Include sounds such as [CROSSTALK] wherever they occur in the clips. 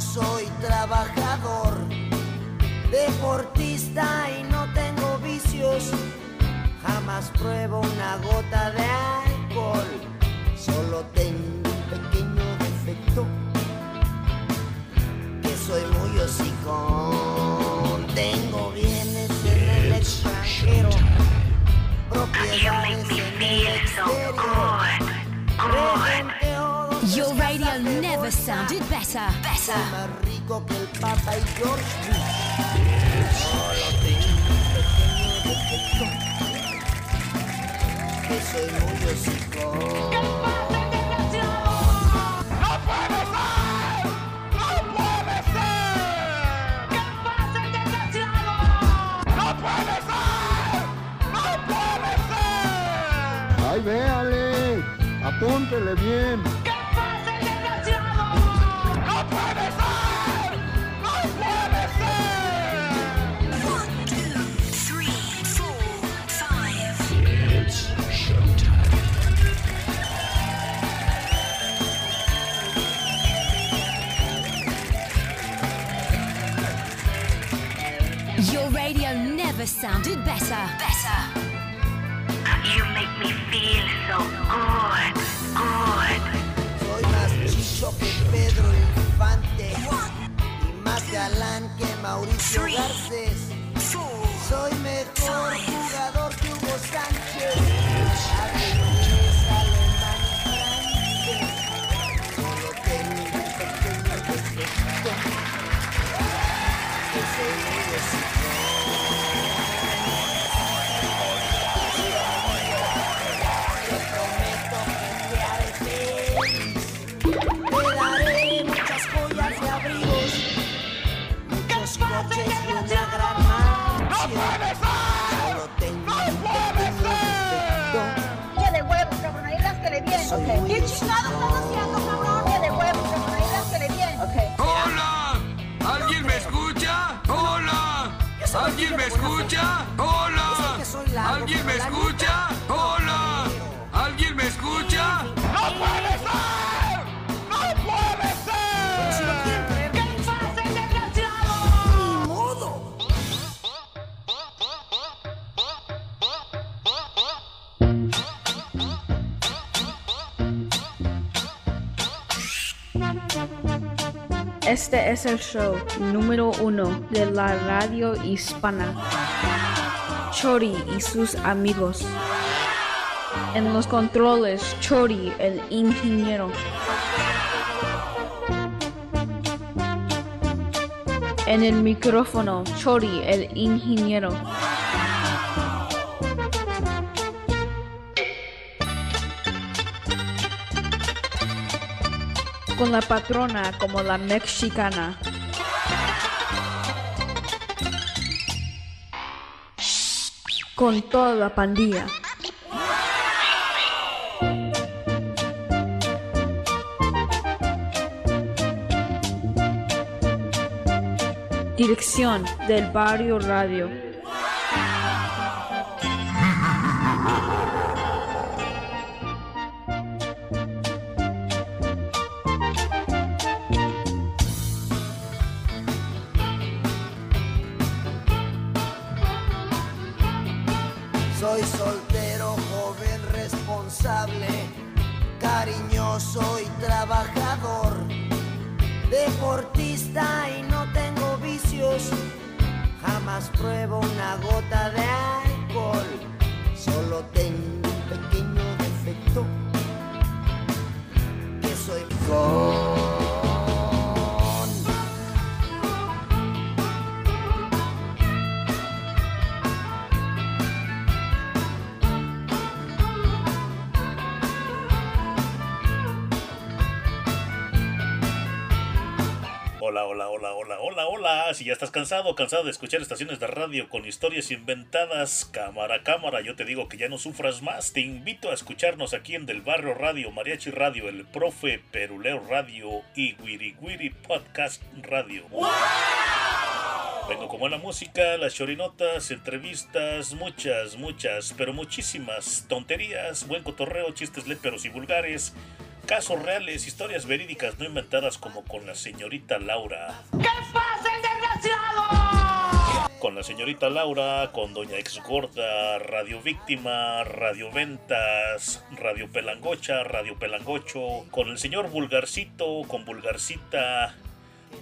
cariñoso y trabajador, deportista y no tengo vicios, jamás pruebo una gota de alcohol, solo tengo un pequeño defecto, que soy muy hocicón, tengo bienes en el extranjero, propiedades en el exterior. Your radio never sounded better. Better. más rico que el Papa y George Bush. Solo tengo un pequeño defecto. Que soy muy hocico. ¡Ay, véale! ¡Apúntele bien! Never sounded better. Better. You make me feel so good, good. Soy más chicho que Pedro Infante. Y más galán que Mauricio Garcés. Soy mejor Five. jugador que Hugo Sánchez. Mansión. Solo tengo un pequeño defecto. Que de huevos, cabrón, ahí las que le vienen. ¿Qué chingados estás haciendo, cabrón? Que de huevos, cabrón, ahí las que le vienen. ¡Hola! ¿Alguien me escucha? ¡Hola! ¿Alguien me escucha? ¡Hola! ¿Alguien me escucha? ¡Hola! Este es el show número uno de la radio hispana. Chori y sus amigos. En los controles, Chori, el ingeniero. En el micrófono, Chori, el ingeniero. Con la patrona como la mexicana. Con toda la pandilla. Dirección del Barrio Radio. Si ya estás cansado cansado de escuchar estaciones de radio con historias inventadas, cámara cámara, yo te digo que ya no sufras más. Te invito a escucharnos aquí en Del Barrio Radio, Mariachi Radio, El Profe, Peruleo Radio y Wiri Wiri Podcast Radio. Vengo con buena música, las chorinotas, entrevistas, muchas, muchas, pero muchísimas tonterías, buen cotorreo, chistes léperos y vulgares, casos reales, historias verídicas no inventadas como con la señorita Laura. ¿Qué pasa, el desgraciado? Con la señorita Laura, con Doña Ex Gorda, Radio Víctima, Radio Ventas, Radio Pelangocha, Radio Pelangocho, con el señor Vulgarcito, con Vulgarcita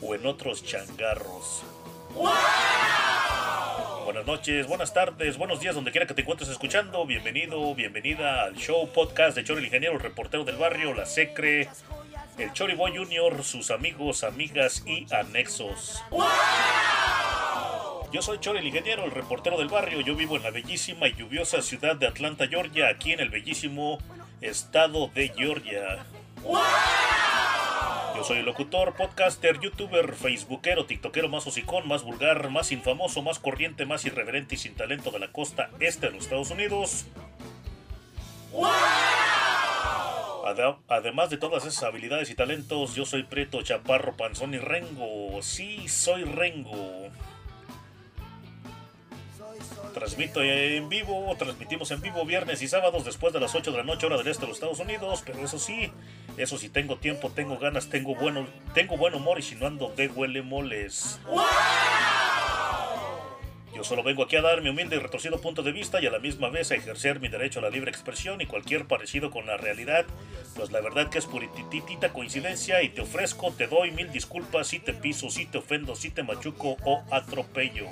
o en otros changarros. Buenas noches, buenas tardes, buenos días, donde quiera que te encuentres escuchando. Bienvenido, bienvenida al show podcast de Chori el Ingeniero, el reportero del barrio, la Secre, el Chori Boy Junior, sus amigos, amigas y anexos. Yo soy Chori el Ingeniero, el reportero del barrio. Yo vivo en la bellísima y lluviosa ciudad de Atlanta, Georgia, aquí en el bellísimo estado de Georgia. Yo soy el locutor, podcaster, youtuber, facebookero, tiktokero más hocicón, más vulgar, más infamoso, más corriente, más irreverente y sin talento de la costa este de los Estados Unidos. Ade- Además de todas esas habilidades y talentos, yo soy Preto, Chaparro, Panzón y Rengo. Sí, soy Rengo. Transmito en vivo, transmitimos en vivo viernes y sábados después de las 8 de la noche hora del este de los Estados Unidos, pero eso sí, eso sí tengo tiempo, tengo ganas, tengo bueno, tengo buen humor y si no ando de huele moles. Yo solo vengo aquí a dar mi humilde y retorcido punto de vista y a la misma vez a ejercer mi derecho a la libre expresión y cualquier parecido con la realidad, pues la verdad que es purititita coincidencia y te ofrezco, te doy mil disculpas si te piso, si te ofendo, si te machuco o atropello.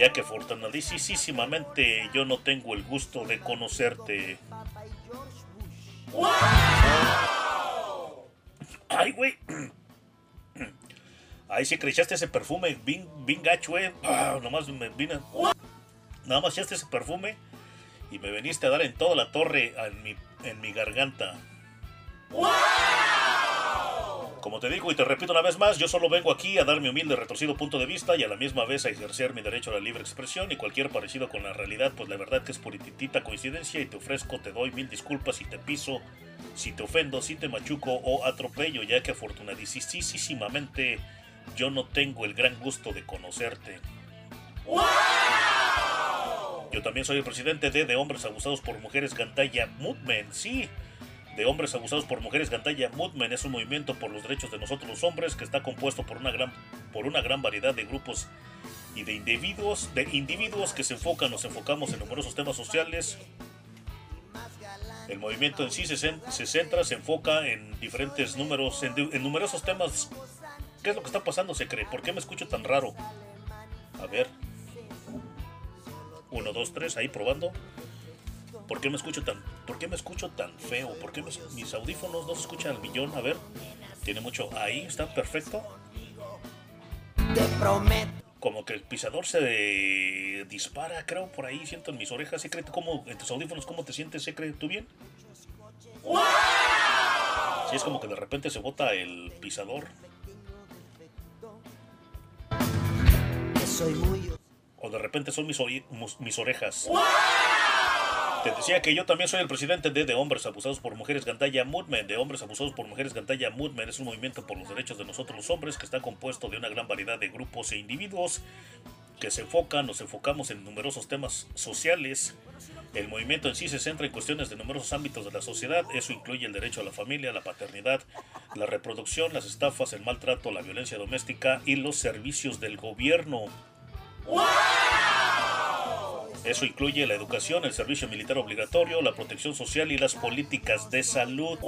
Ya que afortunadísimamente yo no tengo el gusto de conocerte. Ay, güey. Ay, si crechaste ese perfume bien, bien gacho, eh. Ah, nomás me vine. Nada más echaste ese perfume y me viniste a dar en toda la torre en mi, en mi garganta. Como te digo y te repito una vez más, yo solo vengo aquí a dar mi humilde retorcido punto de vista y a la misma vez a ejercer mi derecho a la libre expresión y cualquier parecido con la realidad, pues la verdad que es purititita coincidencia y te ofrezco, te doy mil disculpas si te piso, si te ofendo, si te machuco o atropello, ya que afortunadísimamente yo no tengo el gran gusto de conocerte. Yo también soy el presidente de De Hombres Abusados por Mujeres Gantaya Movement, sí. De Hombres Abusados por Mujeres Gantaya Movement es un movimiento por los derechos de nosotros los hombres que está compuesto por una gran, por una gran variedad de grupos y de individuos, de individuos que se enfocan, nos enfocamos en numerosos temas sociales. El movimiento en sí se, se centra, se enfoca en diferentes números, en, en numerosos temas. ¿Qué es lo que está pasando, se cree? ¿Por qué me escucho tan raro? A ver. Uno, dos, tres, ahí probando. ¿Por qué me escucho tan, por qué me escucho tan feo? ¿Por qué me- mis audífonos no se escuchan al millón? A ver, tiene mucho. Ahí está perfecto. Te prometo. Como que el pisador se dispara, creo, por ahí siento en mis orejas. Secre, ¿tú cómo, en tus audífonos, cómo te sientes, Secre? ¿Tú bien? Sí, es como que de repente se bota el pisador. O de repente son mis, mis orejas. Te decía que yo también soy el presidente de De Hombres Abusados por Mujeres Gandaya Movement. De Hombres Abusados por Mujeres Gandaya Movement es un movimiento por los derechos de nosotros los hombres que está compuesto de una gran variedad de grupos e individuos que se enfocan, nos enfocamos en numerosos temas sociales. El movimiento en sí se centra en cuestiones de numerosos ámbitos de la sociedad. Eso incluye el derecho a la familia, la paternidad, la reproducción, las estafas, el maltrato, la violencia doméstica y los servicios del gobierno. Eso incluye la educación, el servicio militar obligatorio, la protección social y las políticas de salud.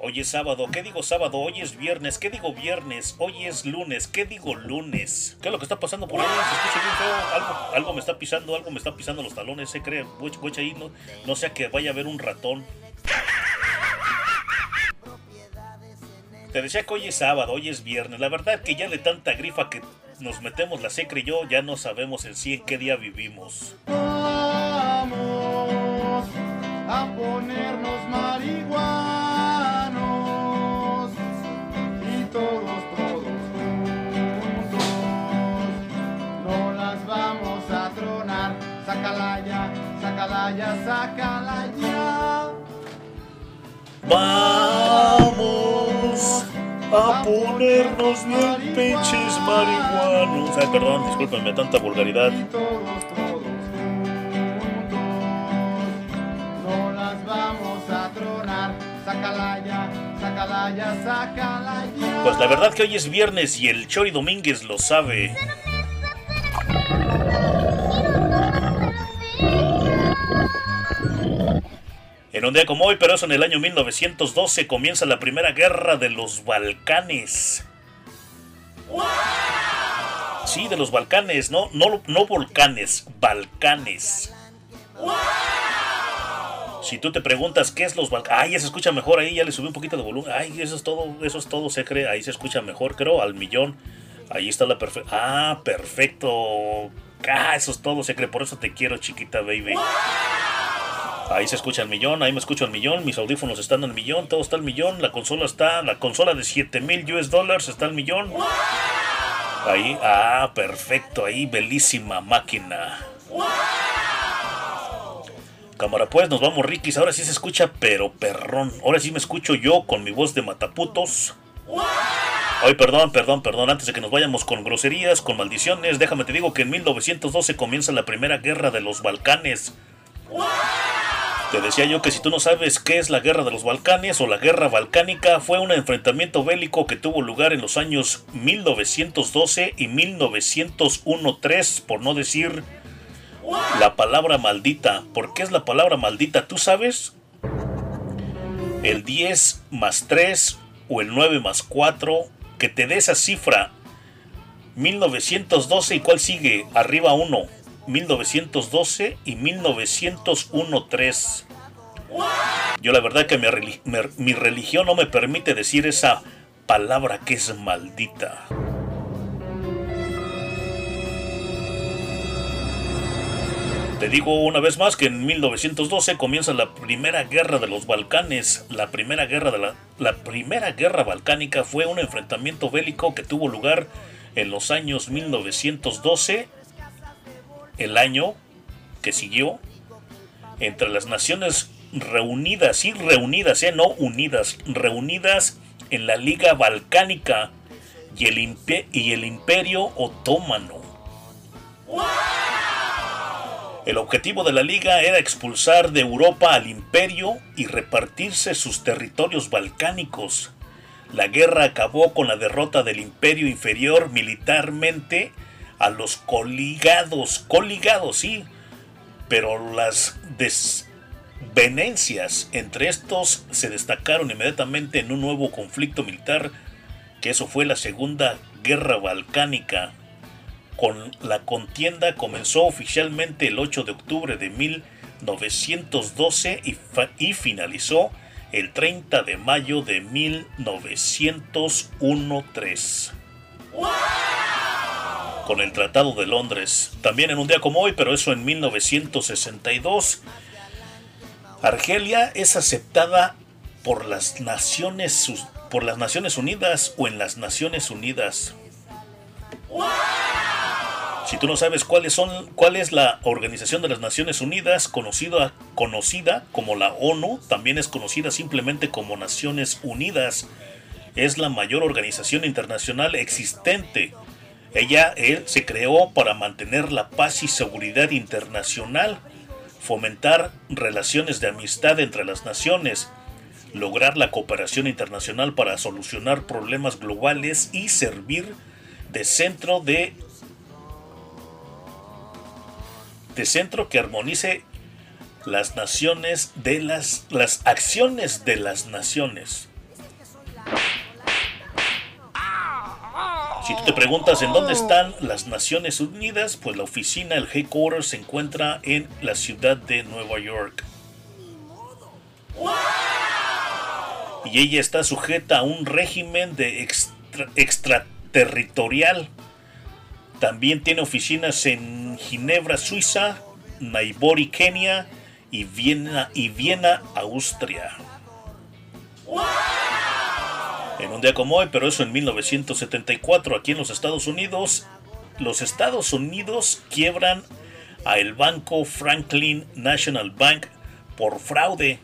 Hoy es sábado, ¿qué digo sábado? Hoy es viernes, ¿qué digo viernes? Hoy es lunes, ¿qué digo lunes? ¿Qué es lo que está pasando por ahí? Se escucha bien feo, algo, algo me está pisando, algo me está pisando los talones, se cree, guacha ahí, no, no sea que vaya a haber un ratón. Te decía que hoy es sábado, hoy es viernes. La verdad que ya de tanta grifa que nos metemos la secre y yo, ya no sabemos en sí en qué día vivimos. Vamos a ponernos marihuanos y todos, todos juntos. No las vamos a tronar. Sácala ya, sácala ya, sácala ya. Vamos a ponernos bien pinches marihuanos. Ay, perdón, discúlpenme tanta vulgaridad. Pues la verdad que hoy es viernes y el Chori Domínguez lo sabe. En un día como hoy, pero eso en el año 1912, comienza la primera guerra de los Balcanes. Sí, de los Balcanes, no, no, no volcanes, Balcanes. Si tú te preguntas qué es los Balcanes, ay, ya se escucha mejor ahí, ya le subí un poquito de volumen. Ay, eso es todo, eso es todo, se cree, ahí se escucha mejor, creo, al millón. Ahí está la perfecta. Ah, perfecto. Ah, eso es todo, se cree, por eso te quiero, chiquita baby. Ahí se escucha el millón, ahí me escucho el millón, mis audífonos están al millón, todo está al millón, la consola está, la consola de 7000 US dólares está al millón. Ahí, ah, perfecto, ahí, belísima máquina. Cámara, pues nos vamos, Rikis. Ahora sí se escucha, pero perrón. Ahora sí me escucho yo con mi voz de mataputos. Ay, perdón, perdón, perdón. Antes de que nos vayamos con groserías, con maldiciones, déjame te digo que en 1912 comienza la primera guerra de los Balcanes. Te decía yo que si tú no sabes qué es la guerra de los Balcanes o la guerra balcánica, fue un enfrentamiento bélico que tuvo lugar en los años 1912 y 1901-3, por no decir la palabra maldita. ¿Por qué es la palabra maldita? ¿Tú sabes? El 10 más 3 o el 9 más 4, que te dé esa cifra. 1912 y cuál sigue? Arriba 1. 1912 y 1901-3. Yo la verdad que mi, religión no me permite decir esa palabra que es maldita. Te digo una vez más que en 1912 comienza la primera guerra de los Balcanes. La primera guerra de la primera guerra balcánica fue un enfrentamiento bélico que tuvo lugar en los años 1912, el año que siguió, entre las naciones reunidas, y reunidas, eh, no unidas, reunidas en la Liga Balcánica y el, y el Imperio Otomano. El objetivo de la liga era expulsar de Europa al imperio y repartirse sus territorios balcánicos. La guerra acabó con la derrota del imperio inferior militarmente a los coligados, coligados sí, pero las desvenencias entre estos se destacaron inmediatamente en un nuevo conflicto militar, que eso fue la Segunda Guerra Balcánica. Con la contienda comenzó oficialmente el 8 de octubre de 1912 y, y finalizó el 30 de mayo de 1901-3. Con el Tratado de Londres, también en un día como hoy, pero eso en 1962, Argelia es aceptada por las Naciones, por las Naciones Unidas o en las Naciones Unidas. Si tú no sabes cuáles son, cuál es la Organización de las Naciones Unidas, conocida, conocida como la ONU, también es conocida simplemente como Naciones Unidas, es la mayor organización internacional existente. Ella se creó para mantener la paz y seguridad internacional, fomentar relaciones de amistad entre las naciones, lograr la cooperación internacional para solucionar problemas globales y servir de centro de de centro que armonice las naciones de las, las acciones de las naciones. Si tú te preguntas en dónde están las Naciones Unidas, pues la oficina, el headquarters, se encuentra en la ciudad de Nueva York. Y ella está sujeta a un régimen de extraterritorial también tiene oficinas en Ginebra, Suiza, Naibori, Kenia y Viena, y Viena, Austria. En un día como hoy, pero eso en 1974, aquí en los Estados Unidos, los Estados Unidos quiebran a el banco Franklin National Bank por fraude.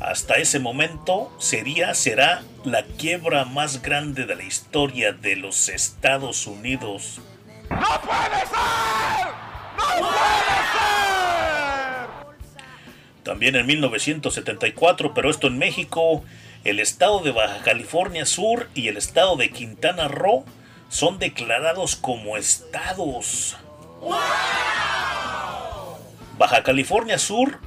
Hasta ese momento sería, será la quiebra más grande de la historia de los Estados Unidos. ¡No puede ser! ¡No puede ser! También en 1974, pero esto en México, el estado de Baja California Sur y el estado de Quintana Roo son declarados como estados. Baja California Sur,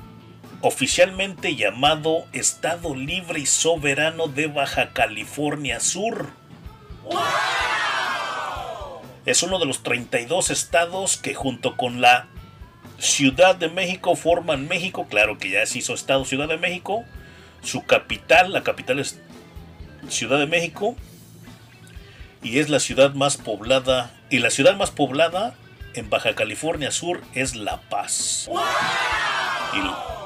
oficialmente llamado Estado Libre y Soberano de Baja California Sur. Es uno de los 32 estados que junto con la Ciudad de México forman México, claro que ya se hizo Estado Ciudad de México, su capital, la capital es Ciudad de México, y es la ciudad más poblada, y la ciudad más poblada en Baja California Sur es La Paz.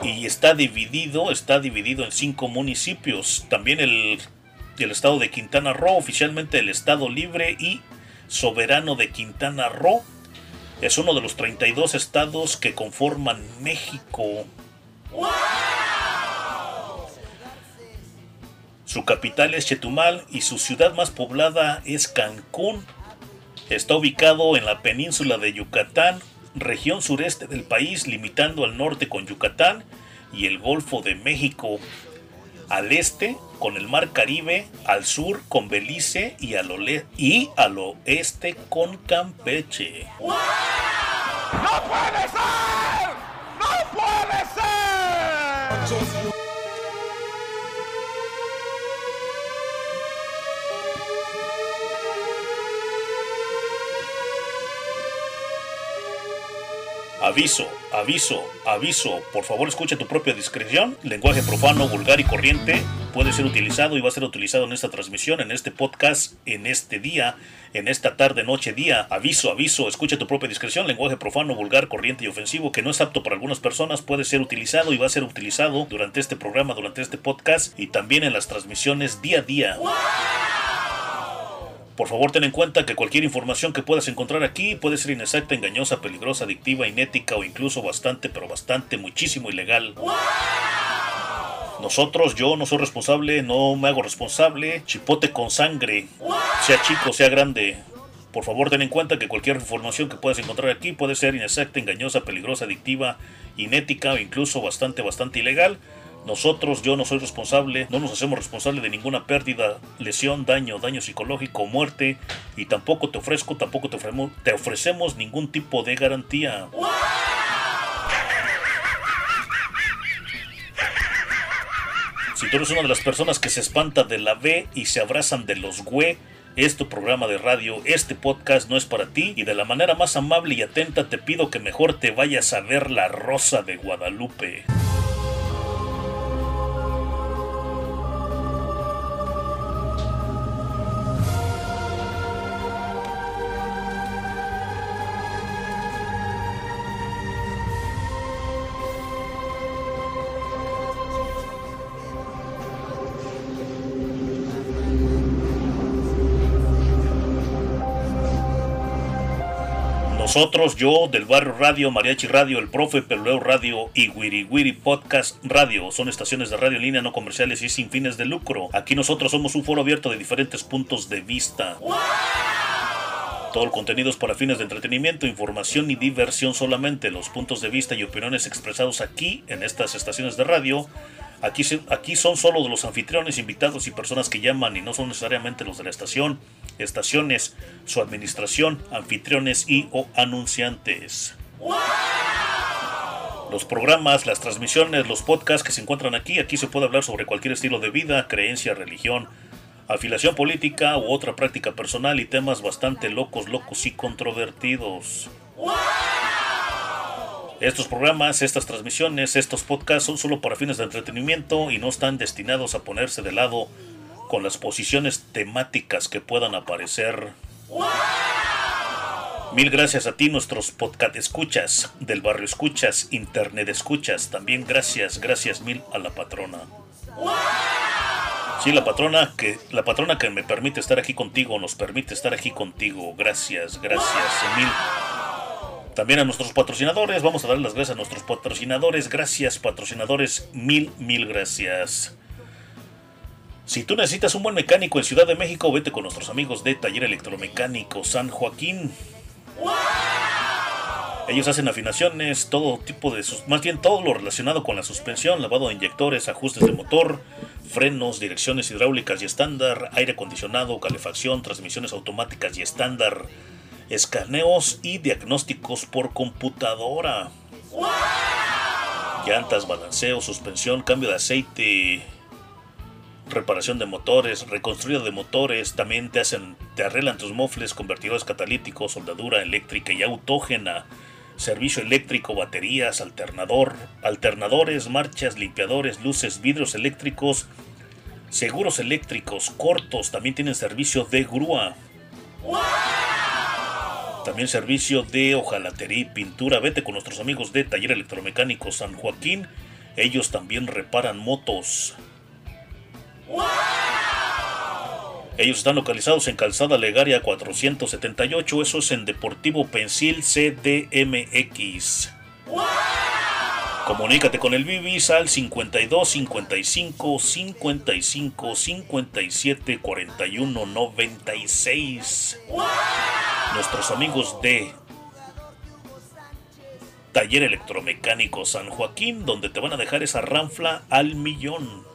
Y, está dividido, está dividido en cinco municipios. También el, el estado de Quintana Roo, oficialmente el estado libre y soberano de Quintana Roo. Es uno de los 32 estados que conforman México. Su capital es Chetumal y su ciudad más poblada es Cancún. Está ubicado en la península de Yucatán, región sureste del país, limitando al norte con Yucatán y el Golfo de México, al este con el Mar Caribe, al sur con Belice y al, y oeste con Campeche. ¡No puede ser! ¡No puede ser! Aviso, aviso, aviso. Por favor, escucha tu propia discreción. Lenguaje profano, vulgar y corriente puede ser utilizado y va a ser utilizado en esta transmisión, en este podcast, en este día, en esta tarde, noche, día. Aviso, aviso, escucha tu propia discreción. Lenguaje profano, vulgar, corriente y ofensivo que no es apto para algunas personas puede ser utilizado y va a ser utilizado durante este programa, durante este podcast y también en las transmisiones día a día. Por favor, ten en cuenta que cualquier información que puedas encontrar aquí puede ser inexacta, engañosa, peligrosa, adictiva, inética o incluso bastante, pero bastante, muchísimo ilegal. Nosotros, yo no soy responsable, no me hago responsable. Chipote con sangre, sea chico, sea grande. Por favor, ten en cuenta que cualquier información que puedas encontrar aquí puede ser inexacta, engañosa, peligrosa, adictiva, inética o incluso bastante, bastante ilegal. Nosotros, yo no soy responsable, no nos hacemos responsable de ninguna pérdida, lesión, daño, daño psicológico, muerte y tampoco te ofrezco, tampoco te, ofremo- te ofrecemos ningún tipo de garantía. Si tú eres una de las personas que se espanta de la B y se abrazan de los güey, este programa de radio, este podcast no es para ti y de la manera más amable y atenta te pido que mejor te vayas a ver la Rosa de Guadalupe. Nosotros, yo, del Barrio Radio, Mariachi Radio, El Profe, Peruleo Radio y Wiri Wiri Podcast Radio son estaciones de radio en línea no comerciales y sin fines de lucro. Aquí nosotros somos un foro abierto de diferentes puntos de vista. Todo el contenido es para fines de entretenimiento, información y diversión solamente. Los puntos de vista y opiniones expresados aquí, en estas estaciones de radio, aquí, aquí son solo de los anfitriones, invitados y personas que llaman y no son necesariamente los de la estación, estaciones, su administración, anfitriones y o anunciantes. Los programas, las transmisiones, los podcasts que se encuentran aquí, aquí se puede hablar sobre cualquier estilo de vida, creencia, religión, afiliación política u otra práctica personal y temas bastante locos, locos y controvertidos. Estos programas, estas transmisiones, estos podcasts son solo para fines de entretenimiento y no están destinados a ponerse de lado con las posiciones temáticas que puedan aparecer. Mil gracias a ti, nuestros podcast escuchas, del barrio escuchas, internet escuchas. También gracias, gracias mil a la patrona. Sí, la patrona que la patrona que me permite estar aquí contigo, nos permite estar aquí contigo. Gracias, gracias mil. También a nuestros patrocinadores, vamos a dar las gracias a nuestros patrocinadores. Gracias, patrocinadores, mil, mil gracias. Si tú necesitas un buen mecánico en Ciudad de México, vete con nuestros amigos de Taller Electromecánico San Joaquín. Ellos hacen afinaciones, todo tipo de sus, más bien todo lo relacionado con la suspensión, lavado de inyectores, ajustes de motor, frenos, direcciones hidráulicas y estándar, aire acondicionado, calefacción, transmisiones automáticas y estándar, escaneos y diagnósticos por computadora. Llantas, balanceo, suspensión, cambio de aceite, reparación de motores, reconstruido de motores, también te hacen, te arreglan tus mofles, convertidores catalíticos, soldadura eléctrica y autógena, servicio eléctrico, baterías, alternador, alternadores, marchas, limpiadores, luces, vidrios eléctricos, seguros eléctricos cortos, también tienen servicio de grúa. También servicio de hojalatería y pintura. Vete con nuestros amigos de Taller Electromecánico San Joaquín. Ellos también reparan motos. Ellos están localizados en Calzada Legaria 478, eso es en Deportivo Pensil CDMX. Comunícate con el Bibis al 52 55 55 57 41 96. Nuestros amigos de Taller Electromecánico San Joaquín, donde te van a dejar esa ranfla al millón.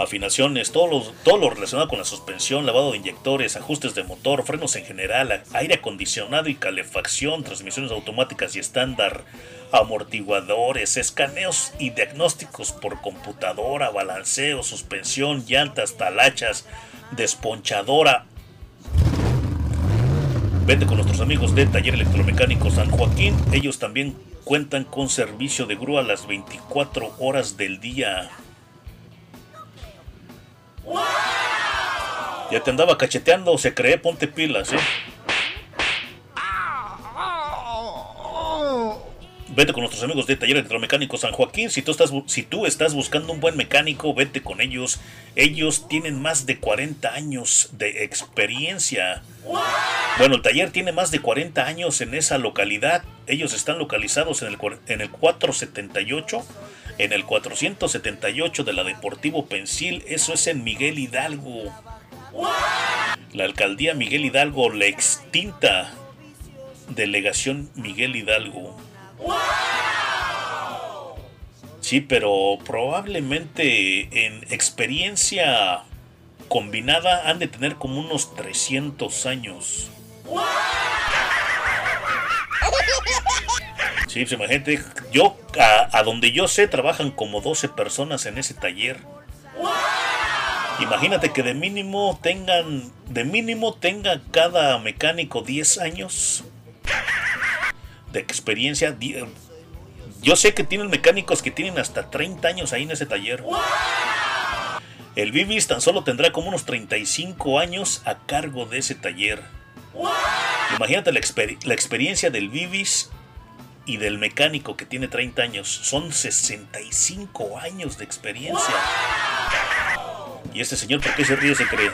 Afinaciones, todo lo, todo lo relacionado con la suspensión, lavado de inyectores, ajustes de motor, frenos en general, aire acondicionado y calefacción, transmisiones automáticas y estándar, amortiguadores, escaneos y diagnósticos por computadora, balanceo, suspensión, llantas, talachas, desponchadora. Vete con nuestros amigos de Taller Electromecánico San Joaquín. Ellos también cuentan con servicio de grúa las 24 horas del día. Ya te andaba cacheteando, se cree, ponte pilas, ¿eh? Vete con nuestros amigos de Taller Electromecánico San Joaquín. Si tú, estás, si tú estás buscando un buen mecánico, vete con ellos. Ellos tienen más de 40 años de experiencia. Bueno, el taller tiene más de 40 años en esa localidad. Ellos están localizados en el, en el 478 en el 478 de la Deportivo Pensil, eso es en Miguel Hidalgo. La alcaldía Miguel Hidalgo, la extinta delegación Miguel Hidalgo. Sí, pero probablemente en experiencia combinada han de tener como unos 300 años. [LAUGHS] Sí, pues imagínate, yo, a, donde yo sé, trabajan como 12 personas en ese taller. Imagínate que de mínimo tengan, de mínimo tenga cada mecánico 10 años de experiencia. Yo sé que tienen mecánicos que tienen hasta 30 años ahí en ese taller. El Vivis tan solo tendrá como unos 35 años a cargo de ese taller. Imagínate la, la experiencia del Vivis y del mecánico que tiene 30 años. Son 65 años de experiencia. ¿Y este señor por qué se ríe, se cree?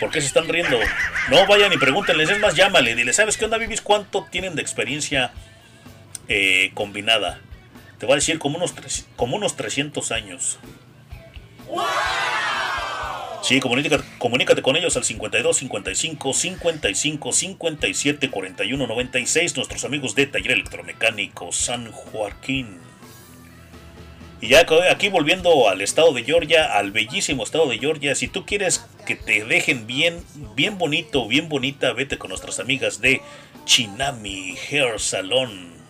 ¿Por qué se están riendo? No vayan y pregúntenles, es más, llámale, dile, ¿sabes qué onda, Vivis? ¿Cuánto tienen de experiencia eh, combinada? Te va a decir como unos, como unos 300 años. Sí, comunícate, con ellos al 52 55 55 57 41 96. Nuestros amigos de Taller Electromecánico San Joaquín. Y ya aquí volviendo al estado de Georgia, al bellísimo estado de Georgia, si tú quieres que te dejen bien, bien bonito, bien bonita, vete con nuestras amigas de Chinami Hair Salon.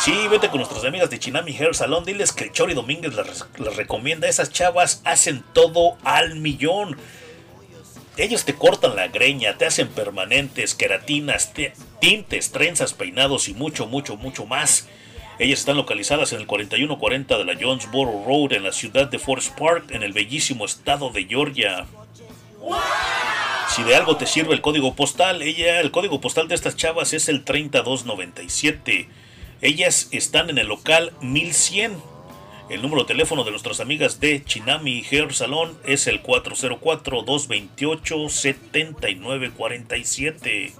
Sí, vete con nuestras amigas de Chinami Hair Salon. Diles que Chori Domínguez las, recomienda. Esas chavas hacen todo al millón. Ellos te cortan la greña, te hacen permanentes, queratinas, tintes, trenzas, peinados y mucho, mucho, mucho más. Ellas están localizadas en el 4140 de la Jonesboro Road en la ciudad de Forest Park, en el bellísimo estado de Georgia. Si de algo te sirve el código postal, ella, el código postal de estas chavas es el 30297. Ellas están en el local 1100. El número de teléfono de nuestras amigas de Chinami Hair Salon es el 404-228-7947.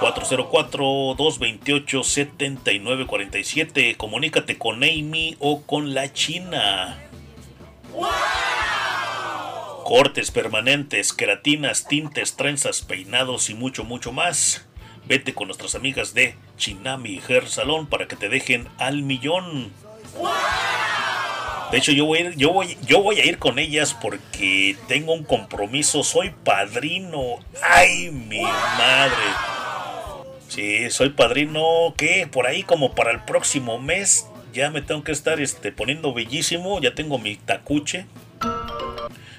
404-228-7947. Comunícate con Amy o con la China. Cortes permanentes, queratinas, tintes, trenzas, peinados y mucho, mucho más. Vete con nuestras amigas de Chinami Hair Salon para que te dejen al millón. De hecho, yo voy, a ir, yo, voy, yo voy a ir con ellas porque tengo un compromiso. Soy padrino. ¡Ay, mi madre! Sí, soy padrino. ¿Qué? Por ahí, como para el próximo mes, ya me tengo que estar este, poniendo bellísimo. Ya tengo mi tacuche.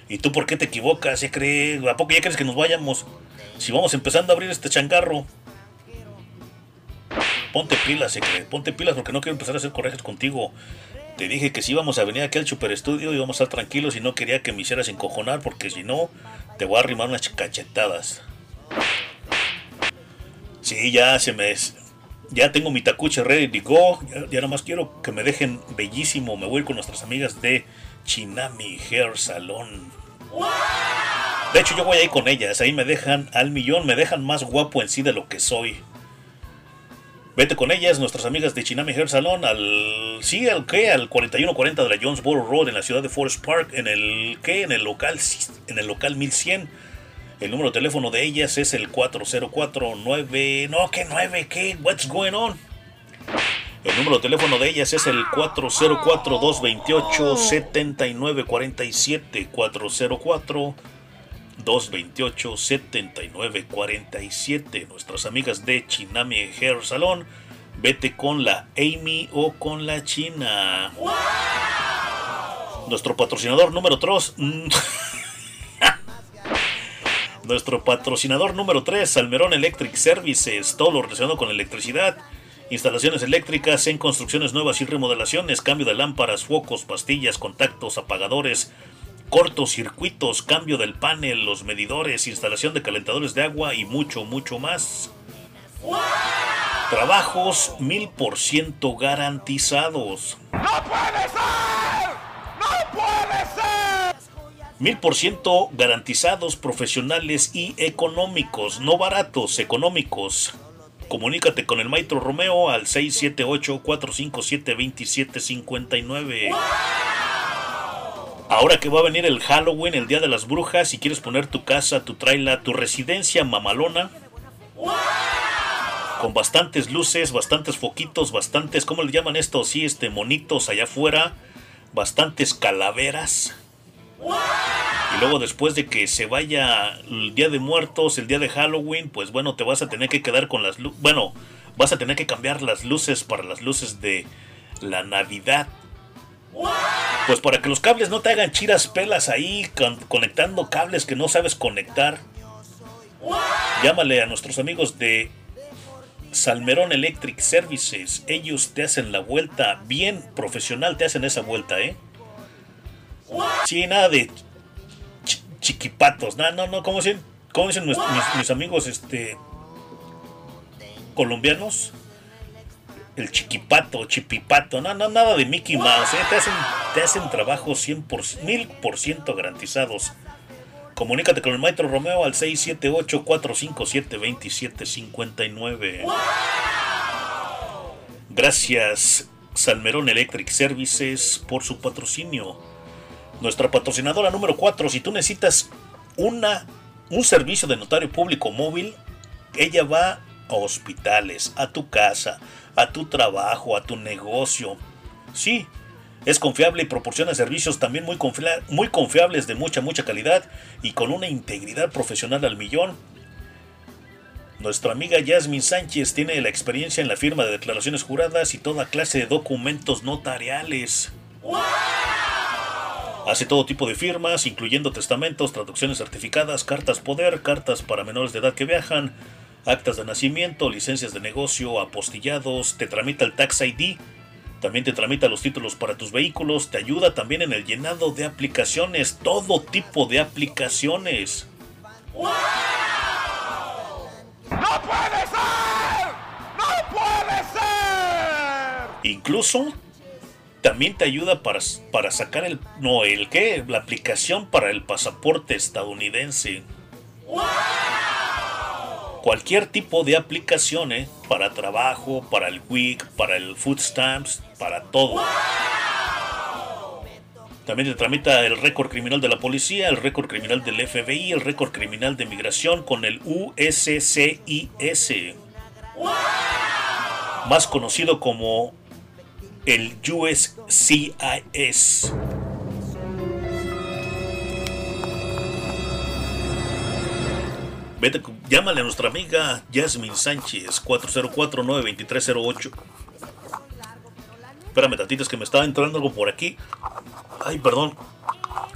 ¿Y tú por qué te equivocas? ¿Ya crees? ¿A poco ya crees que nos vayamos? Si vamos empezando a abrir este changarro. Ponte pilas, Secre, ponte pilas porque no quiero empezar a hacer corajes contigo. Te dije que si íbamos a venir aquí al Super Estudio íbamos a estar tranquilos y no quería que me hicieras encojonar porque si no te voy a arrimar unas cachetadas. Sí, ya se me... Ya tengo mi tacuche ready to go. Ya, ya nada más quiero que me dejen bellísimo. Me voy con nuestras amigas de Chinami Hair Salon. De hecho, yo voy a ir con ellas. Ahí me dejan al millón. Me dejan más guapo en sí de lo que soy. Vete con ellas, nuestras amigas de Chinami Hair Salon, al. Sí, al que, al 4140 de la Jonesboro Road en la ciudad de Forest Park, en el que, en el local, en el local 1100. El número de teléfono de ellas es el 4049. No, que 9, ¿qué? What's going on? El número de teléfono de ellas es el 404-228-7947. 404-228-7947. Nuestras amigas de Chinami Hair Salon. Vete con la Amy o con la China. Nuestro patrocinador número 3. [LAUGHS] [LAUGHS] Nuestro patrocinador número 3, Salmerón Electric Services. Todo lo relacionado con electricidad instalaciones eléctricas en construcciones nuevas y remodelaciones, cambio de lámparas, focos, pastillas, contactos, apagadores, cortocircuitos, cambio del panel, los medidores, instalación de calentadores de agua y mucho, mucho más. Trabajos mil por ciento garantizados. ¡No puede ser! ¡No puede ser! Mil por ciento garantizados, profesionales y económicos, no baratos, económicos. Comunícate con el Maestro Romeo al 678-457-2759. Ahora que va a venir el Halloween, el Día de las Brujas, si quieres poner tu casa, tu trailer, tu residencia mamalona, con bastantes luces, bastantes foquitos, bastantes, ¿cómo le llaman esto? Sí, este, monitos allá afuera, bastantes calaveras. Y luego después de que se vaya el Día de Muertos, el día de Halloween, pues bueno, te vas a tener que quedar con las luces. Bueno, vas a tener que cambiar las luces para las luces de la Navidad. Pues para que los cables no te hagan chiras pelas ahí con- conectando cables que no sabes conectar. Llámale a nuestros amigos de Salmerón Electric Services. Ellos te hacen la vuelta bien profesional, te hacen esa vuelta, ¿eh? Sí, nada de chi- chiquipatos. No, no, no, como dicen, cómo dicen mis amigos este colombianos? El chiquipato, chipipato. No, no, nada de Mickey Mouse. ¿eh? Te hacen, te hacen trabajos 100%, 1000% garantizados. Comunícate con el maestro Romeo al 678-457-2759. Gracias, Salmerón Electric Services, por su patrocinio. Nuestra patrocinadora número 4, si tú necesitas una, un servicio de notario público móvil, ella va a hospitales, a tu casa, a tu trabajo, a tu negocio. Sí, es confiable y proporciona servicios también muy, muy confiables de mucha, mucha calidad y con una integridad profesional al millón. Nuestra amiga Yasmin Sánchez tiene la experiencia en la firma de declaraciones juradas y toda clase de documentos notariales. Hace todo tipo de firmas, incluyendo testamentos, traducciones certificadas, cartas poder, cartas para menores de edad que viajan, actas de nacimiento, licencias de negocio, apostillados, te tramita el Tax ID, también te tramita los títulos para tus vehículos, te ayuda también en el llenado de aplicaciones, todo tipo de aplicaciones. ¡No puede ser! ¡No puede ser! Incluso también te ayuda para, para sacar el. No, el qué? La aplicación para el pasaporte estadounidense. Cualquier tipo de aplicación, ¿eh? Para trabajo, para el WIC, para el Food Stamps, para todo. También te tramita el récord criminal de la policía, el récord criminal del FBI, el récord criminal de migración con el USCIS. Más conocido como el USCIS. Vete, llámale a nuestra amiga Jasmine Sánchez, 404-92308. Espérame tantito, es que me estaba entrando algo por aquí. Ay, perdón.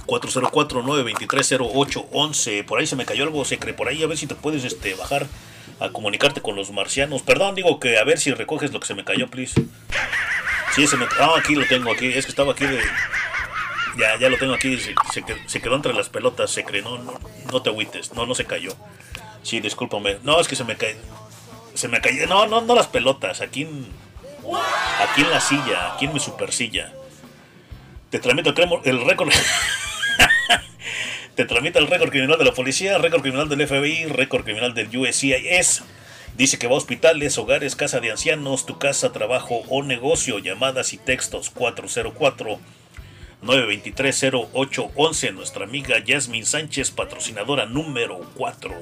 404-923-0811. Por ahí se me cayó algo, se cree por ahí. A ver si te puedes este, bajar a comunicarte con los marcianos. Perdón, digo que a ver si recoges lo que se me cayó, please. Sí, se me. Ah, aquí lo tengo, aquí. Es que estaba aquí de. Ya, ya lo tengo aquí. Se, se qued- se quedó entre las pelotas, se cree. No, no, no te agüites. No, no se cayó. Sí, discúlpame. No, es que se me cae. Se me cayó. No, no, no las pelotas. Aquí en. Aquí en la silla. Aquí en mi super silla. Te tramito el récord. [LAUGHS] Te tramita el récord criminal de la policía, récord criminal del FBI, récord criminal del USCIS. Dice que va a hospitales, hogares, casa de ancianos, tu casa, trabajo o negocio. Llamadas y textos 404 923-0811. Nuestra amiga Yasmin Sánchez, patrocinadora número 4.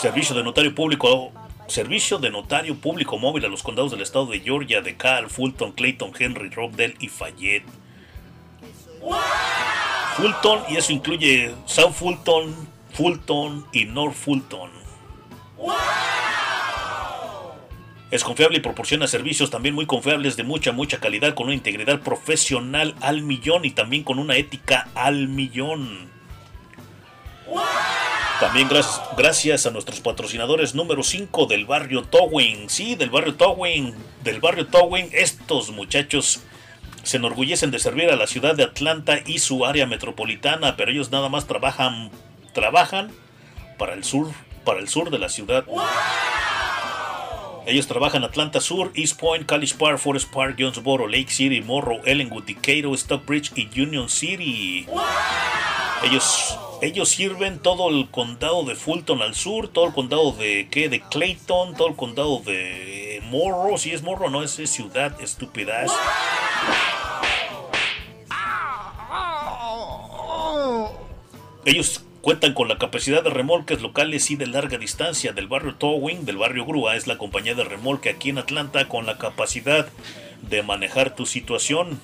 Servicio de notario público. Servicio de notario público móvil a los condados del estado de Georgia, de Cal, Fulton, Clayton, Henry, Rockdale y Fayette. Fulton, y eso incluye South Fulton, Fulton y North Fulton. Es confiable y proporciona servicios también muy confiables de mucha, mucha calidad, con una integridad profesional al millón y también con una ética al millón. También gracias, gracias a nuestros patrocinadores número 5 del barrio Towing. Sí, del barrio Towing. Del barrio Towing. Estos muchachos se enorgullecen de servir a la ciudad de Atlanta y su área metropolitana, pero ellos nada más trabajan, trabajan para el sur, para el sur de la ciudad. Ellos trabajan Atlanta Sur, East Point, College Park, Forest Park, Jonesboro, Lake City, Morrow, Ellenwood, Decatur, Stockbridge y Union City. Ellos, ellos sirven todo el condado de Fulton al sur, todo el condado de ¿qué? de Clayton, todo el condado de Morrow, si es Morrow, no es, ciudad estúpida. es- Ellos cuentan con la capacidad de remolques locales y de larga distancia del barrio Towing, del barrio Grúa, es la compañía de remolque aquí en Atlanta con la capacidad de manejar tu situación.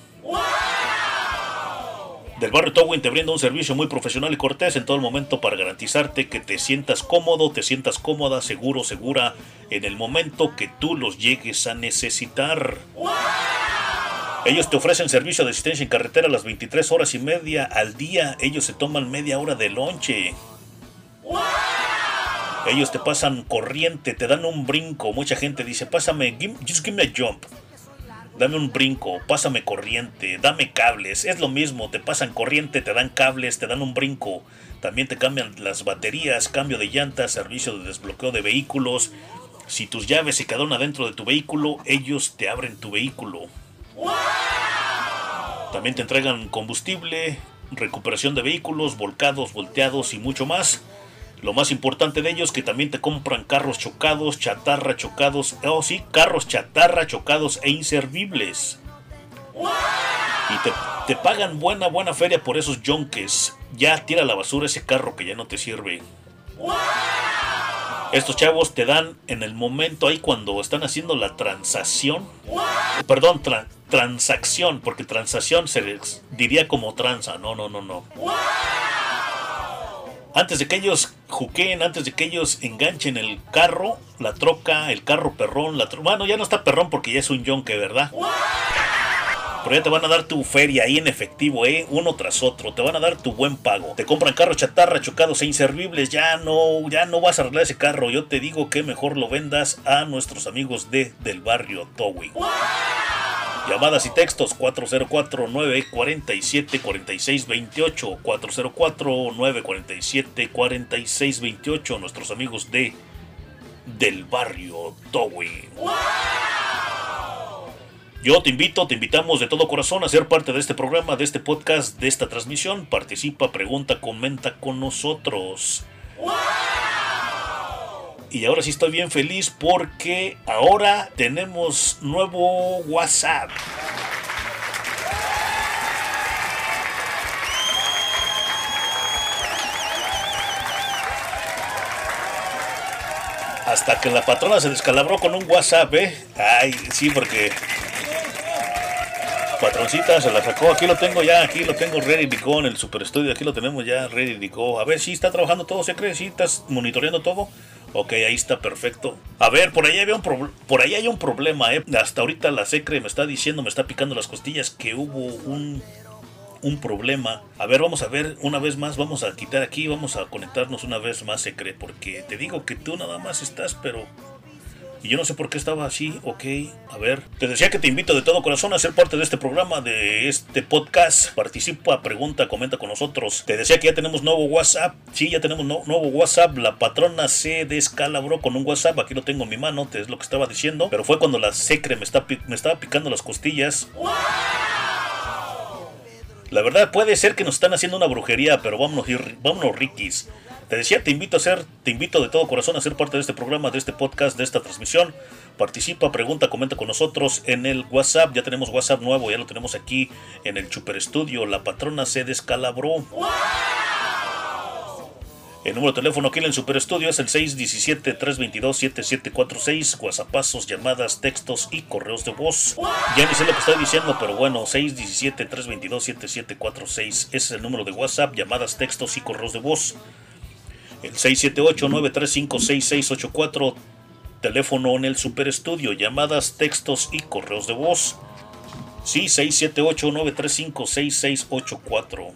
Del barrio Towing te brinda un servicio muy profesional y cortés en todo momento para garantizarte que te sientas cómodo, te sientas cómoda, seguro, segura en el momento que tú los llegues a necesitar. Ellos te ofrecen servicio de asistencia en carretera a las 23 horas y media al día. Ellos se toman media hora de lonche. Ellos te pasan corriente, te dan un brinco. Mucha gente dice, pásame, give- just give me a jump. Dame un brinco, pásame corriente, dame cables. Es lo mismo, te pasan corriente, te dan cables, te dan un brinco. También te cambian las baterías, cambio de llantas, servicio de desbloqueo de vehículos. Si tus llaves se quedaron adentro de tu vehículo, ellos te abren tu vehículo. También te entregan combustible, recuperación de vehículos, volcados, volteados y mucho más. Lo más importante de ellos que también te compran carros chocados, chatarra chocados, oh sí, carros chatarra chocados e inservibles. Y te, te pagan buena, buena feria por esos yonques. Ya tira la basura ese carro que ya no te sirve. Estos chavos te dan en el momento ahí cuando están haciendo la transacción. Perdón, tra- transacción, porque transacción se les diría como tranza. No, no, no, no. Antes de que ellos juqueen, antes de que ellos enganchen el carro, la troca, el carro perrón, la tro- Bueno, ya no está perrón porque ya es un yonque, ¿verdad? Pero ya te van a dar tu feria ahí en efectivo, ¿eh? Uno tras otro. Te van a dar tu buen pago. Te compran carros chatarra, chocados e inservibles. Ya no, ya no vas a arreglar ese carro. Yo te digo que mejor lo vendas a nuestros amigos de del barrio Towing. Llamadas y textos 404-947-4628. 404-947-4628. Nuestros amigos de del barrio Towing. Yo te invito, te invitamos de todo corazón a ser parte de este programa, de este podcast, de esta transmisión. Participa, pregunta, comenta con nosotros. Y ahora sí estoy bien feliz porque ahora tenemos nuevo WhatsApp. Hasta que la patrona se descalabró con un WhatsApp, ¿eh? Ay, sí, porque Patroncita se la sacó. Aquí lo tengo ya, aquí lo tengo ready to go en el super estudio. Aquí lo tenemos ya ready to go. A ver si está trabajando todo, ¿se cree? ¿Sí estás monitoreando todo? Ok, ahí está perfecto. A ver, por ahí había un por ahí hay un problema, eh. Hasta ahorita la secre me está diciendo, me está picando las costillas que hubo un un problema. A ver, vamos a ver una vez más, vamos a quitar aquí, vamos a conectarnos una vez más, secre, porque te digo que tú nada más estás, pero y yo no sé por qué estaba así, ok, a ver. Te decía que te invito de todo corazón a ser parte de este programa, de este podcast. Participa, pregunta, comenta con nosotros. Te decía que ya tenemos nuevo WhatsApp. Sí, ya tenemos nuevo WhatsApp. La patrona se descalabró con un WhatsApp. Aquí lo tengo en mi mano, es lo que estaba diciendo. Pero fue cuando la secre me, está, me estaba picando las costillas. La verdad puede ser que nos están haciendo una brujería, pero vámonos, vámonos Rikis. Te decía, te invito a ser, te invito de todo corazón a ser parte de este programa, de este podcast, de esta transmisión. Participa, pregunta, comenta con nosotros en el WhatsApp. Ya tenemos WhatsApp nuevo, ya lo tenemos aquí en el Super Estudio. La patrona se descalabró. El número de teléfono aquí en el Super Estudio es el 617-322-7746. WhatsAppazos, llamadas, textos y correos de voz. Ya ni sé lo que estoy diciendo, pero bueno, 617-322-7746. Ese es el número de WhatsApp, llamadas, textos y correos de voz. El 678-935-6684. Teléfono en el Super Estudio, llamadas, textos y correos de voz. Sí, 678-935-6684.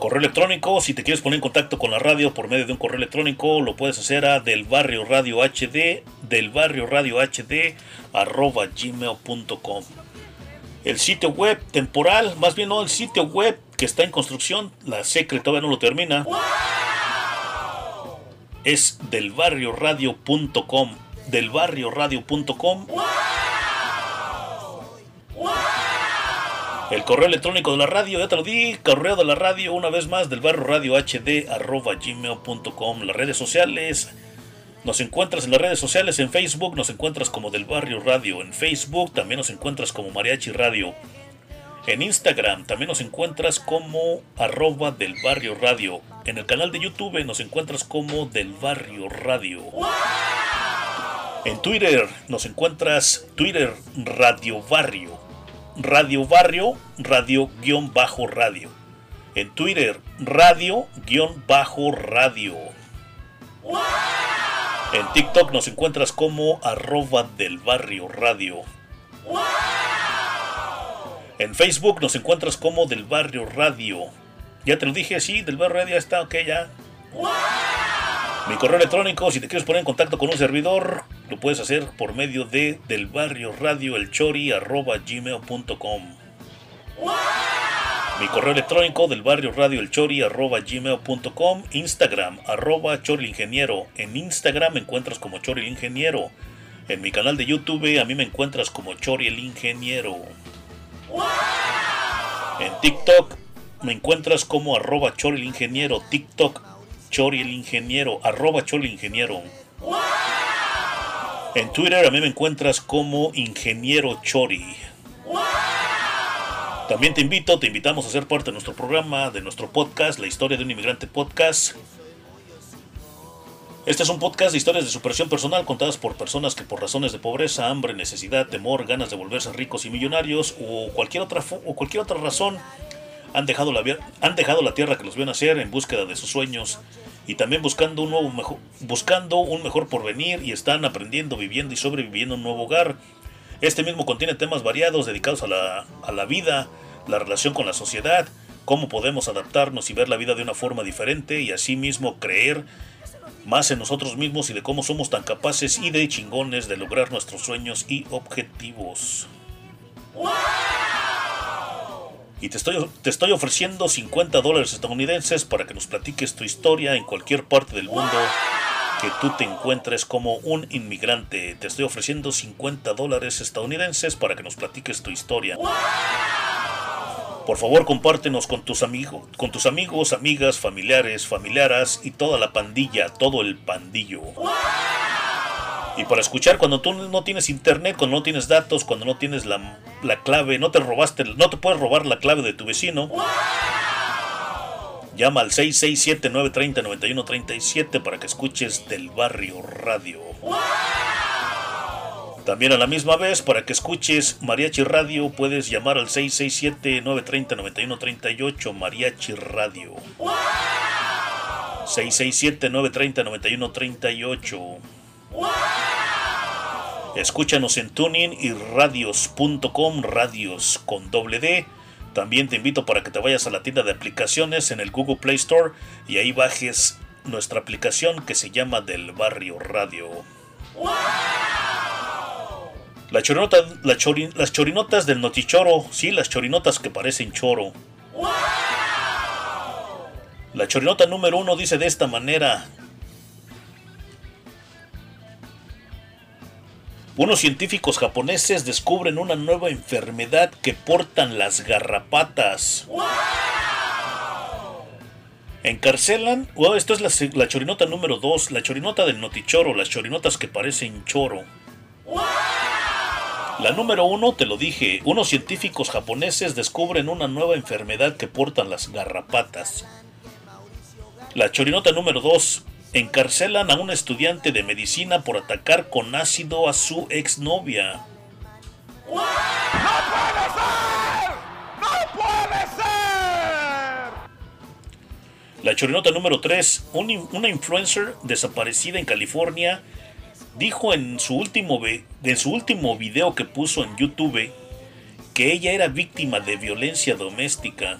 Correo electrónico, si te quieres poner en contacto con la radio por medio de un correo electrónico, lo puedes hacer a del barrio radio HD, del barrio radio HD, arroba gmail.com. El sitio web temporal, más bien no, el sitio web que está en construcción, la secre todavía no lo termina, es del barrio radio.com, del barrio radio.com. El correo electrónico de la radio, ya te lo di, correo de la radio, una vez más, del barrio radio HD. Las redes sociales, nos encuentras en las redes sociales, en Facebook nos encuentras como del barrio radio, en Facebook también nos encuentras como Mariachi Radio. En Instagram también nos encuentras como arroba del barrio radio. En el canal de YouTube nos encuentras como del barrio radio. En Twitter nos encuentras Twitter Radio Barrio. Radio Barrio, radio guion bajo radio. En Twitter, radio guion bajo radio. En TikTok nos encuentras como arroba del barrio radio. En Facebook nos encuentras como del barrio radio. Ya te lo dije, sí, del barrio radio está, ok, ya. Mi correo electrónico, si te quieres poner en contacto con un servidor, lo puedes hacer por medio de del barrio radio el chori arroba gmail.com. Mi correo electrónico del barrio radio el chori arroba gmail.com. Instagram arroba chori el ingeniero. En Instagram me encuentras como chori el ingeniero. En mi canal de YouTube a mí me encuentras como chori el ingeniero. En TikTok me encuentras como arroba chori el ingeniero. TikTok Chori el ingeniero, arroba Chori el ingeniero. En Twitter a mí me encuentras como ingeniero Chori. También te invito, te invitamos a ser parte de nuestro programa, de nuestro podcast, La historia de un inmigrante podcast. Este es un podcast de historias de superación personal contadas por personas que por razones de pobreza, hambre, necesidad, temor, ganas de volverse ricos y millonarios o cualquier otra, o cualquier otra razón han dejado, la, han dejado la tierra que los vio nacer en búsqueda de sus sueños y también buscando un, nuevo mejor, buscando un mejor porvenir y están aprendiendo, viviendo y sobreviviendo un nuevo hogar. Este mismo contiene temas variados dedicados a la, a la vida, la relación con la sociedad, cómo podemos adaptarnos y ver la vida de una forma diferente y asimismo creer más en nosotros mismos y de cómo somos tan capaces y de chingones de lograr nuestros sueños y objetivos. Y te estoy, te estoy ofreciendo 50 dólares estadounidenses para que nos platiques tu historia en cualquier parte del mundo que tú te encuentres como un inmigrante. Te estoy ofreciendo 50 dólares estadounidenses para que nos platiques tu historia. Por favor, compártenos con tus amigos, con tus amigos, amigas, familiares, familiaras y toda la pandilla, todo el pandillo. Y para escuchar cuando tú no tienes internet, cuando no tienes datos, cuando no tienes la, la clave, no te robaste, no te puedes robar la clave de tu vecino. Llama al 667-930-9137 para que escuches del barrio radio. También a la misma vez, para que escuches Mariachi Radio, puedes llamar al 667-930-9138 Mariachi Radio. 667-930-9138. Escúchanos en Tuning y radios.com, radios con doble D. También te invito para que te vayas a la tienda de aplicaciones en el Google Play Store y ahí bajes nuestra aplicación que se llama Del Barrio Radio. La chorinota, la chori- las chorinotas del notichoro, sí, las chorinotas que parecen choro. La chorinota número uno dice de esta manera. Unos científicos japoneses descubren una nueva enfermedad que portan las garrapatas. Encarcelan, oh, esto es la, la chorinota número 2, la chorinota del notichoro, las chorinotas que parecen choro. La número uno, te lo dije, unos científicos japoneses descubren una nueva enfermedad que portan las garrapatas. La chorinota número 2. Encarcelan a un estudiante de medicina por atacar con ácido a su exnovia. La chorinota número 3. una influencer desaparecida en California dijo en su, último en su último video que puso en YouTube que ella era víctima de violencia doméstica.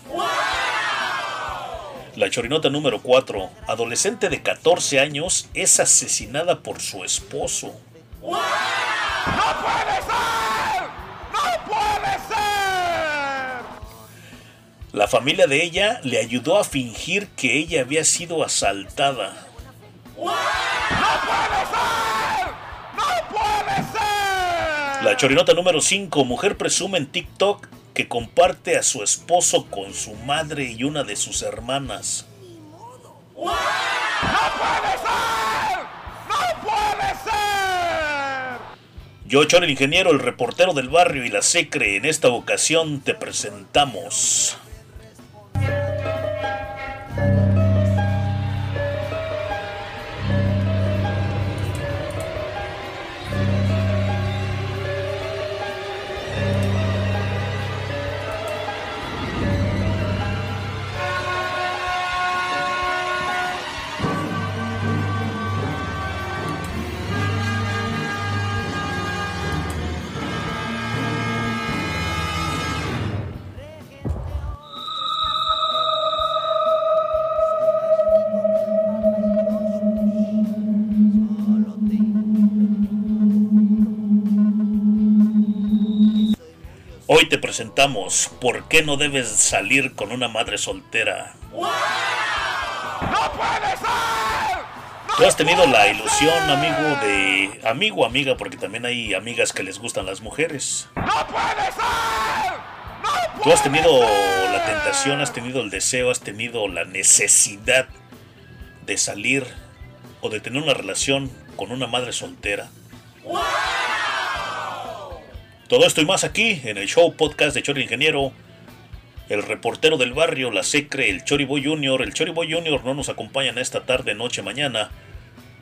La chorinota número 4. Adolescente de 14 años es asesinada por su esposo. La familia de ella le ayudó a fingir que ella había sido asaltada. La chorinota número 5. Mujer presume en TikTok que comparte a su esposo con su madre y una de sus hermanas. Yo, Chon el ingeniero, el reportero del barrio y la secre, en esta ocasión te presentamos. Hoy te presentamos ¿Por qué no debes salir con una madre soltera? Tú has tenido la ilusión, amigo, de amigo o amiga, porque también hay amigas que les gustan las mujeres. Tú has tenido la tentación, has tenido el deseo, has tenido la necesidad de salir o de tener una relación con una madre soltera. Todo esto y más aquí en el show podcast de Chori Ingeniero. El reportero del barrio, la Secre, el Choriboy Junior. El Choriboy Junior no nos acompañan esta tarde, noche, mañana.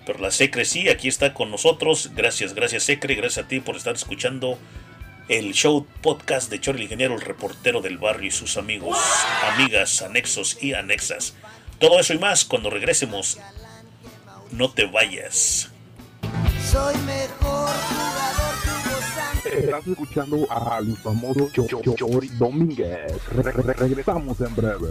Pero la Secre sí, aquí está con nosotros. Gracias, gracias Secre, gracias a ti por estar escuchando el show podcast de Chori Ingeniero, el reportero del barrio y sus amigos, amigas, anexos y anexas. Todo eso y más cuando regresemos. No te vayas. Soy mejor jugador. Estás escuchando al famoso Cho- Cho- Cho- Chori Domínguez. Re- re- re- regresamos en breve.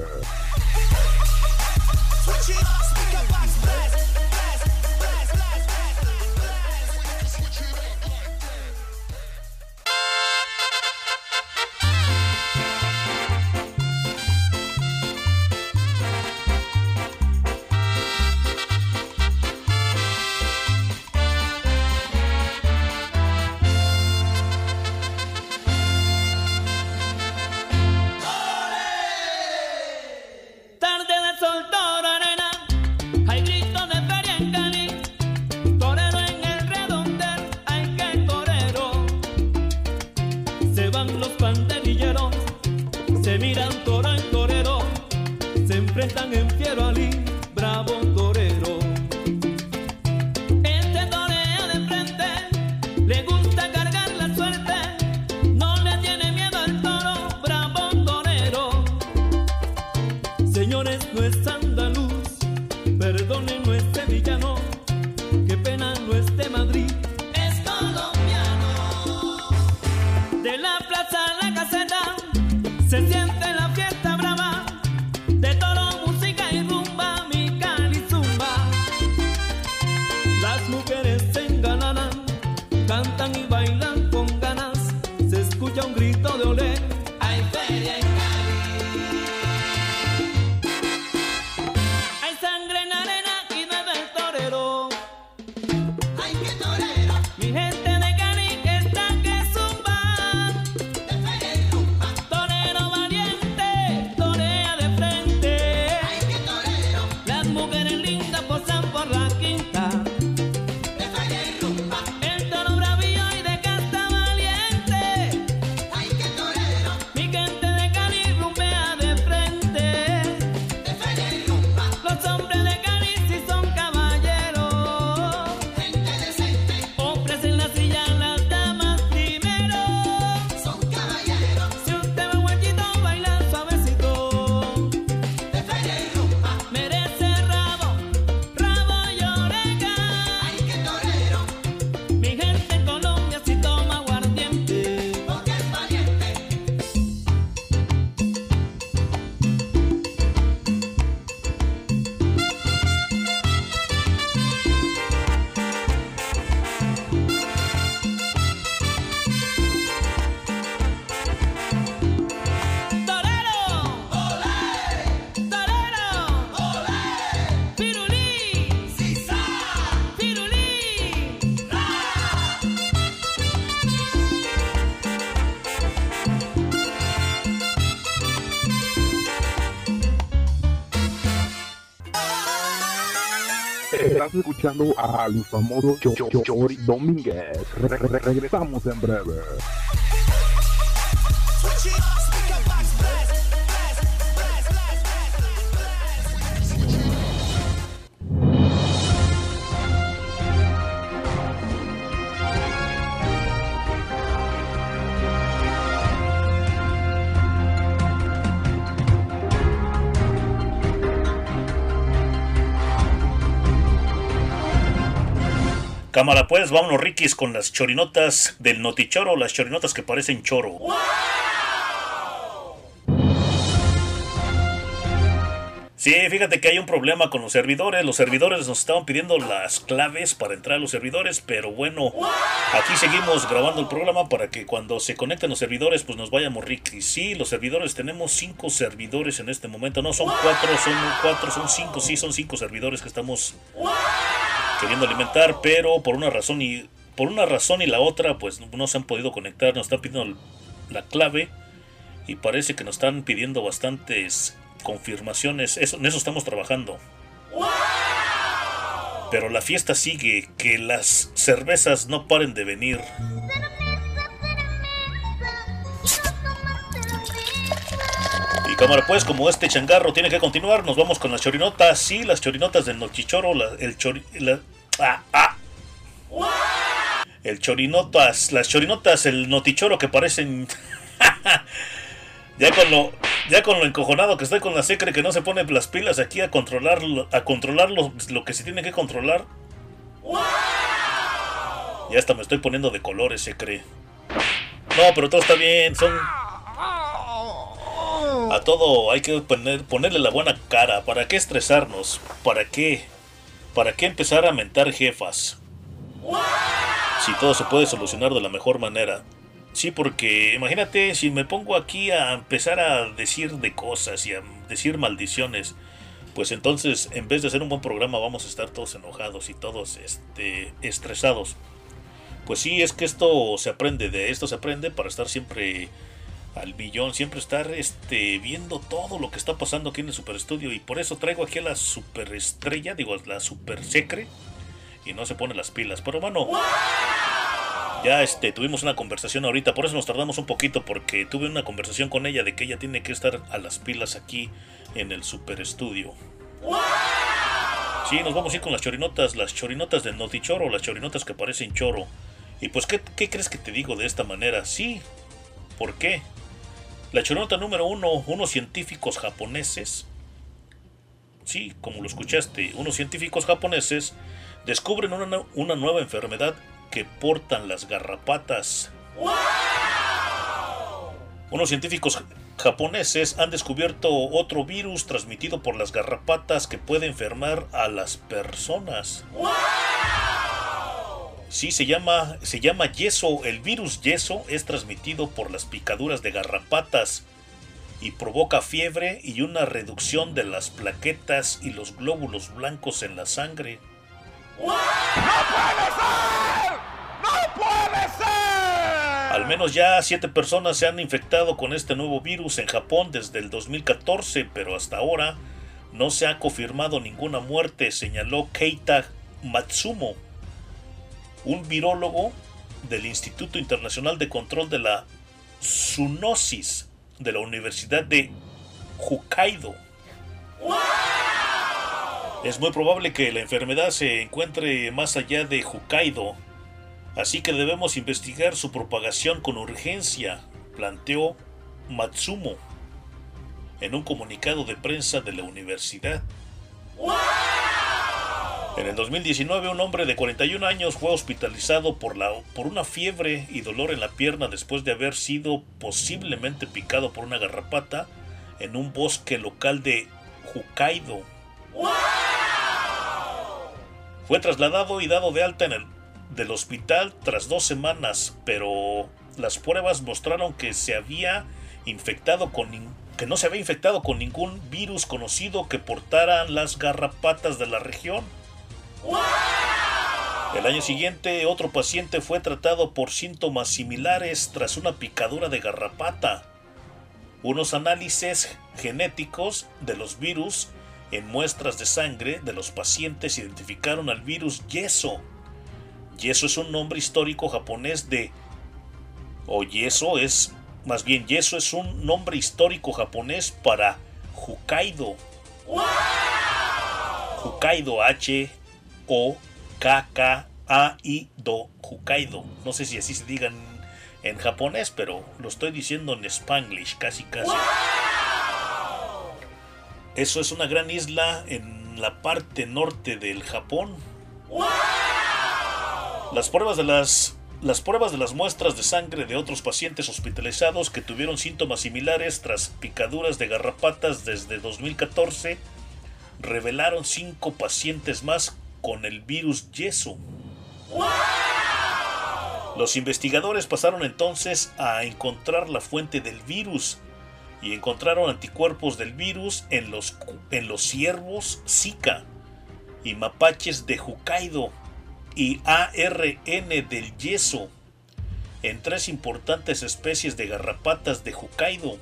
Escuchando al famoso Cho- Cho- Cho- Chori Domínguez. Re- re- re- regresamos en breve. Vámonos Rikis con las chorinotas del notichoro, las chorinotas que parecen choro. Sí, fíjate que hay un problema con los servidores. Los servidores nos estaban pidiendo las claves para entrar a los servidores, pero bueno, aquí seguimos grabando el programa para que cuando se conecten los servidores, pues nos vayamos Rikis. Sí, los servidores, tenemos cinco servidores en este momento. No son cuatro, son cuatro, son cinco, sí, son cinco servidores que estamos queriendo alimentar, pero por una razón y por una razón y la otra, pues no se han podido conectar, nos están pidiendo la clave y parece que nos están pidiendo bastantes confirmaciones. Eso, en eso estamos trabajando. Pero la fiesta sigue, que las cervezas no paren de venir. Cámara, pues, como este changarro tiene que continuar, nos vamos con las chorinotas. Sí, las chorinotas del nochichoro, la- el chori... la- ah, ah. El chorinotas, las chorinotas, el notichoro que parecen... [LAUGHS] ya con lo ya con lo encojonado que estoy con la secre que no se pone las pilas aquí a controlar a controlar lo, lo que se tiene que controlar. Ya hasta me estoy poniendo de colores, secre. No, pero todo está bien, son a todo hay que poner, ponerle la buena cara. ¿Para qué estresarnos? ¿Para qué? ¿Para qué empezar a mentar jefas? Si todo se puede solucionar de la mejor manera. Sí, porque imagínate si me pongo aquí a empezar a decir de cosas y a decir maldiciones, pues entonces en vez de hacer un buen programa vamos a estar todos enojados y todos este, estresados. Pues sí, es que esto se aprende, de esto se aprende para estar siempre al billón, siempre estar este, viendo todo lo que está pasando aquí en el Super Estudio y por eso traigo aquí a la super estrella, digo, la super secre y no se pone las pilas. Pero bueno, ya este, tuvimos una conversación ahorita, por eso nos tardamos un poquito porque tuve una conversación con ella de que ella tiene que estar a las pilas aquí en el Super Estudio. Sí, nos vamos a ir con las chorinotas, las chorinotas del notichoro, las chorinotas que parecen choro. Y pues, ¿qué, ¿qué crees que te digo de esta manera? Sí, ¿por qué? La chorinota número uno, unos científicos japoneses sí, como lo escuchaste, unos científicos japoneses descubren una, una nueva enfermedad que portan las garrapatas. Unos científicos japoneses han descubierto otro virus transmitido por las garrapatas que puede enfermar a las personas. Sí, se llama, se llama yeso. El virus yeso es transmitido por las picaduras de garrapatas y provoca fiebre y una reducción de las plaquetas y los glóbulos blancos en la sangre. ¡No puede ser! ¡No puede ser! Al menos ya siete personas se han infectado con este nuevo virus en Japón desde el 2014, pero hasta ahora no se ha confirmado ninguna muerte, señaló Keita Matsumo, un virólogo del Instituto Internacional de Control de la Zoonosis de la Universidad de Hokkaido. Es muy probable que la enfermedad se encuentre más allá de Hokkaido, así que debemos investigar su propagación con urgencia, planteó Matsumo en un comunicado de prensa de la universidad. En el 2019, un hombre de 41 años fue hospitalizado por, la, por una fiebre y dolor en la pierna después de haber sido posiblemente picado por una garrapata en un bosque local de Hokkaido. Fue trasladado y dado de alta en el del hospital tras dos semanas, pero las pruebas mostraron que se había infectado con que no se había infectado con ningún virus conocido que portaran las garrapatas de la región. El año siguiente, otro paciente fue tratado por síntomas similares tras una picadura de garrapata. Unos análisis genéticos de los virus en muestras de sangre de los pacientes identificaron al virus yeso. Yeso es un nombre histórico japonés de... o yeso es... más bien yeso es un nombre histórico japonés para Hokkaido. Hokkaido H o K K A I Do Hokkaido. No sé si así se digan en japonés, pero lo estoy diciendo en spanglish, casi casi. Eso es una gran isla en la parte norte del Japón. Las pruebas de las las pruebas de las muestras de sangre de otros pacientes hospitalizados que tuvieron síntomas similares tras picaduras de garrapatas desde 2014 revelaron cinco pacientes más con el virus yeso. Los investigadores pasaron entonces a encontrar la fuente del virus y encontraron anticuerpos del virus en los, en los ciervos Zika y mapaches de Hokkaido y ARN del yeso en tres importantes especies de garrapatas de Hokkaido.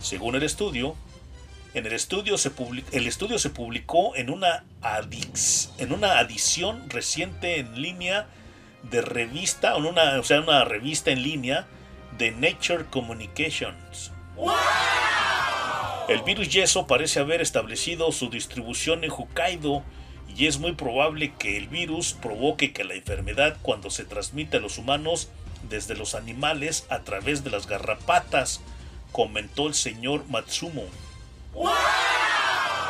Según el estudio, en el estudio se, el estudio se publicó en una, en una adición reciente en línea de revista, en una, o sea, una revista en línea de Nature Communications. El virus yeso parece haber establecido su distribución en Hokkaido y es muy probable que el virus provoque que la enfermedad cuando se transmite a los humanos desde los animales a través de las garrapatas, comentó el señor Matsumo.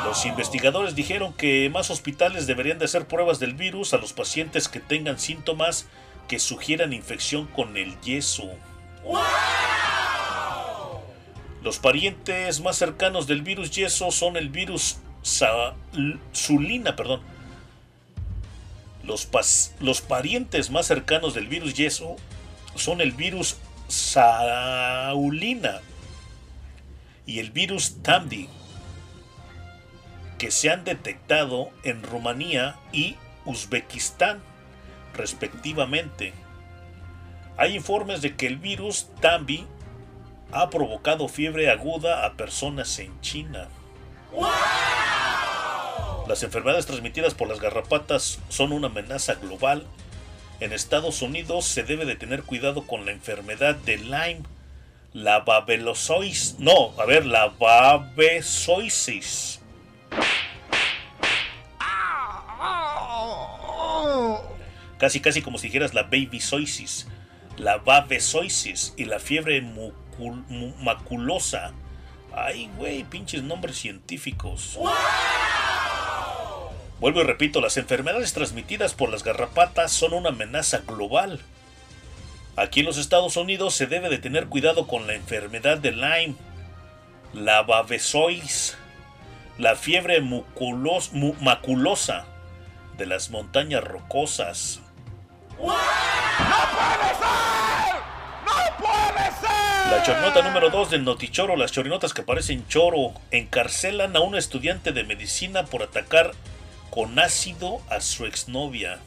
Los investigadores dijeron que más hospitales deberían de hacer pruebas del virus a los pacientes que tengan síntomas que sugieran infección con el yeso. Los parientes más cercanos del virus yeso son el virus perdón. Los parientes más cercanos del virus yeso son el virus Saulina y el virus Tamdi, que se han detectado en Rumanía y Uzbekistán, respectivamente. Hay informes de que el virus Tambi ha provocado fiebre aguda a personas en China. Las enfermedades transmitidas por las garrapatas son una amenaza global. En Estados Unidos se debe de tener cuidado con la enfermedad de Lyme, la babelosois, no, a ver, la babesoisis. Casi, casi como si dijeras la babysoisis, la babesoisis y la fiebre maculosa Ay, güey, pinches nombres científicos. Vuelvo y repito, las enfermedades transmitidas por las garrapatas son una amenaza global. Aquí en los Estados Unidos se debe de tener cuidado con la enfermedad de Lyme, la babesiosis, la fiebre muculos- mu- maculosa de las montañas rocosas, La chornota número 2 del Notichoro, las chorinotas que parecen choro, encarcelan a un estudiante de medicina por atacar con ácido a su exnovia.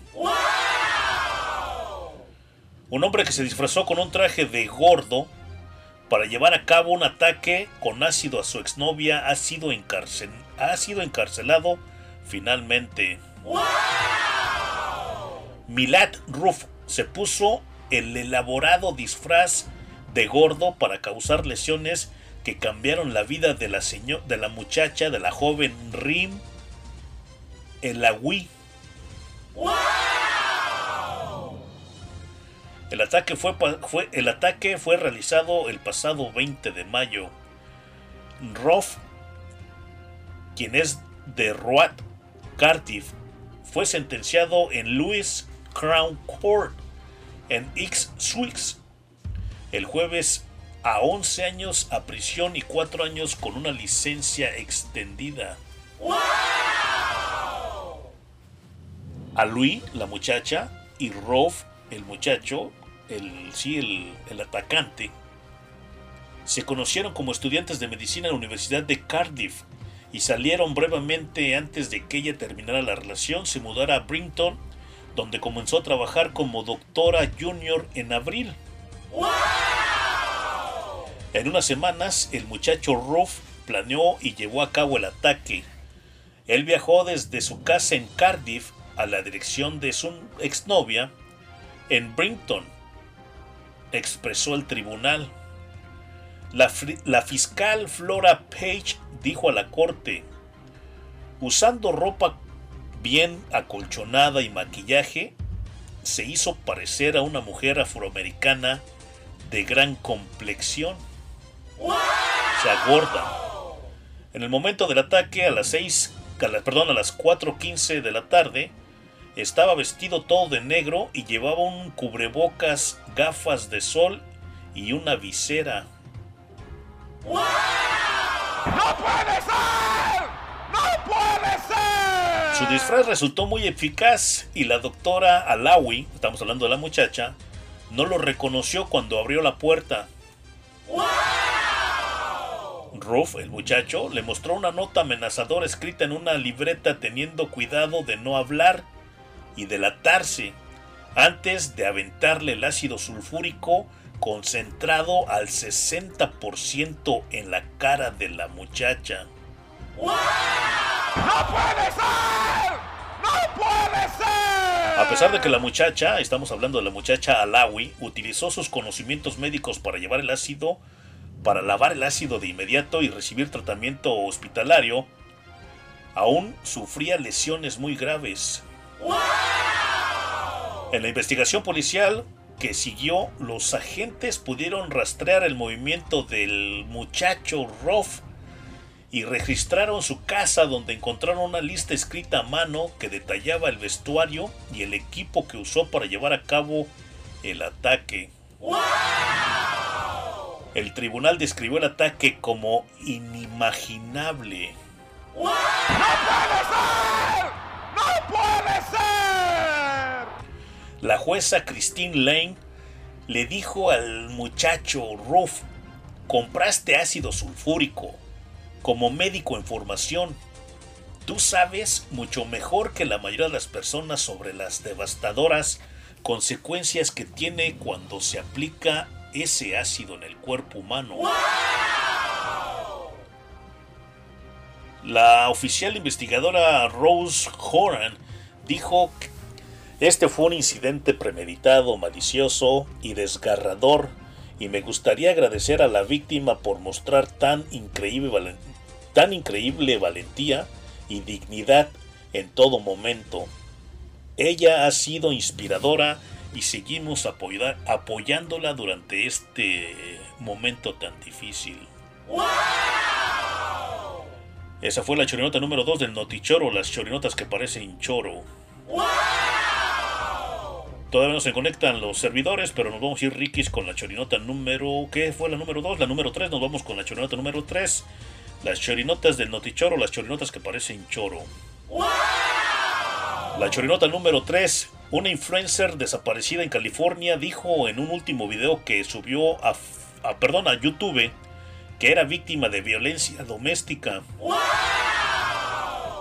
Un hombre que se disfrazó con un traje de gordo para llevar a cabo un ataque con ácido a su exnovia ha sido, encarcel- ha sido encarcelado finalmente. Milad Ruf se puso el elaborado disfraz de gordo para causar lesiones que cambiaron la vida de la, de la muchacha, de la joven Rim Elawi. El ataque fue, el ataque fue realizado el pasado 20 de mayo. Roth, quien es de Roat, Cardiff, fue sentenciado en Lewis Crown Court en Ipswich el jueves a 11 años a prisión y 4 años con una licencia extendida. A Louis, la muchacha, y Rolf, el muchacho, el, sí, el, el atacante, se conocieron como estudiantes de medicina en la Universidad de Cardiff y salieron brevemente antes de que ella terminara la relación, se mudara a Brinton, donde comenzó a trabajar como doctora junior en abril. En unas semanas, el muchacho Ruff planeó y llevó a cabo el ataque. Él viajó desde su casa en Cardiff a la dirección de su exnovia en Brinton, expresó el tribunal. La, fiscal Flora Page dijo a la corte, usando ropa bien acolchonada y maquillaje, se hizo parecer a una mujer afroamericana de gran complexión. Se agorda. En el momento del ataque, a las 6, a la- perdón, a las 4.15 de la tarde, estaba vestido todo de negro y llevaba un cubrebocas, gafas de sol y una visera. ¡No puede ser! ¡No puede ser! Su disfraz resultó muy eficaz y la doctora Alawi, estamos hablando de la muchacha, no lo reconoció cuando abrió la puerta. Ruff, el muchacho, le mostró una nota amenazadora escrita en una libreta teniendo cuidado de no hablar y delatarse antes de aventarle el ácido sulfúrico concentrado al 60% en la cara de la muchacha. ¡No puede ser! ¡No puede ser! A pesar de que la muchacha, estamos hablando de la muchacha Alawi, utilizó sus conocimientos médicos para llevar el ácido, para lavar el ácido de inmediato y recibir tratamiento hospitalario, aún sufría lesiones muy graves. En la investigación policial que siguió, los agentes pudieron rastrear el movimiento del muchacho Roth y registraron su casa donde encontraron una lista escrita a mano que detallaba el vestuario y el equipo que usó para llevar a cabo el ataque. El tribunal describió el ataque como inimaginable. ¡No puede ser! ¡No puede ser! La jueza Christine Lane le dijo al muchacho Ruff, compraste ácido sulfúrico. Como médico en formación, tú sabes mucho mejor que la mayoría de las personas sobre las devastadoras consecuencias que tiene cuando se aplica ese ácido en el cuerpo humano. La oficial investigadora Rose Horan dijo este fue un incidente premeditado, malicioso y desgarrador y me gustaría agradecer a la víctima por mostrar tan increíble, valentía y dignidad en todo momento. Ella ha sido inspiradora y seguimos apoyándola durante este momento tan difícil. Esa fue la chorinota número 2 del Notichoro, las chorinotas que parecen choro. Todavía no se conectan los servidores, pero nos vamos a ir Rikis con la chorinota número. ¿Qué fue la número 2? La número 3, nos vamos con la chorinota número 3. Las chorinotas del Notichoro, las chorinotas que parecen choro. La chorinota número 3. Una influencer desaparecida en California dijo en un último video que subió a, a, perdón, a YouTube que era víctima de violencia doméstica.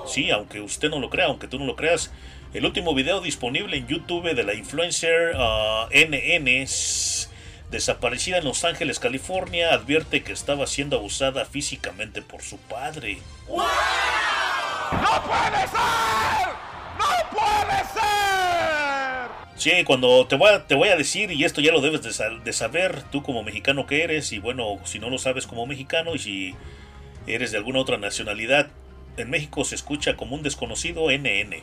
Sí, aunque usted no lo crea, aunque tú no lo creas, el último video disponible en YouTube de la influencer NN s- desaparecida en Los Ángeles, California, advierte que estaba siendo abusada físicamente por su padre. ¡No puede ser! ¡No puede ser! Sí, cuando te voy, a, te voy a decir, y esto ya lo debes de, sa- de saber, tú como mexicano que eres, y bueno, si no lo sabes como mexicano, y si eres de alguna otra nacionalidad, en México se escucha como un desconocido NN.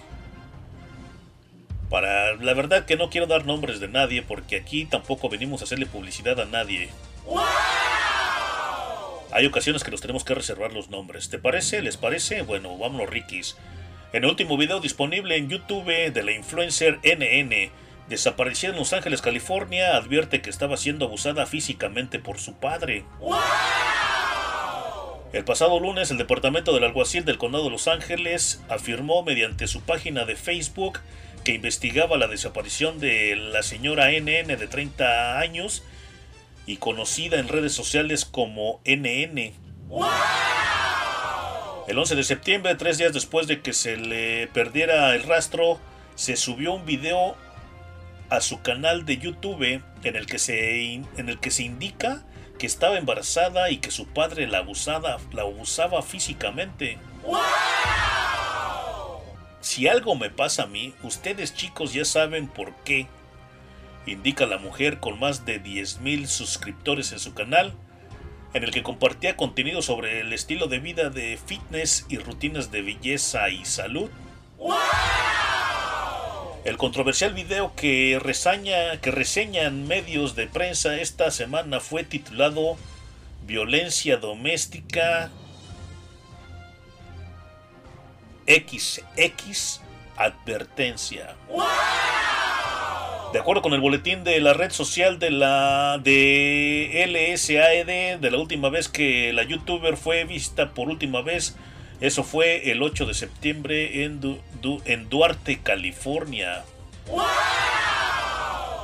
Para la verdad que no quiero dar nombres de nadie, porque aquí tampoco venimos a hacerle publicidad a nadie. Hay ocasiones que nos tenemos que reservar los nombres. ¿Te parece? ¿Les parece? Bueno, vámonos, Rikis. En el último video disponible en YouTube de la influencer NN, desaparecida en Los Ángeles, California, advierte que estaba siendo abusada físicamente por su padre. El pasado lunes, el Departamento del Alguacil del Condado de Los Ángeles afirmó mediante su página de Facebook que investigaba la desaparición de la señora NN de 30 años y conocida en redes sociales como NN. El 11 de septiembre, tres días después de que se le perdiera el rastro, se subió un video a su canal de YouTube en el que se, en el que se indica que estaba embarazada y que su padre la, abusada, la abusaba físicamente. Si algo me pasa a mí, ustedes chicos ya saben por qué. Indica la mujer con más de 10.000 suscriptores en su canal, en el que compartía contenido sobre el estilo de vida de fitness y rutinas de belleza y salud. El controversial video que, resaña, que reseñan medios de prensa esta semana fue titulado Violencia doméstica XX Advertencia. De acuerdo con el boletín de la red social de la de LSAED, de la última vez que la youtuber fue vista por última vez, eso fue el 8 de septiembre en, Du- Du- en Duarte, California.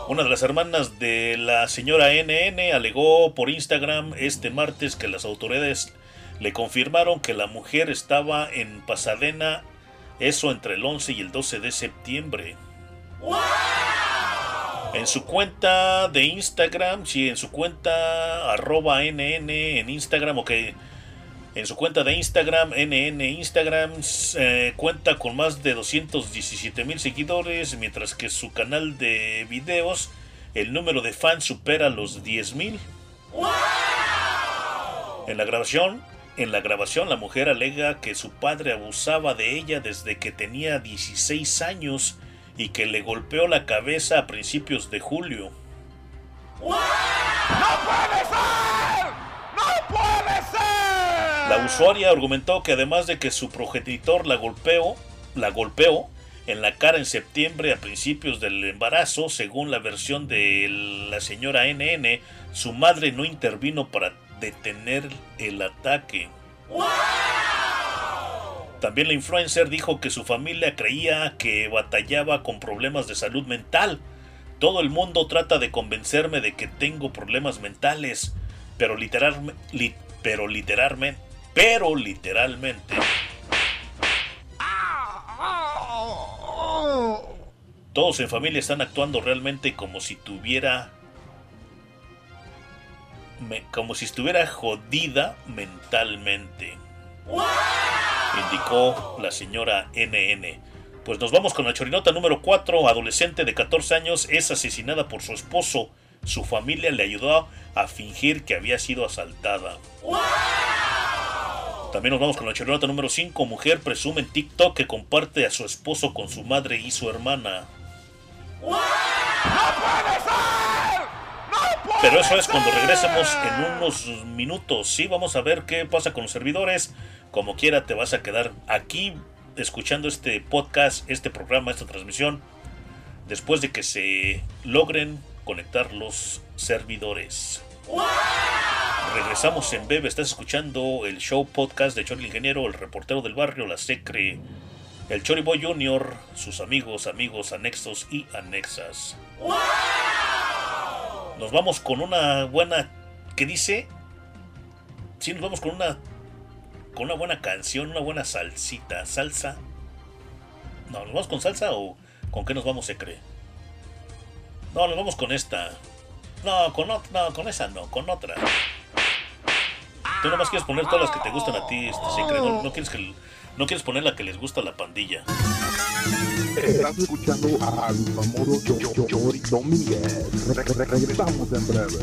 Una de las hermanas de la señora NN alegó por Instagram este martes que las autoridades le confirmaron que la mujer estaba en Pasadena, eso entre el 11 y el 12 de septiembre. En su cuenta de Instagram, sí, en su cuenta arroba NN en Instagram, ok. En su cuenta de Instagram, NN Instagram, eh, cuenta con más de 217 mil seguidores, mientras que su canal de videos, el número de fans supera los 10 mil. En la grabación, en la grabación la mujer alega que su padre abusaba de ella desde que tenía 16 años y que le golpeó la cabeza a principios de julio. ¡No puede ser! ¡No puede ser! La usuaria argumentó que además de que su progenitor la golpeó, la golpeó en la cara en septiembre a principios del embarazo, según la versión de la señora NN, su madre no intervino para detener el ataque. También la influencer dijo que su familia creía que batallaba con problemas de salud mental. Todo el mundo trata de convencerme de que tengo problemas mentales, pero literalmente, pero literalmente, pero literalmente. Todos en familia están actuando realmente como si tuviera como si estuviera jodida mentalmente. Indicó la señora NN. Pues nos vamos con la chorinota número 4. Adolescente de 14 años es asesinada por su esposo su familia le ayudó a fingir que había sido asaltada. También nos vamos con la charolata número 5. Mujer presume en TikTok que comparte a su esposo con su madre y su hermana. ¡No puede ser! ¡No puede Pero eso es cuando regresemos en unos minutos. Sí, vamos a ver qué pasa con los servidores. Como quiera, te vas a quedar aquí escuchando este podcast, este programa, esta transmisión. Después de que se logren conectar los servidores. ¡Wow! Regresamos en breve, estás escuchando el show podcast de Chori Ingeniero, el reportero del barrio, la Secre, el Choriboy Junior, sus amigos, amigos, anexos y anexas. ¡Wow! Nos vamos con una buena que dice, sí, nos vamos con una con una buena canción, una buena salsita, salsa. No, nos vamos con salsa o con qué nos vamos, se cree. No, nos vamos con esta. No, con, no, con esa no, con otra. Tú nomás quieres poner todas las que te gustan a ti, este secret. No, no, quieres que, no quieres poner la que les gusta a la pandilla. Estás escuchando a Alfa Moro Chori Domínguez. Re -re regresamos en breve.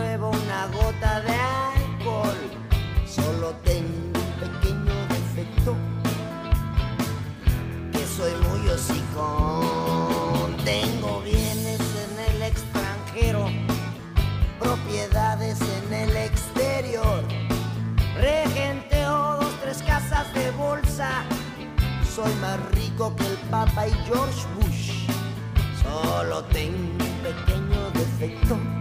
Una gota de alcohol, solo tengo un pequeño defecto, que soy muy hocicón, tengo bienes en el extranjero, propiedades en el exterior. Regenteo dos, tres casas de bolsa. Soy más rico que el Papa y George Bush. Solo tengo un pequeño defecto.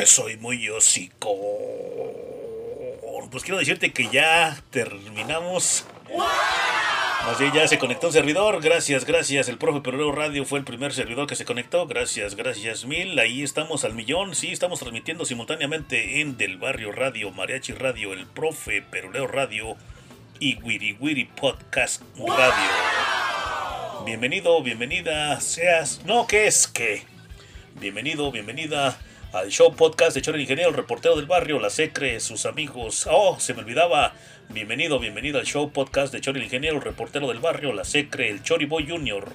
Que soy muy hocico. Pues quiero decirte que ya terminamos. Bien ya se conectó un servidor. Gracias, gracias. El profe Peruleo Radio fue el primer servidor que se conectó. Gracias, gracias mil. Ahí estamos al millón. Sí, estamos transmitiendo simultáneamente en Del Barrio Radio, Mariachi Radio, el profe Peruleo Radio y Wiri Wiri Podcast Radio. Bienvenido, bienvenida, seas. No, ¿qué es qué? Bienvenido, bienvenida al show podcast de Choro el Ingeniero, el reportero del barrio, la Secre, sus amigos. Oh, se me olvidaba. Bienvenido, bienvenido al show podcast de Choro el Ingeniero, el reportero del barrio, la Secre, el Choriboy Junior.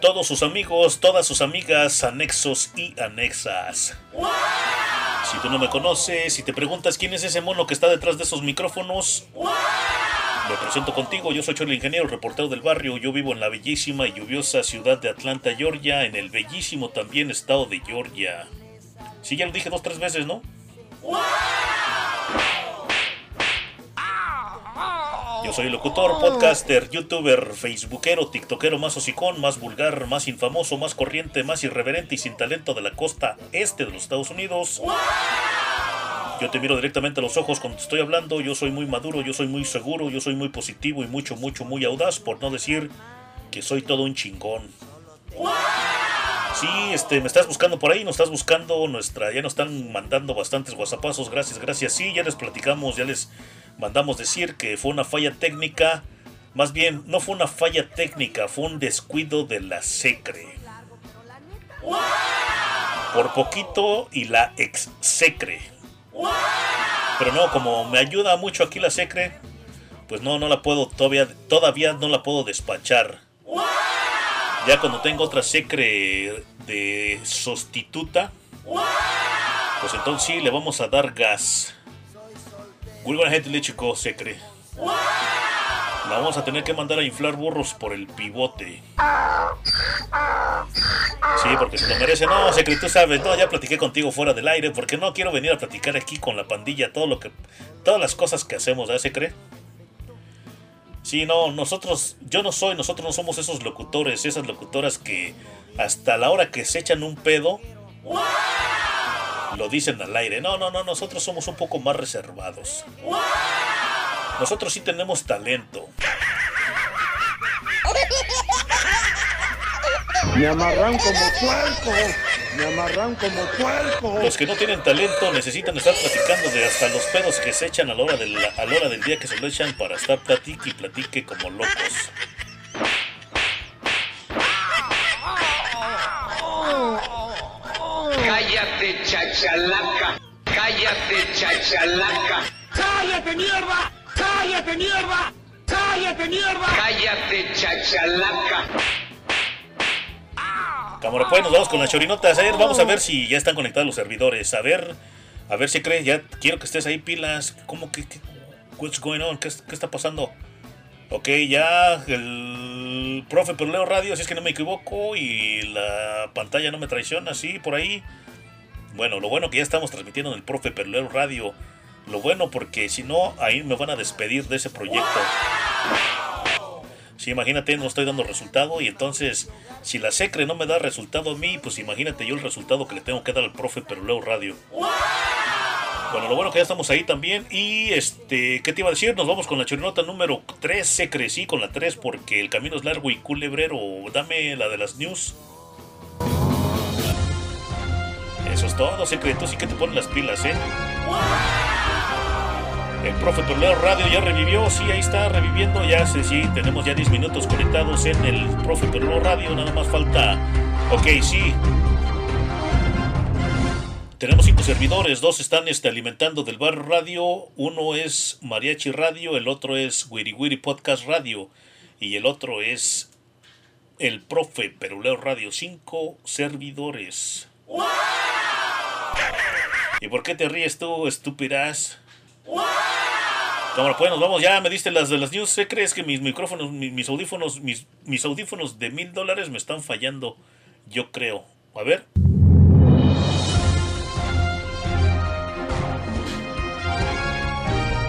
Todos sus amigos, todas sus amigas, anexos y anexas. Si tú no me conoces, si te preguntas quién es ese mono que está detrás de esos micrófonos, me presento contigo, yo soy Cholo Ingeniero, reportero del barrio. Yo vivo en la bellísima y lluviosa ciudad de Atlanta, Georgia, en el bellísimo también estado de Georgia. Sí, ya lo dije dos, tres veces, ¿no? Yo soy locutor, podcaster, youtuber, facebookero, tiktokero más hocicón, más vulgar, más infamoso, más corriente, más irreverente y sin talento de la costa este de los Estados Unidos. Yo te miro directamente a los ojos cuando te estoy hablando, yo soy muy maduro, yo soy muy seguro, yo soy muy positivo y mucho, mucho, muy audaz, por no decir que soy todo un chingón. Sí, este, me estás buscando por ahí, nos estás buscando nuestra, ya nos están mandando bastantes whatsappazos, gracias, gracias. Sí, ya les platicamos, ya les mandamos decir que fue una falla técnica, más bien, no fue una falla técnica, fue un descuido de la secre. Por poquito y la ex secre. Pero no, como me ayuda mucho aquí la secre, pues no, no la puedo todavía, todavía no la puedo despachar. Ya cuando tengo otra secre de sustituta, pues entonces sí le vamos a dar gas. Muy buena gente, chico, secre. La vamos a tener que mandar a inflar burros por el pivote. Sí, porque se lo merece. No, Secre, tú sabes, no, ya platiqué contigo fuera del aire, porque no quiero venir a platicar aquí con la pandilla todo lo que. todas las cosas que hacemos, ¿eh, Secre? Sí, no, nosotros, yo no soy, nosotros no somos esos locutores, esas locutoras que hasta la hora que se echan un pedo, lo dicen al aire. No, no, no, nosotros somos un poco más reservados. Nosotros sí tenemos talento. Me amarran como puerco. Me amarran como puerco. Los que no tienen talento necesitan estar platicando de hasta los pedos que se echan a la hora del, a la hora del día que se lo echan para estar platique y platique como locos. Cállate, chachalaca. Cállate, chachalaca. ¡Cállate, mierda! ¡Cállate, mierda! ¡Cállate, mierda! Cállate, chachalaca. Cámara, pues nos vamos con las chorinotas. A ver, vamos a ver si ya están conectados los servidores. A ver, a ver si crees. Ya quiero que estés ahí pilas. ¿Cómo que, que what's going on? ¿Qué, qué está pasando? Ok, ya el profe Peruleo Radio, si es que no me equivoco, y la pantalla no me traiciona, sí, por ahí. Bueno, lo bueno que ya estamos transmitiendo en el profe Peruleo Radio. Lo bueno porque si no, ahí me van a despedir de ese proyecto. Sí, imagínate, no estoy dando resultado y entonces, si la secre no me da resultado a mí, pues imagínate yo el resultado que le tengo que dar al profe Peruleo Radio. Bueno, lo bueno que ya estamos ahí también. Y este, ¿qué te iba a decir? Nos vamos con la chorinota número 3. Se crecí con la 3 porque el camino es largo y culebrero. Dame la de las news. Eso es todo, secreto. Sí que te ponen las pilas, ¿eh? El profe Perleo Radio ya revivió, sí, ahí está reviviendo, ya sé, sí, tenemos ya 10 minutos conectados en el profe Perleo Radio, nada más falta, ok, sí. Tenemos cinco servidores, dos están este, alimentando del bar radio, uno es Mariachi Radio, el otro es Wiri Wiri Podcast Radio y el otro es el profe Peruleo Radio, cinco servidores. ¿Y por qué te ríes tú, estúpidas? Cámara, pues nos vamos. Ya me diste las de las news. ¿Qué crees que mis micrófonos, mis, audífonos, mis, audífonos de mil dólares me están fallando? Yo creo. A ver.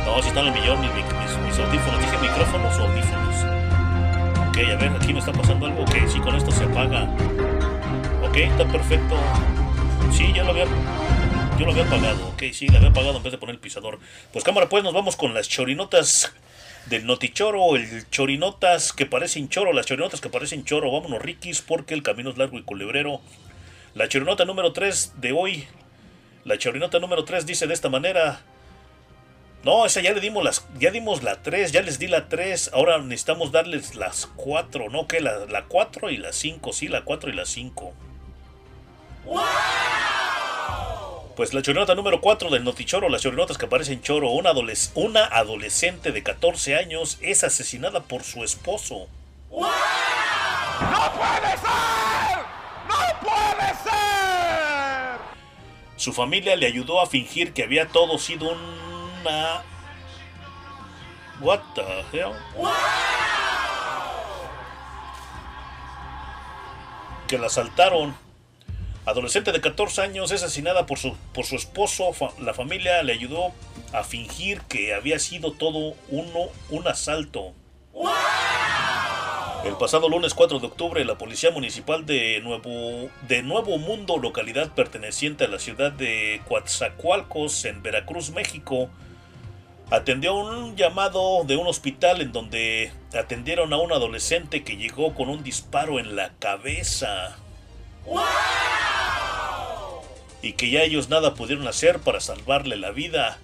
No, si están al millón mis, mis, audífonos. Dije micrófonos o audífonos. Ok, a ver, aquí me está pasando algo. Ok, sí, con esto se apaga. Ok, está perfecto. Sí, ya lo había yo lo había apagado, ok, sí, lo había apagado en vez de poner el pisador. Pues cámara, pues nos vamos con las chorinotas del notichoro, el chorinotas que parecen choro, las chorinotas que parecen choro. Vámonos, Rikis, porque el camino es largo y culebrero. La chorinota número 3 de hoy, la chorinota número 3 dice de esta manera. No, esa ya le dimos las, ya dimos la 3, ya les di la 3, ahora necesitamos darles las 4, ¿no? Que la, la 4 y la 5, sí, la 4 y la 5. Pues la chorinota número 4 del Notichoro, las chorinotas que aparecen choro, una, adoles una adolescente de 14 años es asesinada por su esposo. ¡No puede ser! ¡No puede ser! Su familia le ayudó a fingir que había todo sido una... What the hell? Que la asaltaron. Adolescente de 14 años es asesinada por su, por su esposo. Fa- la familia le ayudó a fingir que había sido todo uno, un asalto. El pasado lunes 4 de octubre, la Policía Municipal de Nuevo, de Nuevo Mundo, localidad perteneciente a la ciudad de Coatzacoalcos, en Veracruz, México, atendió un llamado de un hospital en donde atendieron a un adolescente que llegó con un disparo en la cabeza. Y que ya ellos nada pudieron hacer para salvarle la vida.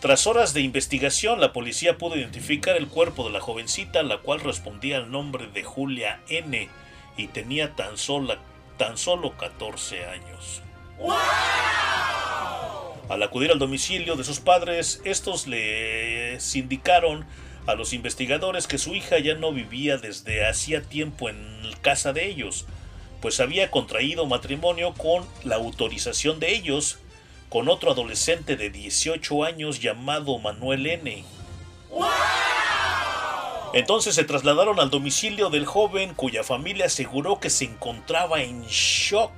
Tras horas de investigación, la policía pudo identificar el cuerpo de la jovencita, la cual respondía al nombre de Julia N. y tenía tan, tan solo 14 años. Al acudir al domicilio de sus padres, estos les indicaron a los investigadores que su hija ya no vivía desde hacía tiempo en casa de ellos, pues había contraído matrimonio con la autorización de ellos con otro adolescente de 18 años llamado Manuel N. Entonces se trasladaron al domicilio del joven cuya familia aseguró que se encontraba en shock,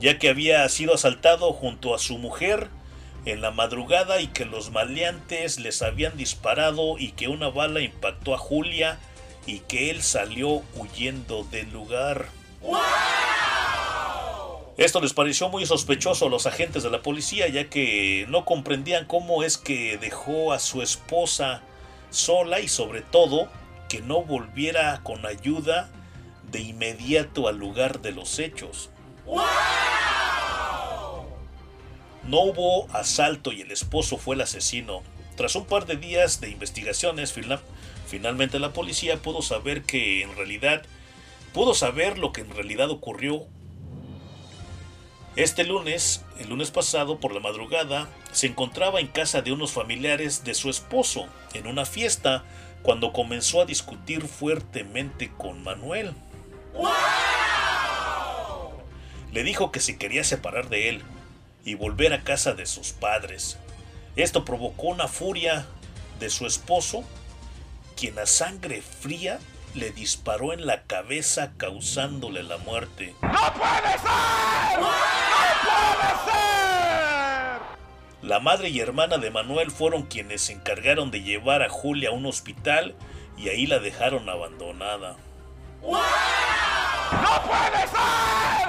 ya que había sido asaltado junto a su mujer en la madrugada y que los maleantes les habían disparado y que una bala impactó a Julia y que él salió huyendo del lugar. Esto les pareció muy sospechoso a los agentes de la policía, ya que no comprendían cómo es que dejó a su esposa sola y sobre todo que no volviera con ayuda de inmediato al lugar de los hechos. No hubo asalto y el esposo fue el asesino. Tras un par de días de investigaciones, finalmente la policía pudo saber que en realidad pudo saber lo que en realidad ocurrió este lunes, el lunes pasado por la madrugada, se encontraba en casa de unos familiares de su esposo, en una fiesta, cuando comenzó a discutir fuertemente con Manuel. Le dijo que se quería separar de él y volver a casa de sus padres. Esto provocó una furia de su esposo quien a sangre fría le disparó en la cabeza causándole la muerte. ¡No puede ser! ¡No puede ser! La madre y hermana de Manuel fueron quienes se encargaron de llevar a Julia a un hospital y ahí la dejaron abandonada. ¡No puede ser!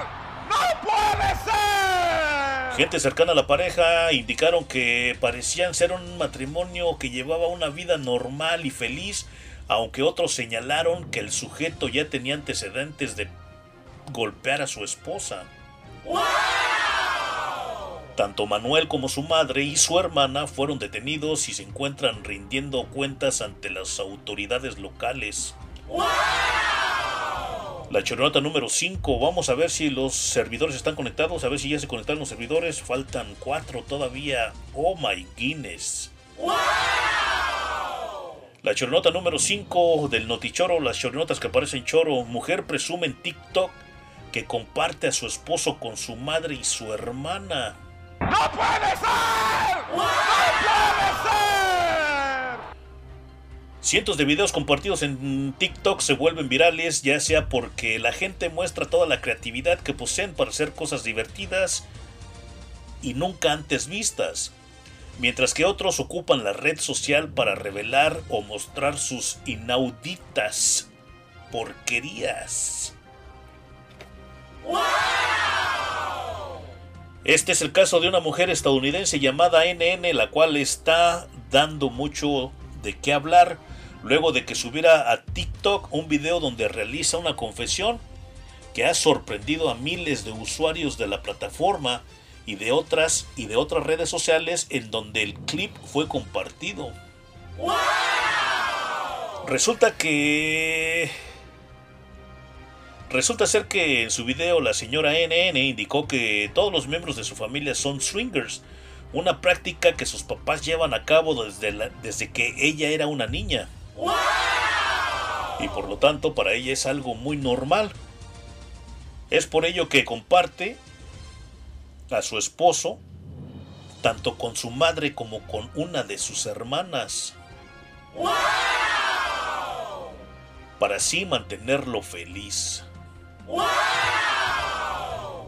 ¡No puede ser! Gente cercana a la pareja indicaron que parecían ser un matrimonio que llevaba una vida normal y feliz, aunque otros señalaron que el sujeto ya tenía antecedentes de golpear a su esposa. Tanto Manuel como su madre y su hermana fueron detenidos y se encuentran rindiendo cuentas ante las autoridades locales. La choronota número 5. Vamos a ver si los servidores están conectados. A ver si ya se conectaron los servidores. Faltan 4 todavía. Oh my Guinness. La choronota número 5 del Notichoro. Las choronotas que aparecen choro. Mujer presume en TikTok que comparte a su esposo con su madre y su hermana. ¡No puede ser! ¡No puede ser! Cientos de videos compartidos en TikTok se vuelven virales, ya sea porque la gente muestra toda la creatividad que poseen para hacer cosas divertidas y nunca antes vistas, mientras que otros ocupan la red social para revelar o mostrar sus inauditas porquerías. Este es el caso de una mujer estadounidense llamada NN, la cual está dando mucho de qué hablar luego de que subiera a TikTok un video donde realiza una confesión que ha sorprendido a miles de usuarios de la plataforma y de otras y de otras redes sociales en donde el clip fue compartido. Resulta que Resulta ser que en su video la señora NN indicó que todos los miembros de su familia son swingers, una práctica que sus papás llevan a cabo desde, la- desde que ella era una niña. Y por lo tanto para ella es algo muy normal. Es por ello que comparte a su esposo tanto con su madre como con una de sus hermanas. Para así mantenerlo feliz.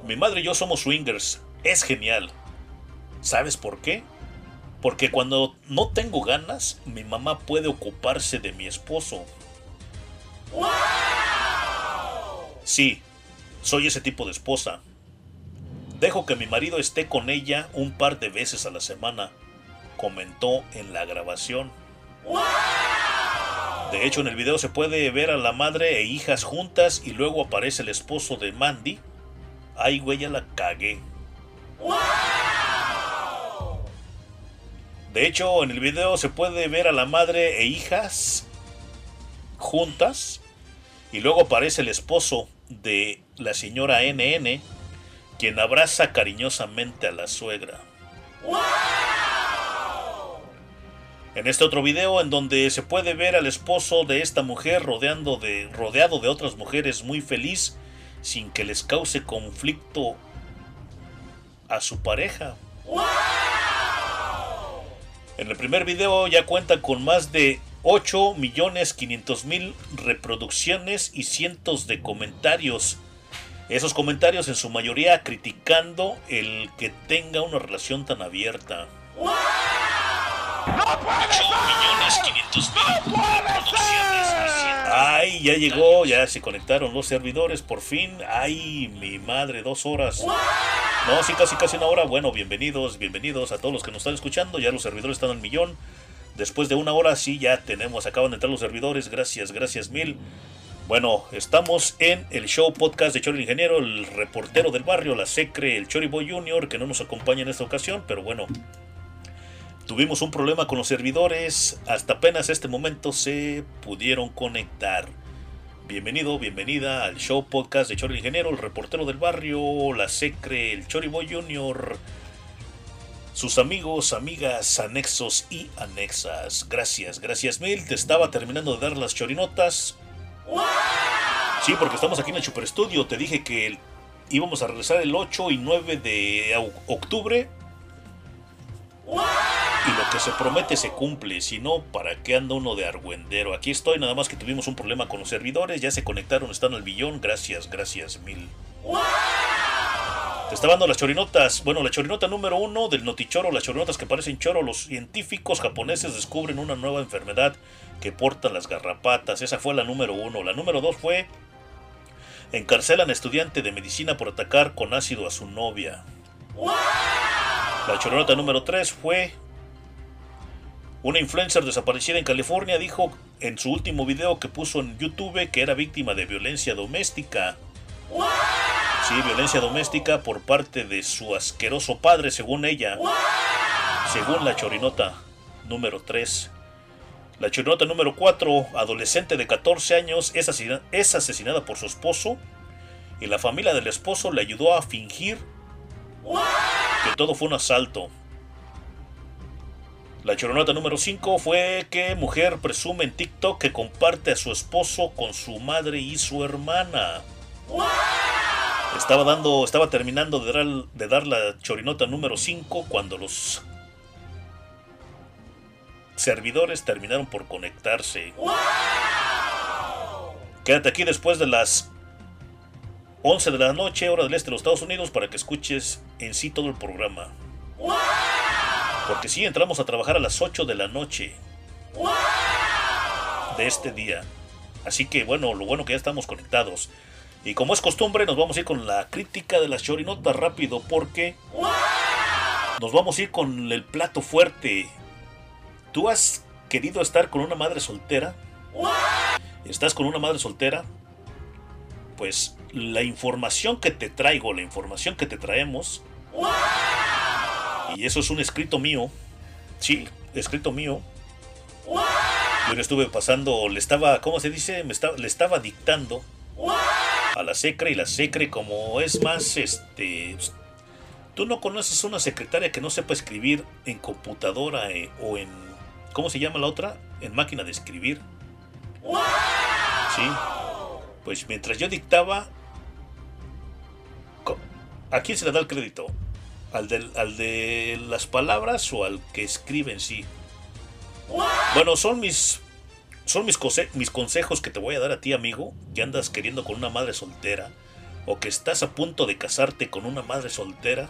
Mi madre y yo somos swingers. Es genial. ¿Sabes por qué? Porque cuando no tengo ganas, mi mamá puede ocuparse de mi esposo. Sí, soy ese tipo de esposa. Dejo que mi marido esté con ella un par de veces a la semana, comentó en la grabación. De hecho, en el video se puede ver a la madre e hijas juntas y luego aparece el esposo de Mandy. Ay, güey, ya la cagué. De hecho, en el video se puede ver a la madre e hijas juntas y luego aparece el esposo de la señora NN, quien abraza cariñosamente a la suegra. En este otro video, en donde se puede ver al esposo de esta mujer rodeando de, rodeado de otras mujeres muy feliz, sin que les cause conflicto a su pareja. En el primer video ya cuenta con más de 8 millones 500 mil reproducciones y cientos de comentarios. Esos comentarios en su mayoría criticando el que tenga una relación tan abierta. 8 millones 500 mil reproducciones y cientos- Ay, ya llegó, ya se conectaron los servidores, por fin. Ay, mi madre, dos horas. No, sí, casi casi una hora. Bueno, bienvenidos, bienvenidos a todos los que nos están escuchando. Ya los servidores están al millón. Después de una hora, sí, ya tenemos, acaban de entrar los servidores. Gracias, gracias mil. Bueno, estamos en el show podcast de Chori el Ingeniero, el reportero del barrio, la Secre, el Chori Boy Junior, que no nos acompaña en esta ocasión, pero bueno, tuvimos un problema con los servidores. Hasta apenas este momento se pudieron conectar. Bienvenido, bienvenida al show podcast de Chori el Ingeniero, el reportero del barrio, la Secre, el Chori Boy Junior, sus amigos, amigas, anexos y anexas. Gracias, gracias mil. Te estaba terminando de dar las chorinotas. Sí, porque estamos aquí en el Super Studio. Te dije que íbamos a regresar el 8 y 9 de octubre. Y lo que se promete se cumple, si no, ¿para qué anda uno de argüendero? Aquí estoy, nada más que tuvimos un problema con los servidores, ya se conectaron, están al billón, gracias, gracias mil. Te está dando las chorinotas. Bueno, la chorinota número uno del notichoro, las chorinotas que parecen choro. Los científicos japoneses descubren una nueva enfermedad que portan las garrapatas. Esa fue la número uno. La número dos fue encarcelan a estudiante de medicina por atacar con ácido a su novia. La chorinota número tres fue una influencer desaparecida en California dijo en su último video que puso en YouTube que era víctima de violencia doméstica. Sí, violencia doméstica por parte de su asqueroso padre, según ella. Según la chorinota número 3. La chorinota número 4, adolescente de 14 años, es, es asesinada por su esposo y la familia del esposo le ayudó a fingir que todo fue un asalto. La choronota número 5 fue que mujer presume en TikTok que comparte a su esposo con su madre y su hermana. Estaba dando, estaba terminando de dar, de dar la chorinota número 5 cuando los servidores terminaron por conectarse. Quédate aquí después de las 11 de la noche, hora del este de los Estados Unidos, para que escuches en sí todo el programa. Porque sí, entramos a trabajar a las 8 de la noche de este día. Así que bueno, lo bueno que ya estamos conectados. Y como es costumbre, nos vamos a ir con la crítica de las chorinotas rápido porque nos vamos a ir con el plato fuerte. ¿Tú has querido estar con una madre soltera? ¿Estás con una madre soltera? Pues la información que te traigo, la información que te traemos, y eso es un escrito mío, sí, escrito mío. Yo le estuve pasando, le estaba, ¿cómo se dice? Me estaba, le estaba dictando a la secre y la secre como es más, este... Tú no conoces una secretaria que no sepa escribir en computadora eh, o en... ¿Cómo se llama la otra? En máquina de escribir. Sí. Pues mientras yo dictaba... ¿A quién se le da el crédito? ¿Al, del- al de las palabras o al que escribe en sí? Bueno, son mis son mis, conse- mis consejos que te voy a dar a ti, amigo, que andas queriendo con una madre soltera o que estás a punto de casarte con una madre soltera.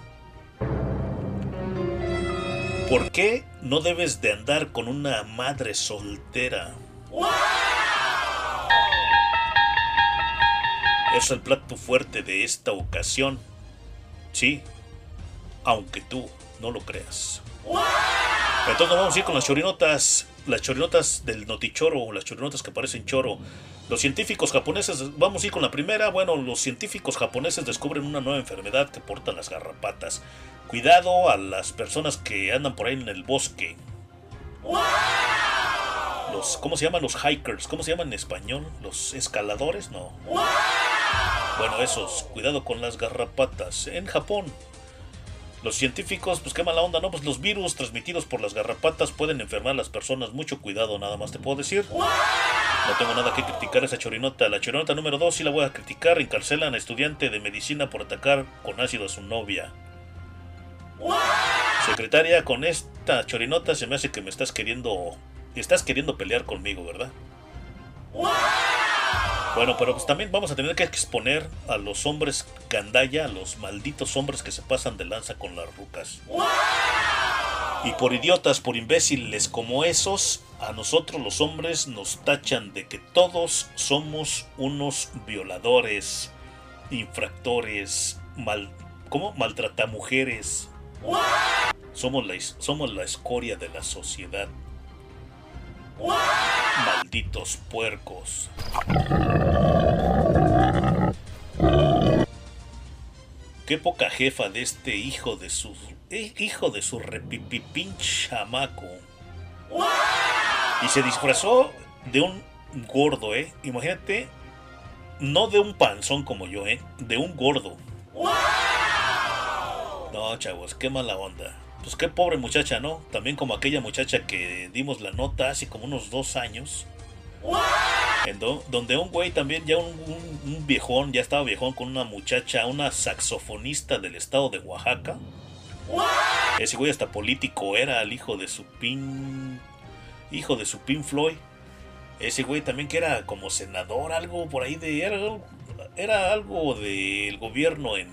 ¿Por qué no debes de andar con una madre soltera? Es el plato fuerte de esta ocasión. Sí, aunque tú no lo creas. Entonces vamos a ir con las chorinotas, las chorinotas del notichoro, las chorinotas que parecen choro. Los científicos japoneses, vamos a ir con la primera. Bueno, los científicos japoneses descubren una nueva enfermedad que portan las garrapatas. Cuidado a las personas que andan por ahí en el bosque. ¿Cómo se llaman los hikers? ¿Cómo se llaman en español? ¿Los escaladores? No. Bueno, esos, cuidado con las garrapatas. En Japón, los científicos, pues qué mala onda, ¿no? Pues los virus transmitidos por las garrapatas pueden enfermar a las personas. Mucho cuidado, nada más te puedo decir. No tengo nada que criticar a esa chorinota. La chorinota número 2 sí la voy a criticar. Encarcelan a estudiante de medicina por atacar con ácido a su novia. Secretaria, con esta chorinota se me hace que me estás queriendo... Estás queriendo pelear conmigo, ¿verdad? Bueno, pero pues también vamos a tener que exponer a los hombres gandaya, a los malditos hombres que se pasan de lanza con las rucas. Y por idiotas, por imbéciles como esos, a nosotros los hombres nos tachan de que todos somos unos violadores, infractores, mal, ¿cómo? Maltratamujeres. Somos la, somos la escoria de la sociedad. Malditos puercos. Qué poca jefa de este hijo de su eh, hijo de su repipipín chamaco. Y se disfrazó de un gordo, ¿eh? Imagínate, no de un panzón como yo, ¿eh? De un gordo. No, chavos, qué mala onda. Pues qué pobre muchacha, ¿no? También como aquella muchacha que dimos la nota hace como unos dos años. En do- donde un güey también, ya un, un- un viejón, ya estaba viejón con una muchacha, una saxofonista del estado de Oaxaca. Ese güey hasta político era el hijo de su pin. Hijo de su pin Floyd. Ese güey también que era como senador, algo por ahí de. Era, era algo del gobierno en,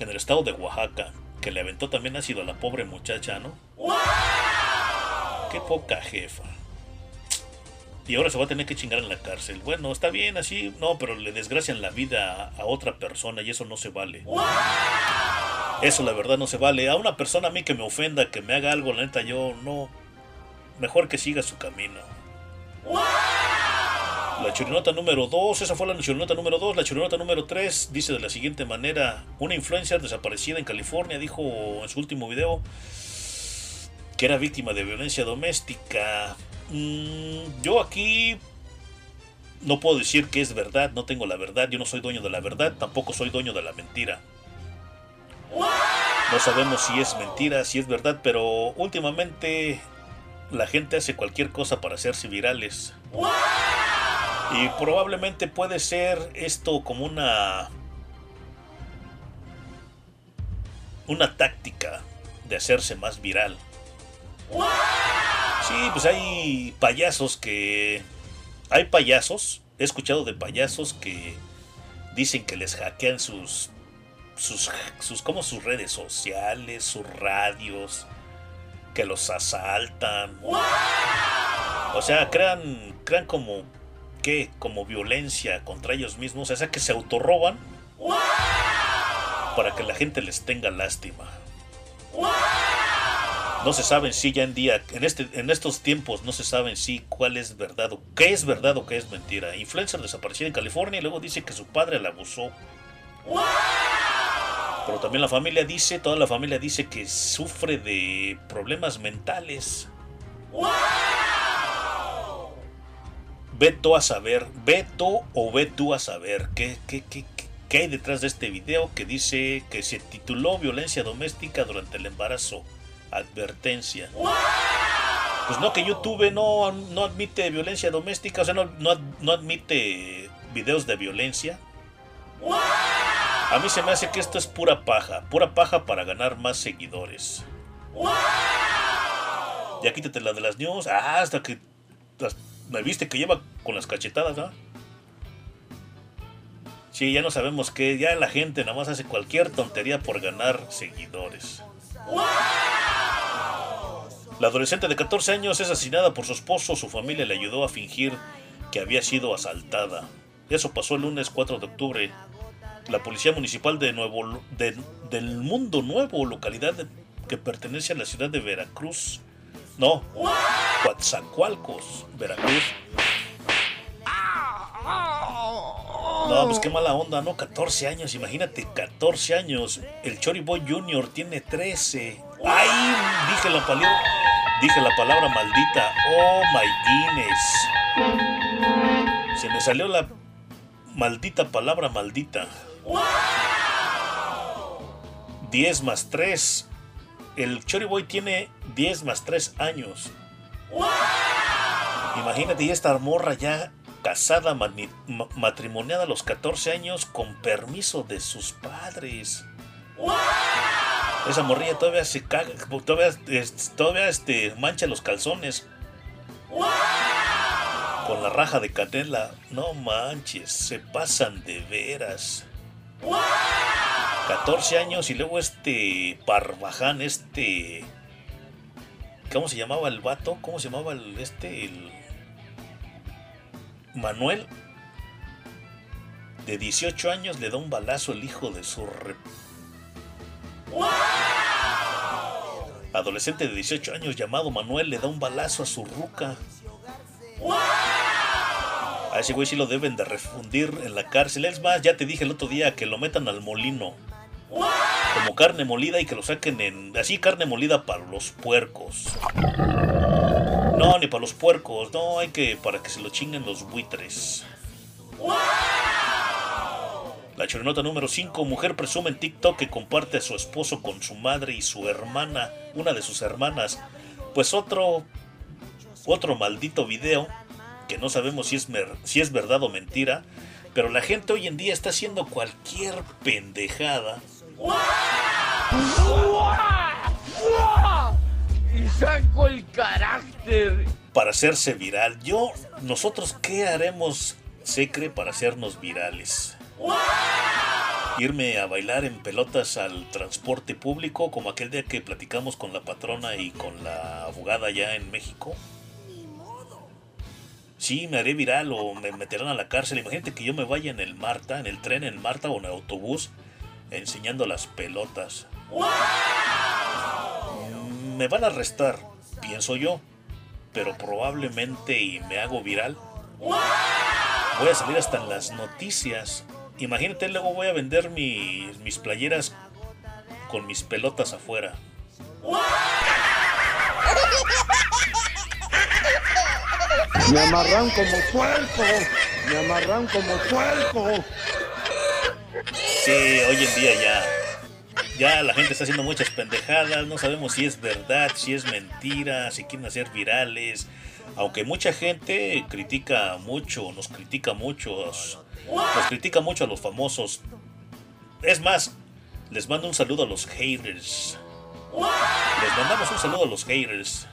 en el estado de Oaxaca. Que le aventó también ácido a la pobre muchacha, ¿no? Qué poca jefa. Y ahora se va a tener que chingar en la cárcel. Bueno, está bien así, no, pero le desgracian la vida a otra persona y eso no se vale. Eso la verdad no se vale. A una persona a mí que me ofenda, que me haga algo, la neta yo no. Mejor que siga su camino. La churinota número 2, esa fue la churinota número 2. La churinota número 3 dice de la siguiente manera: Una influencer desaparecida en California dijo en su último video que era víctima de violencia doméstica. Mm, yo aquí no puedo decir que es verdad, no tengo la verdad, yo no soy dueño de la verdad, tampoco soy dueño de la mentira. No sabemos si es mentira, si es verdad, pero últimamente la gente hace cualquier cosa para hacerse virales. Y probablemente puede ser esto como una una táctica de hacerse más viral. Sí, pues hay payasos que hay payasos, he escuchado de payasos que dicen que les hackean sus sus sus sus redes sociales, sus radios, que los asaltan. O sea, crean crean como ¿qué? Como violencia contra ellos mismos, sea, que se autorroban para que la gente les tenga lástima. No se saben si ya en día, en, este, en estos tiempos, no se saben si cuál es verdad o qué es verdad o qué es mentira. Influencer desaparecida en California y luego dice que su padre la abusó. Pero también la familia dice, toda la familia dice que sufre de problemas mentales. Ve tú a saber, ve tú o ve tú a saber qué, qué, qué, qué hay detrás de este video que dice que se tituló Violencia Doméstica durante el embarazo. Advertencia. Pues no, que YouTube no, no admite violencia doméstica, o sea, no, no, no admite videos de violencia. A mí se me hace que esto es pura paja, pura paja para ganar más seguidores. Ya quítate la de las news, hasta que me viste que lleva con las cachetadas, ¿no? Sí, ya no sabemos qué, ya la gente nada más hace cualquier tontería por ganar seguidores. La adolescente de 14 años es asesinada por su esposo. Su familia le ayudó a fingir que había sido asaltada. Eso pasó el lunes 4 de octubre. La policía municipal de Nuevo de, del Mundo Nuevo, localidad que pertenece a la ciudad de Veracruz. No, Coatzacoalcos, Veracruz. No, pues qué mala onda, ¿no? 14 años, imagínate, 14 años. El Chori Boy Jr. tiene 13. ¡Ay! Dije la palabra, dije la palabra maldita. ¡Oh, my Guinness! Se me salió la maldita palabra maldita. 10 más 3. El Chori Boy tiene 10 más 3 años. Imagínate, y esta morra ya casada, matrimoniada a los 14 años con permiso de sus padres. Esa morrilla todavía se caga, todavía, todavía este, mancha los calzones. Con la raja de canela. No manches, se pasan de veras. 14 años y luego este Parvaján, este... ¿Cómo se llamaba el vato? ¿Cómo se llamaba el, este? El, Manuel, de 18 años, le da un balazo el hijo de su... Adolescente de 18 años llamado Manuel le da un balazo a su ruca. A ese güey sí lo deben de refundir en la cárcel. Es más, ya te dije el otro día que lo metan al molino. Como carne molida y que lo saquen en... Así carne molida para los puercos. No, ni para los puercos. No, hay que... Para que se lo chinguen los buitres. La chorinota número 5. Mujer presume en TikTok que comparte a su esposo con su madre y su hermana. Una de sus hermanas. Pues otro... Otro maldito video. Que no sabemos si es, si es verdad o mentira. Pero la gente hoy en día está haciendo cualquier pendejada saco el carácter. Para hacerse viral. Yo, nosotros, ¿qué haremos, Secre, para hacernos virales? Irme a bailar en pelotas al transporte público, como aquel día que platicamos con la patrona y con la abogada allá en México. Sí, me haré viral o me meterán a la cárcel. Imagínate que yo me vaya en el Marta, en el tren, en el Marta o en el autobús, enseñando las pelotas. Me van a arrestar, pienso yo, pero probablemente y me hago viral. Voy a salir hasta en las noticias. Imagínate, luego voy a vender mis, mis playeras con mis pelotas afuera. [LAUGHS] Me amarran como suelco. Me amarran como suelco. Sí, hoy en día ya. Ya la gente está haciendo muchas pendejadas. No sabemos si es verdad, si es mentira, si quieren hacer virales. Aunque mucha gente critica mucho, nos critica mucho, nos critica mucho a los famosos. Es más, les mando un saludo a los haters. Les mandamos un saludo a los haters.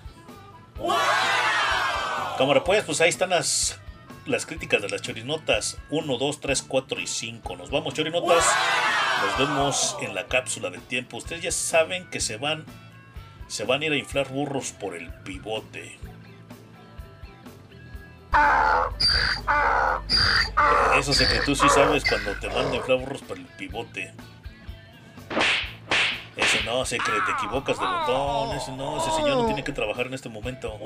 Cámara, pues, pues ahí están las, las críticas de las chorinotas 1, 2, 3, 4 y 5. Nos vamos, chorinotas. Nos vemos en la cápsula del tiempo. Ustedes ya saben que se van, se van a ir a inflar burros por el pivote. Eso sé que tú sí sabes cuando te mandan inflar burros por el pivote. Ese no, sé que te equivocas de botón. Ese no, ese señor no tiene que trabajar en este momento.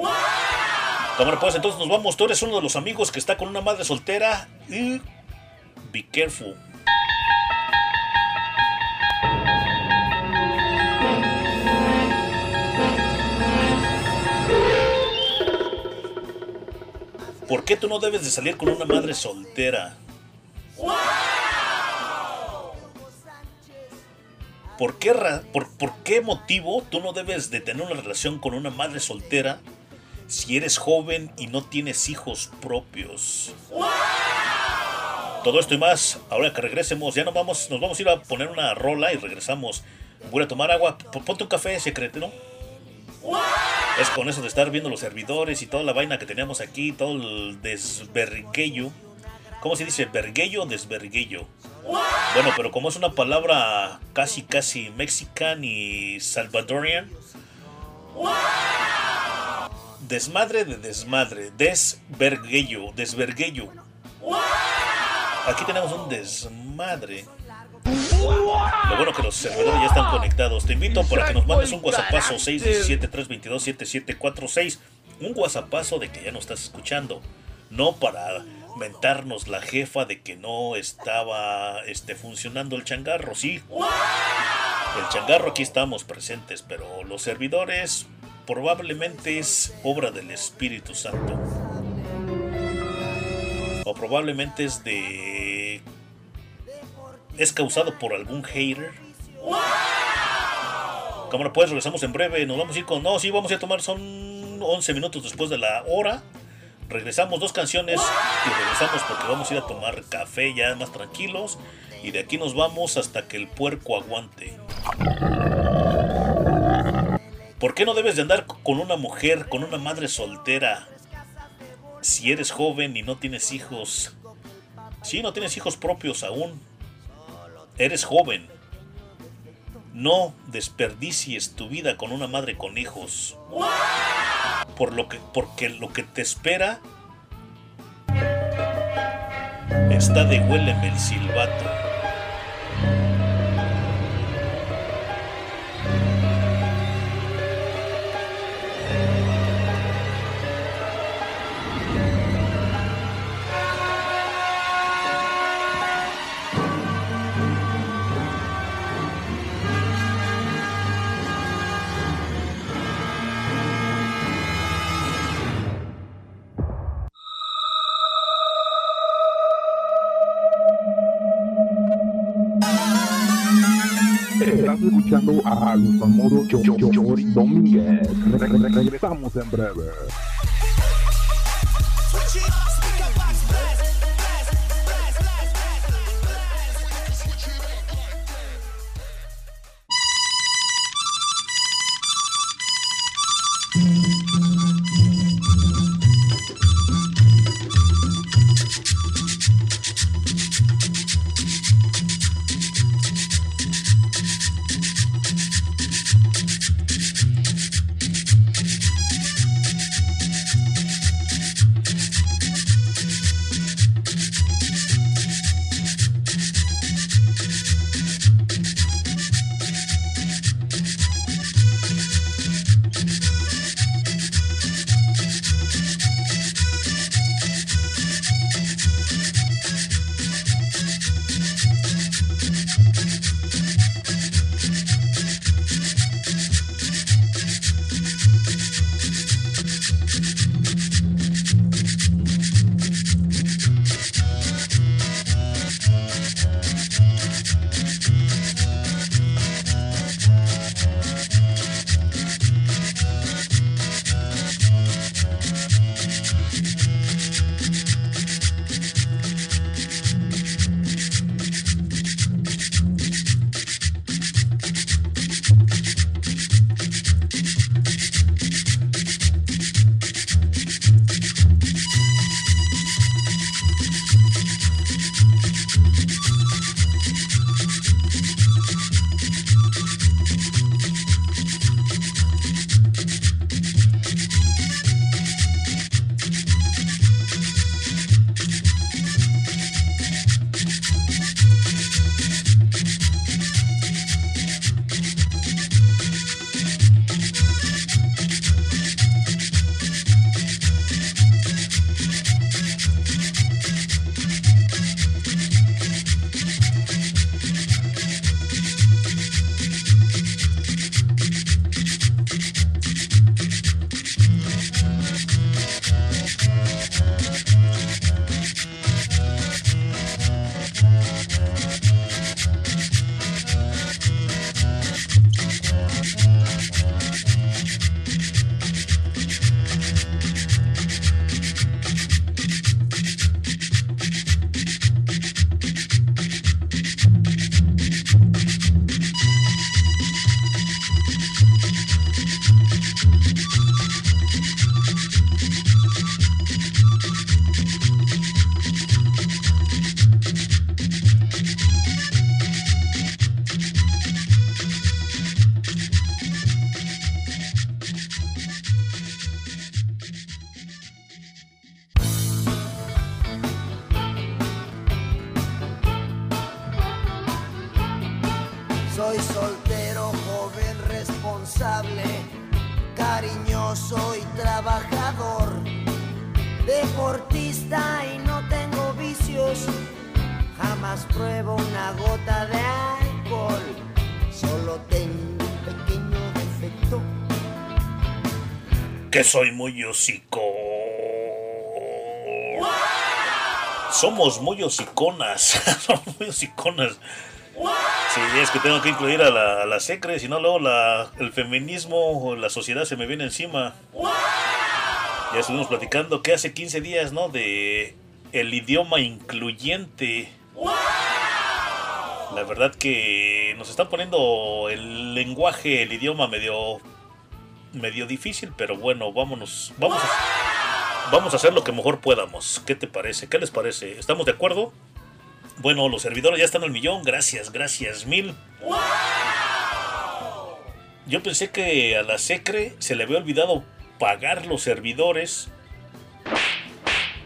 Cámara, pues entonces nos vamos. Tú eres uno de los amigos que está con una madre soltera. Y. Be careful. ¿Por qué tú no debes de salir con una madre soltera? ¿Por qué, por, por qué motivo tú no debes de tener una relación con una madre soltera si eres joven y no tienes hijos propios? Todo esto y más, ahora que regresemos, ya nos vamos, nos vamos a ir a poner una rola y regresamos. Voy a tomar agua, ponte un café, secreto, ¿no? Es con eso de estar viendo los servidores y toda la vaina que teníamos aquí, todo el desverguello. ¿Cómo se dice? ¿Verguello o desverguello? Bueno, pero como es una palabra casi, casi mexican y salvadorian. Desmadre de desmadre, desverguello, desverguello. Aquí tenemos un desmadre. Lo bueno que los servidores ya están conectados. Te invito para que nos mandes un whatsappazo 617-322-7746. Un whatsappazo de que ya nos estás escuchando. No para mentarnos la jefa de que no estaba este, funcionando el changarro. Sí, el changarro aquí estamos presentes, pero los servidores probablemente es obra del Espíritu Santo. O probablemente es de es causado por algún hater. Cámara, pues regresamos en breve. Nos vamos a ir con. No, sí, vamos a tomar. Son 11 minutos después de la hora. Regresamos dos canciones y regresamos porque vamos a ir a tomar café ya más tranquilos. Y de aquí nos vamos hasta que el puerco aguante. ¿Por qué no debes de andar con una mujer, con una madre soltera? Si eres joven y no tienes hijos. Si no tienes hijos propios aún, eres joven. No desperdicies tu vida con una madre con hijos. Por lo que, porque lo que te espera está de huéleme el silbato. Regresamos Que soy muy hocico. Somos muy hociconas. [LAUGHS] Somos muy hociconas. Sí, es que tengo que incluir a la, a la secre, si no luego la, el feminismo o la sociedad se me viene encima. Ya estuvimos platicando que hace 15 días, ¿no? De el idioma incluyente. La verdad que nos están poniendo el lenguaje, el idioma medio medio difícil, pero bueno, vámonos, vamos a, vamos a hacer lo que mejor podamos. ¿Qué te parece? ¿Qué les parece? ¿Estamos de acuerdo? Bueno, los servidores ya están al millón. Gracias, gracias mil. Yo pensé que a la Secre se le había olvidado pagar los servidores.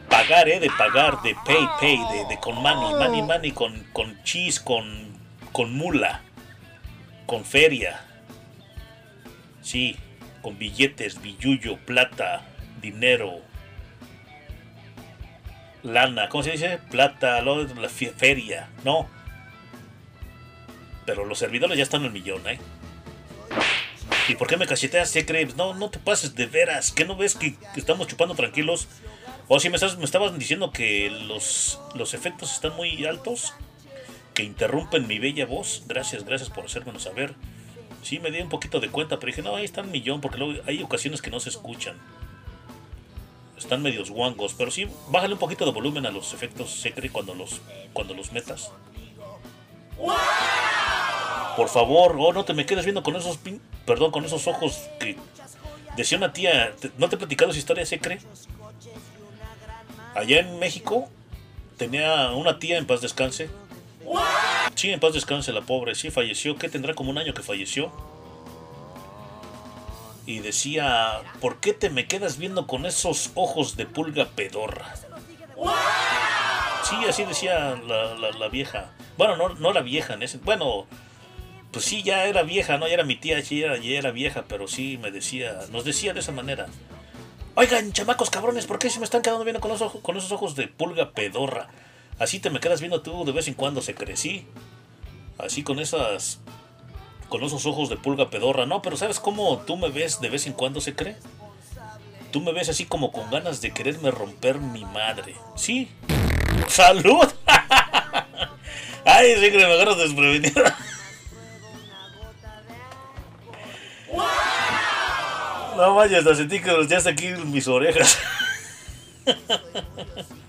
Pagar, ¿eh? De pagar, de pay, pay, de, de con money, money, money, con, con cheese, con, con mula, con feria. Sí, con billetes, billullo, plata, dinero, lana, ¿cómo se dice? Plata, lo- la fe- feria, no. Pero los servidores ya están al millón, ¿eh? ¿Y por qué me cacheteas, Secre? No, no te pases de veras. ¿Qué no ves que, que estamos chupando tranquilos? O si me, estás, me estabas diciendo que los, los efectos están muy altos, que interrumpen mi bella voz. Gracias, gracias por hacérmelo saber. Sí, me di un poquito de cuenta, pero dije, no, ahí está el millón, porque luego hay ocasiones que no se escuchan. Están medios guangos, pero sí, bájale un poquito de volumen a los efectos Secre cuando los, cuando los metas. Por favor, oh, no te me quedes viendo con esos pin- perdón, con esos ojos que decía una tía, ¿no te he platicado esa historia Secre? Allá en México tenía una tía en paz descanse. Sí, en paz descanse la pobre, sí falleció, que tendrá como un año que falleció. Y decía, ¿por qué te me quedas viendo con esos ojos de pulga pedorra? Sí, así decía la, la- vieja. Bueno, no, no la vieja en ese. Bueno, pues sí, ya era vieja, ¿no? Ya era mi tía, sí, ya, ya era vieja, pero sí me decía, nos decía de esa manera. Oigan, chamacos cabrones, ¿por qué se me están quedando viendo con, los ojos, con esos ojos de pulga pedorra? Así te me quedas viendo tú de vez en cuando, se crecí. Así con esas. Con esos ojos de pulga pedorra. No, pero ¿sabes cómo tú me ves de vez en cuando, se cree? Tú me ves así como con ganas de quererme romper mi madre. Sí. ¡Salud! [LAUGHS] Ay, sí que me agarras desprevenida. [LAUGHS] No vayas, la sentí que ya está aquí mis orejas. [LAUGHS]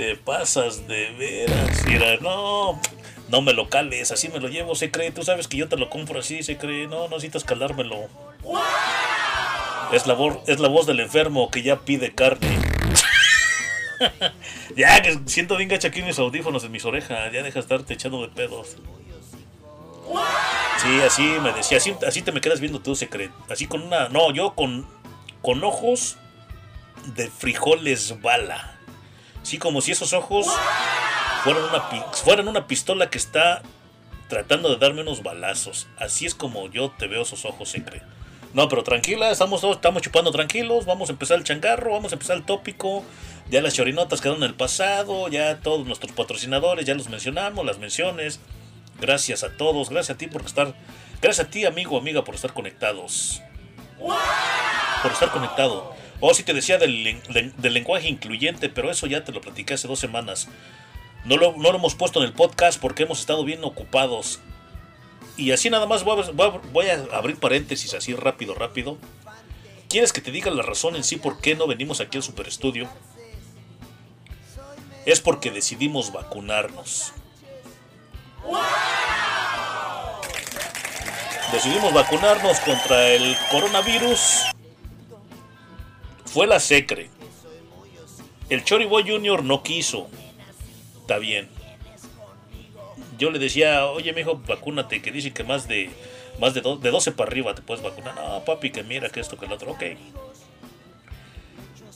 Te pasas de veras, mira, no, no me lo cales, así me lo llevo, se cree, tú sabes que yo te lo compro así, se cree, no, no necesitas calármelo. Es la, es la voz del enfermo que ya pide carne. [LAUGHS] ya, que siento bien gacha aquí mis audífonos en mis orejas, ya deja de estarte echando de pedos. Sí, así me decía, así, así te me quedas viendo tú, secreto. Así con una, no, yo con, con ojos de frijoles bala. Sí, como si esos ojos fueran una, fueran una pistola que está tratando de darme unos balazos. Así es como yo te veo esos ojos, secre. No, pero tranquila, estamos, todos- estamos chupando tranquilos. Vamos a empezar el changarro, vamos a empezar el tópico. Ya las chorinotas quedaron en el pasado. Ya todos nuestros patrocinadores, ya los mencionamos, las menciones. Gracias a todos, gracias a ti por estar. Gracias a ti, amigo, amiga, por estar conectados. Por estar conectado. Oh, sí te decía del, len- len- del lenguaje incluyente, pero eso ya te lo platiqué hace dos semanas. No lo, no lo hemos puesto en el podcast porque hemos estado bien ocupados. Y así nada más voy a abrir paréntesis así rápido, rápido. ¿Quieres que te diga la razón en sí por qué no venimos aquí al Super Estudio? Es porque decidimos vacunarnos. Decidimos vacunarnos contra el coronavirus. Fue la secre. El Choriboy Junior no quiso. Está bien. Yo le decía, oye, mijo, vacúnate, que dicen que más de más de, do- de 12 para arriba te puedes vacunar. No, papi, que mira que esto, que el otro. Ok.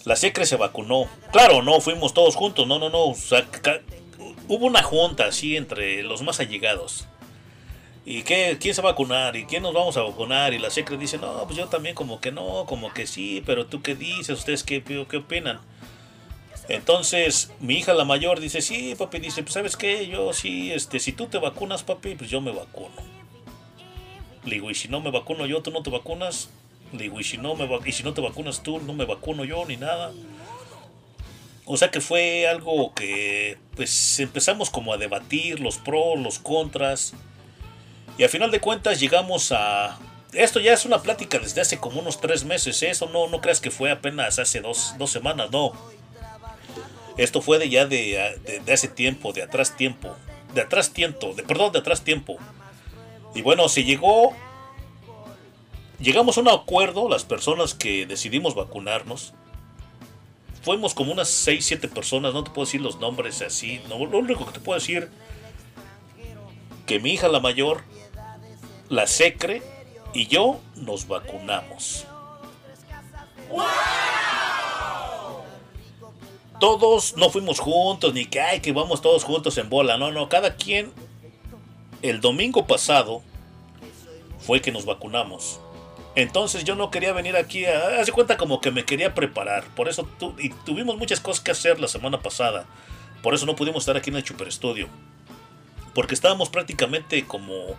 La secre se vacunó. Claro, no fuimos todos juntos. No, no, no. sea, hubo una junta así entre los más allegados. ¿Y qué, quién se va a vacunar? ¿Y quién nos vamos a vacunar? Y la secre dice, no, pues yo también como que no, como que sí, pero tú qué dices, ustedes qué, qué opinan. Entonces, mi hija la mayor dice, sí, papi, dice, pues sabes qué, yo sí, este, si tú te vacunas, papi, pues yo me vacuno. Le digo, y si no me vacuno yo, tú no te vacunas. Le digo, y si no, me y si no te vacunas tú, no me vacuno yo ni nada. O sea que fue algo que pues empezamos como a debatir los pros, los contras. Y a final de cuentas llegamos a... Esto ya es una plática desde hace como unos tres meses. ¿eh? Eso no, no creas que fue apenas hace dos, dos semanas, no. Esto fue de ya de, de, hace tiempo, de atrás tiempo. De atrás tiempo, de, perdón, de atrás tiempo. Y bueno, se llegó... Llegamos a un acuerdo, las personas que decidimos vacunarnos, fuimos como unas 6, 7 personas, no te puedo decir los nombres así, no, lo único que te puedo decir que mi hija la mayor, la Secre y yo nos vacunamos. Todos no fuimos juntos, ni que ay, que vamos todos juntos en bola, no, no, cada quien el domingo pasado fue que nos vacunamos. Entonces yo no quería venir aquí a... Hace cuenta como que me quería preparar. Por eso y tuvimos muchas cosas que hacer la semana pasada. Por eso no pudimos estar aquí en el Super Studio. Porque estábamos prácticamente como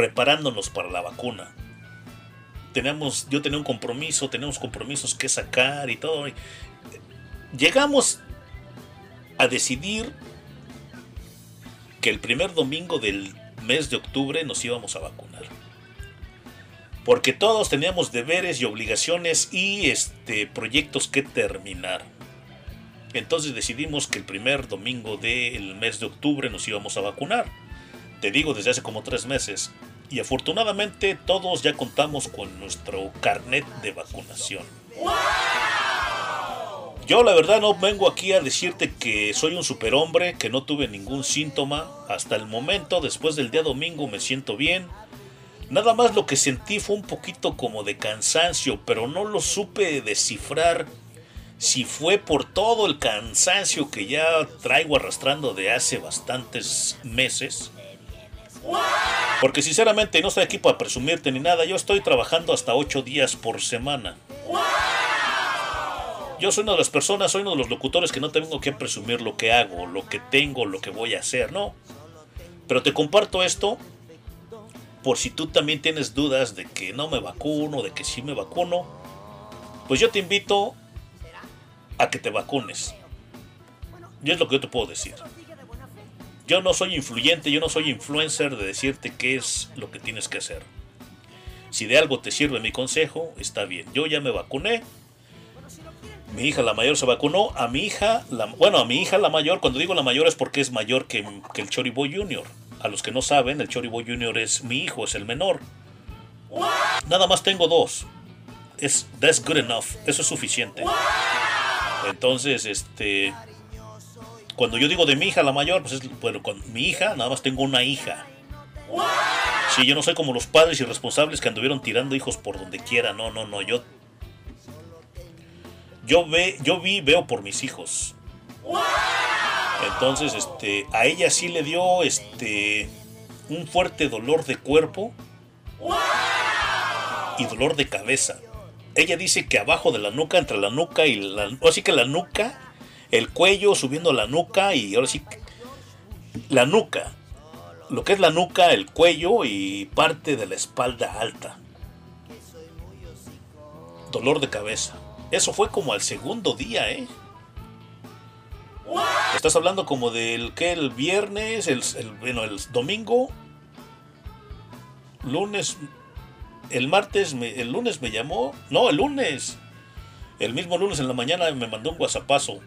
preparándonos para la vacuna. Teníamos, yo tenía un compromiso, teníamos compromisos que sacar y todo. llegamos a decidir que el primer domingo del mes de octubre nos íbamos a vacunar porque todos teníamos deberes y obligaciones y este, proyectos que terminar. Entonces decidimos que el primer domingo del mes de octubre nos íbamos a vacunar. Te digo desde hace como tres meses. Y afortunadamente todos ya contamos con nuestro carnet de vacunación. Yo la verdad no vengo aquí a decirte que soy un superhombre, que no tuve ningún síntoma. Hasta el momento, después del día domingo, me siento bien Nada más lo que sentí fue un poquito como de cansancio, pero no lo supe descifrar si fue por todo el cansancio que ya traigo arrastrando de hace bastantes meses. Porque sinceramente no estoy aquí para presumirte ni nada, yo estoy trabajando hasta 8 días por semana. Yo soy una de las personas, soy uno de los locutores que no tengo que presumir lo que hago, lo que tengo, lo que voy a hacer, no. Pero te comparto esto por si tú también tienes dudas de que no me vacuno, de que sí me vacuno, pues yo te invito a que te vacunes. Y es lo que yo te puedo decir. Yo no soy influyente, yo no soy influencer de decirte qué es lo que tienes que hacer. Si de algo te sirve mi consejo, está bien. Yo ya me vacuné. Mi hija la mayor se vacunó. A mi hija, la, bueno, a mi hija la mayor, cuando digo la mayor es porque es mayor que, que el Choriboy Junior. A los que no saben, el Choriboy Junior es mi hijo, es el menor. Nada más tengo dos. Es that's good enough. Eso es suficiente. Entonces, este cuando yo digo de mi hija la mayor, pues es bueno, con mi hija, nada más tengo una hija. Si yo no soy como los padres irresponsables que anduvieron tirando hijos por donde quiera. No, no, no. Yo yo ve, yo vi, veo por mis hijos. Entonces, este, a ella sí le dio este un fuerte dolor de cuerpo y dolor de cabeza. Ella dice que abajo de la nuca, entre la nuca y la, así que la nuca, el cuello subiendo la nuca y ahora sí la nuca, lo que es la nuca, el cuello y parte de la espalda alta. Dolor de cabeza. Eso fue como al segundo día, ¿eh? Estás hablando como del que el viernes, el, bueno, el domingo, lunes, el martes, el lunes me llamó, no, el lunes, el mismo lunes en la mañana me mandó un whatsappazo.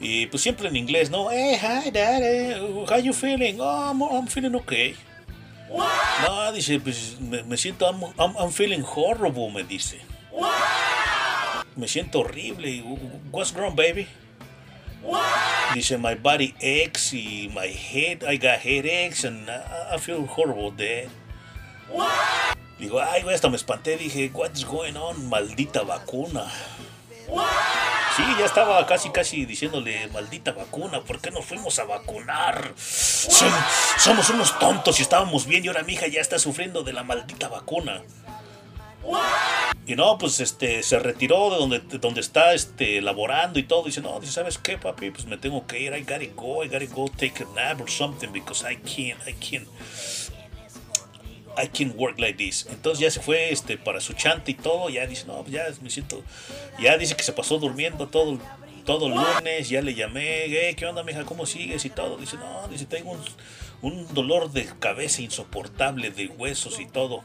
Y pues siempre en inglés, ¿no? Hey, hi, daddy, how you feeling? Oh, I'm, feeling okay. No, dice, pues me, siento, I'm, I'm, feeling horrible, me dice me siento horrible. What's wrong, baby? Dice, my body aches y my head, I got headaches and I feel horrible, dad. Digo, ay, güey, hasta me espanté. Dije, what's going on? Maldita vacuna. Sí, ya estaba casi, casi diciéndole, maldita vacuna, ¿por qué nos fuimos a vacunar? Som- somos unos tontos y estábamos bien y ahora mi hija ya está sufriendo de la maldita vacuna. Y no, pues este, se retiró de donde, de donde está este, laborando y todo. Dice, no, ¿sabes qué, papi? Pues me tengo que ir. I gotta go. I gotta go take a nap or something because I can't, I can't. I can't work like this. Entonces ya se fue este, para su chante y todo. Ya dice, no, ya me siento. Ya dice que se pasó durmiendo todo, todo el lunes. Ya le llamé, "Eh, ¿qué onda, mija? ¿Cómo sigues? Y todo. Dice, no, dice, tengo un, un dolor de cabeza insoportable, de huesos y todo.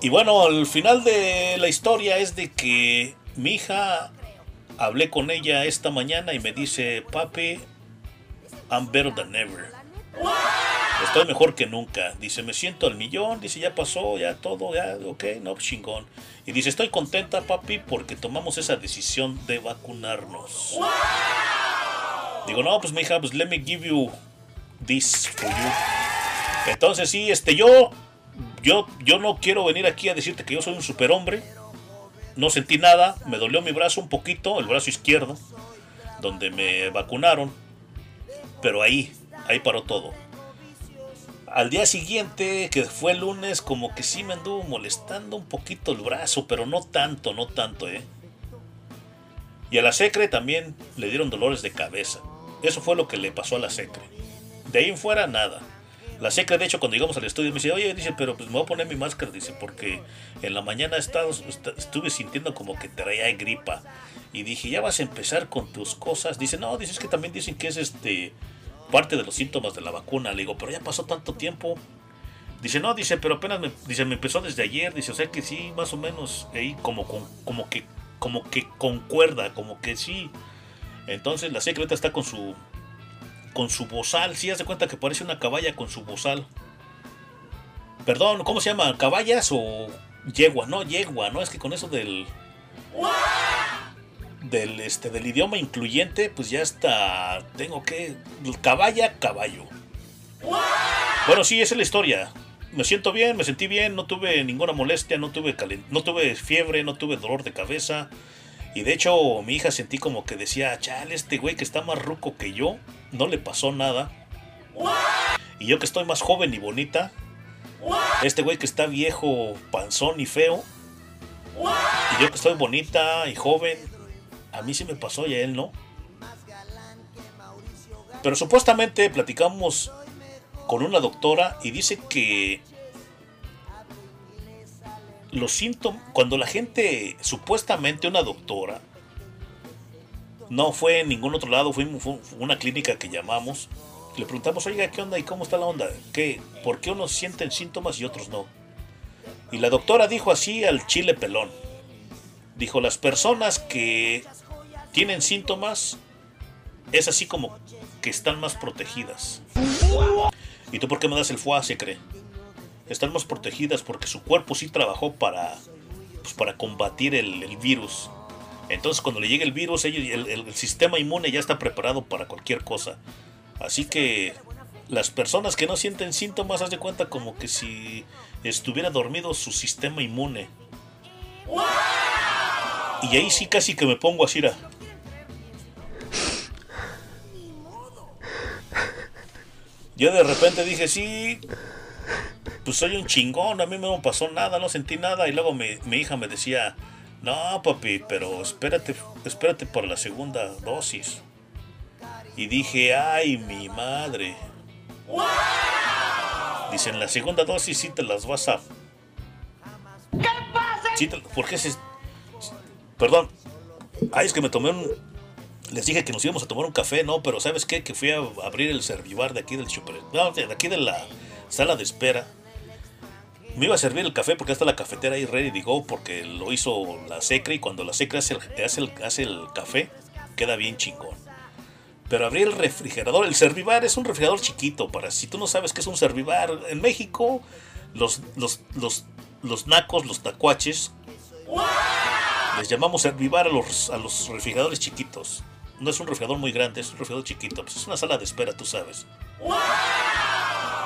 Y bueno, al final de la historia es de que mi hija, hablé con ella esta mañana y me dice, papi, I'm better than ever. Estoy mejor que nunca. Dice, me siento al millón. Dice, ya pasó, ya todo, ya, ok, no, chingón. Y dice, estoy contenta, papi, porque tomamos esa decisión de vacunarnos. Digo, no, pues mi hija, pues let me give you this for you. Entonces sí, este, yo, yo, yo no quiero venir aquí a decirte que yo soy un superhombre. No sentí nada, me dolió mi brazo un poquito, el brazo izquierdo, donde me vacunaron. Pero ahí, ahí paró todo. Al día siguiente, que fue el lunes, como que sí me anduvo molestando un poquito el brazo, pero no tanto, no tanto, ¿eh? Y a la secre también le dieron dolores de cabeza. Eso fue lo que le pasó a la secre. De ahí en fuera, nada. La secre, de hecho, cuando llegamos al estudio, me dice, oye, dice, pero pues me voy a poner mi máscara, dice, porque en la mañana estado- est- estuve sintiendo como que traía gripa. Y dije, ya vas a empezar con tus cosas. Dice, no, dices que también dicen que es este parte de los síntomas de la vacuna. Le digo, pero ya pasó tanto tiempo. Dice, no, dice, pero apenas me, dice, me empezó desde ayer. Dice, o sea que sí, más o menos, ahí como, con- como que, como que concuerda, como que sí. Entonces la secreta está con su, con su bozal. Sí, haz de cuenta que parece una caballa con su bozal. Perdón, ¿cómo se llama? ¿Caballas o yegua? No, yegua, ¿no? Es que con eso del. Del, este, del idioma incluyente, pues ya está. Tengo que. Caballa, caballo. Bueno, sí, esa es la historia. Me siento bien, me sentí bien, no tuve ninguna molestia, no tuve, no tuve fiebre, no tuve dolor de cabeza. Y de hecho, mi hija sentí como que decía, chale, este güey que está más ruco que yo, no le pasó nada. Y yo que estoy más joven y bonita, este güey que está viejo, panzón y feo, y yo que estoy bonita y joven, a mí sí me pasó y a él no. Pero supuestamente platicamos con una doctora y dice que los síntomas, cuando la gente, supuestamente una doctora, no fue en ningún otro lado, fue, fue una clínica que llamamos, le preguntamos, oiga, ¿qué onda y cómo está la onda? ¿Qué, ¿Por qué unos sienten síntomas y otros no? Y la doctora dijo así al chile pelón. Dijo, las personas que tienen síntomas es así como que están más protegidas. ¿Y tú por qué me das el foie, se cree? Están más protegidas porque su cuerpo sí trabajó para, pues, para combatir el, virus. Entonces cuando le llegue el virus, el, sistema inmune ya está preparado para cualquier cosa. Así que las personas que no sienten síntomas, haz de cuenta como que si estuviera dormido su sistema inmune. Y ahí sí casi que me pongo así. ra. Yo de repente dije, sí, pues soy un chingón, a mí no me pasó nada, no sentí nada. Y luego mi, mi hija me decía, no papi, pero espérate, espérate por la segunda dosis. Y dije, ay, mi madre. Dicen, la segunda dosis sí te las vas a... ¿Qué pasa? porque se... Perdón. Ay, es que me tomé un... Les dije que nos íbamos a tomar un café, ¿no? Pero ¿sabes qué? Que fui a abrir el servivar de aquí del super... No, de aquí de la sala de espera. Me iba a servir el café porque está la cafetera ahí ready to go porque lo hizo la secre y cuando la secre hace el, hace el, hace el café queda bien chingón. Pero abrí el refrigerador, el servivar es un refrigerador chiquito para si tú no sabes qué es un servivar. En México los, los, los, los nacos, los tacuaches, les llamamos servivar a los, a los refrigeradores chiquitos. No es un refrigerador muy grande, es un refrigerador chiquito. Pues es una sala de espera, tú sabes.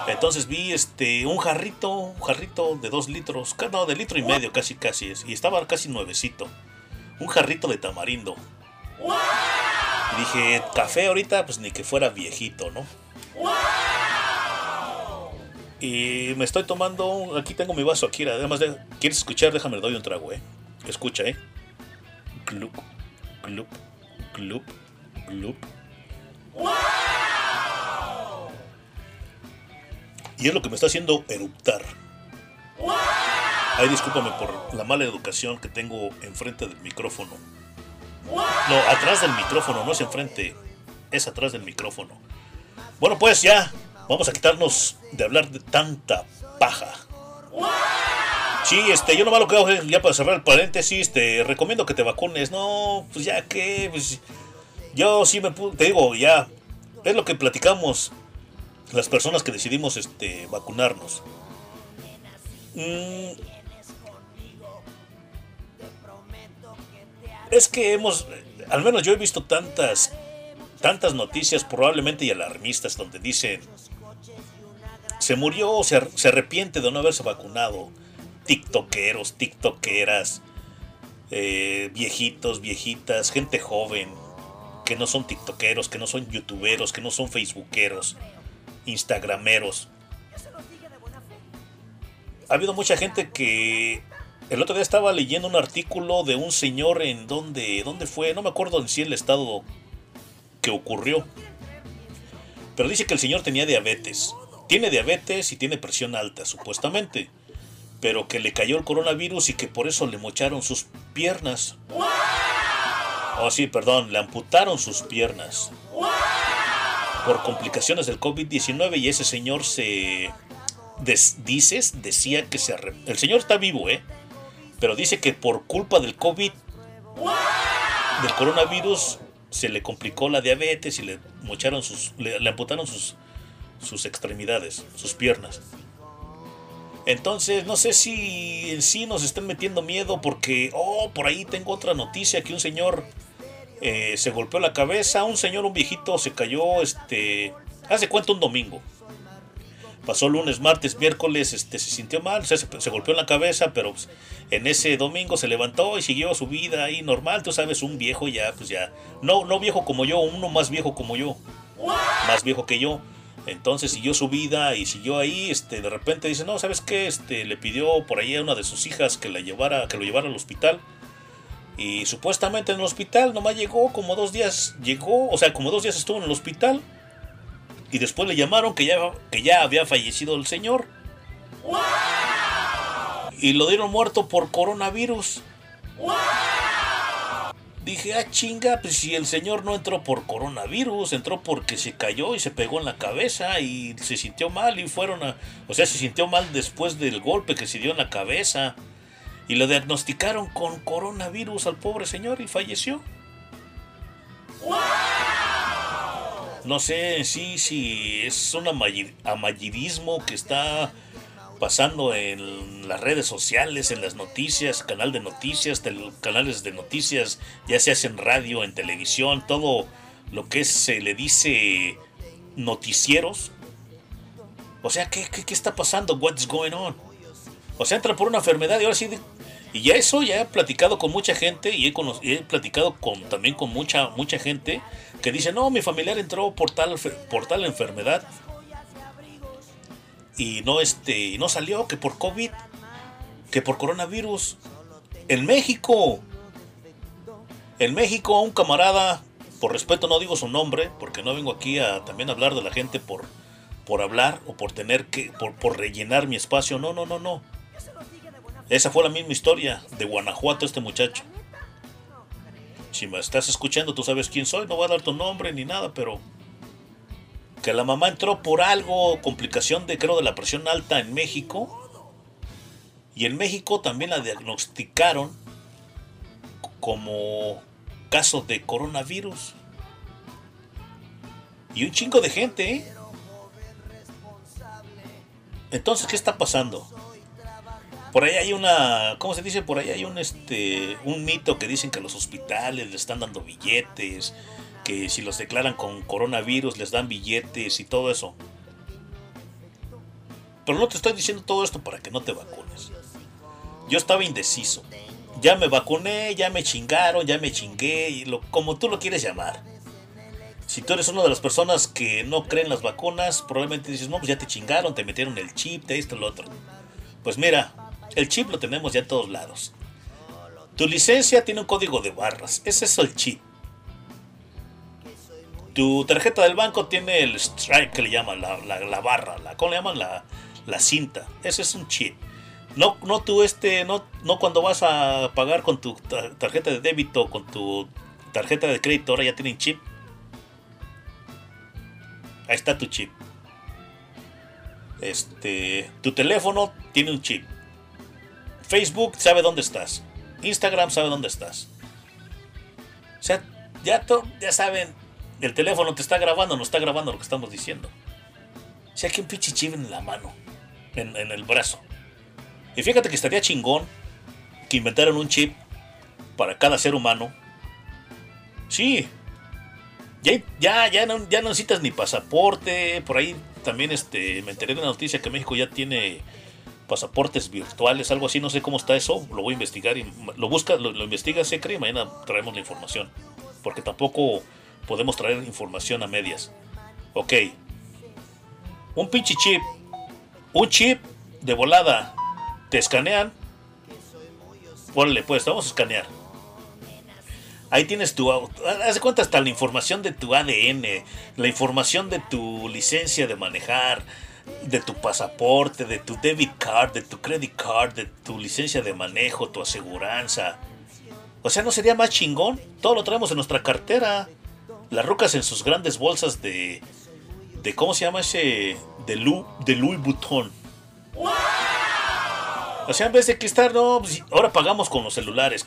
Entonces vi este un jarrito, un jarrito de dos litros, no, de litro y medio casi casi es, y estaba casi nuevecito. Un jarrito de tamarindo. Dije, café ahorita, pues ni que fuera viejito, ¿no? Y me estoy tomando, aquí tengo mi vaso aquí, además de, ¿quieres escuchar? Déjame le doy un trago, ¿eh? Escucha, ¿eh? Glup, glup, glup, Y es lo que me está haciendo eruptar. Ay, discúlpame por la mala educación que tengo enfrente del micrófono. No, atrás del micrófono, no es enfrente, es atrás del micrófono. Bueno, pues ya, vamos a quitarnos de hablar de tanta paja. Sí, este, yo nomás lo que ya para cerrar el paréntesis, te recomiendo que te vacunes. No, pues ya que, pues, yo sí me te digo, ya, es lo que platicamos las personas que decidimos este, vacunarnos. Mm, es que hemos, al menos yo he visto tantas, tantas noticias probablemente y alarmistas donde dicen, se murió o se, se arrepiente de no haberse vacunado. TikTokeros, TikTokeras, eh, viejitos, viejitas, gente joven, que no son TikTokeros, que no son YouTuberos, que no son Facebookeros, Instagrameros. Ha habido mucha gente que el otro día estaba leyendo un artículo de un señor en donde, ¿dónde fue? No me acuerdo en sí el estado que ocurrió. Pero dice que el señor tenía diabetes. Tiene diabetes y tiene presión alta, supuestamente. Pero que le cayó el coronavirus y que por eso le mocharon sus piernas. Oh, sí, perdón, le amputaron sus piernas. Por complicaciones del COVID-19 y ese señor se... des- dices, decía que se... El señor está vivo, ¿eh? Pero dice que por culpa del COVID, del coronavirus, se le complicó la diabetes y le mocharon sus... le, amputaron sus, sus extremidades, sus piernas. Entonces, no sé si en sí nos estén metiendo miedo porque, oh, por ahí tengo otra noticia que un señor eh, se golpeó la cabeza, un señor, un viejito, se cayó, este, hace cuenta un domingo. Pasó lunes, martes, miércoles, este, se sintió mal, o sea, se, se golpeó en la cabeza, pero pues, en ese domingo se levantó y siguió su vida ahí normal, tú sabes, un viejo ya, pues ya, no, no viejo como yo, uno más viejo como yo, más viejo que yo. Entonces siguió su vida y siguió ahí, este, de repente dice, no, ¿sabes qué? Este, le pidió por ahí a una de sus hijas que la llevara, que lo llevara al hospital. Y supuestamente en el hospital nomás llegó como dos días, llegó, o sea, como dos días estuvo en el hospital. Y después le llamaron que ya, que ya había fallecido el señor. Y lo dieron muerto por coronavirus. Dije, ah, chinga, pues si el señor no entró por coronavirus, entró porque se cayó y se pegó en la cabeza y se sintió mal y fueron a... O sea, se sintió mal después del golpe que se dio en la cabeza. Y lo diagnosticaron con coronavirus al pobre señor y falleció. No sé sí si es un amarillismo que está pasando en las redes sociales, en las noticias, canal de noticias, canales de noticias, ya se hace en radio, en televisión, todo lo que se le dice noticieros. O sea, ¿qué, qué, qué está pasando? What's going on? O sea, entra por una enfermedad y ahora sí. Y ya eso ya he platicado con mucha gente y he, he platicado con, también con mucha, mucha gente que dice, no, mi familiar entró por tal, por tal enfermedad y no, este, no salió, que por COVID, que por coronavirus. En México, en México un camarada, por respeto no digo su nombre, porque no vengo aquí a también hablar de la gente por, por hablar o por tener que, por rellenar mi espacio. No, no, no, no. Esa fue la misma historia de Guanajuato, este muchacho. Si me estás escuchando, tú sabes quién soy. No voy a dar tu nombre ni nada, pero que la mamá entró por algo, complicación de creo de la presión alta en México. Y en México también la diagnosticaron como caso de coronavirus. Y un chingo de gente, ¿eh? Entonces, ¿qué está pasando? Por ahí hay una, ¿cómo se dice? Por ahí hay un este un mito que dicen que los hospitales le están dando billetes, que si los declaran con coronavirus les dan billetes y todo eso. Pero no te estoy diciendo todo esto para que no te vacunes. Yo estaba indeciso. Ya me vacuné, ya me chingaron, ya me chingué, lo, como tú lo quieres llamar. Si tú eres una de las personas que no creen las vacunas, probablemente dices, no, pues ya te chingaron, te metieron el chip, de esto, lo otro. Pues mira, el chip lo tenemos ya en todos lados. Tu licencia tiene un código de barras, ese es el chip. Tu tarjeta del banco tiene el stripe que le llaman, la, la- la barra, la, ¿cómo le llaman? La, la cinta. Ese es un chip. No, no tú este, no, no cuando vas a pagar con tu ta- tarjeta de débito, con tu tarjeta de crédito, ahora ya tienen chip. Ahí está tu chip. Este, tu teléfono tiene un chip. Facebook sabe dónde estás. Instagram sabe dónde estás. O sea, ya, to- ya saben, el teléfono te está grabando, no está grabando lo que estamos diciendo. O sea, que un pinche chip en la mano, en, en el brazo. Y fíjate que estaría chingón que inventaran un chip para cada ser humano. Sí. Ya, ya, ya, no, ya no necesitas ni pasaporte. Por ahí también este, me enteré de una noticia que México ya tiene pasaportes virtuales, algo así. No sé cómo está eso. Lo voy a investigar. Y lo busca, lo, lo investiga Secre y mañana traemos la información. Porque tampoco podemos traer información a medias. Ok. Un pinche chip. Un chip de volada. Te escanean. Ponle pues, vamos a escanear. Ahí tienes tu. Haz de cuenta hasta la información de tu ADN, la información de tu licencia de manejar, de tu pasaporte, de tu debit card, de tu credit card, de tu licencia de manejo, tu aseguranza. O sea, ¿no sería más chingón? Todo lo traemos en nuestra cartera. Las rucas en sus grandes bolsas de. de ¿Cómo se llama ese? De, Lu, de Louis Vuitton. O sea, en vez de que estar, no, pues, ahora pagamos con los celulares.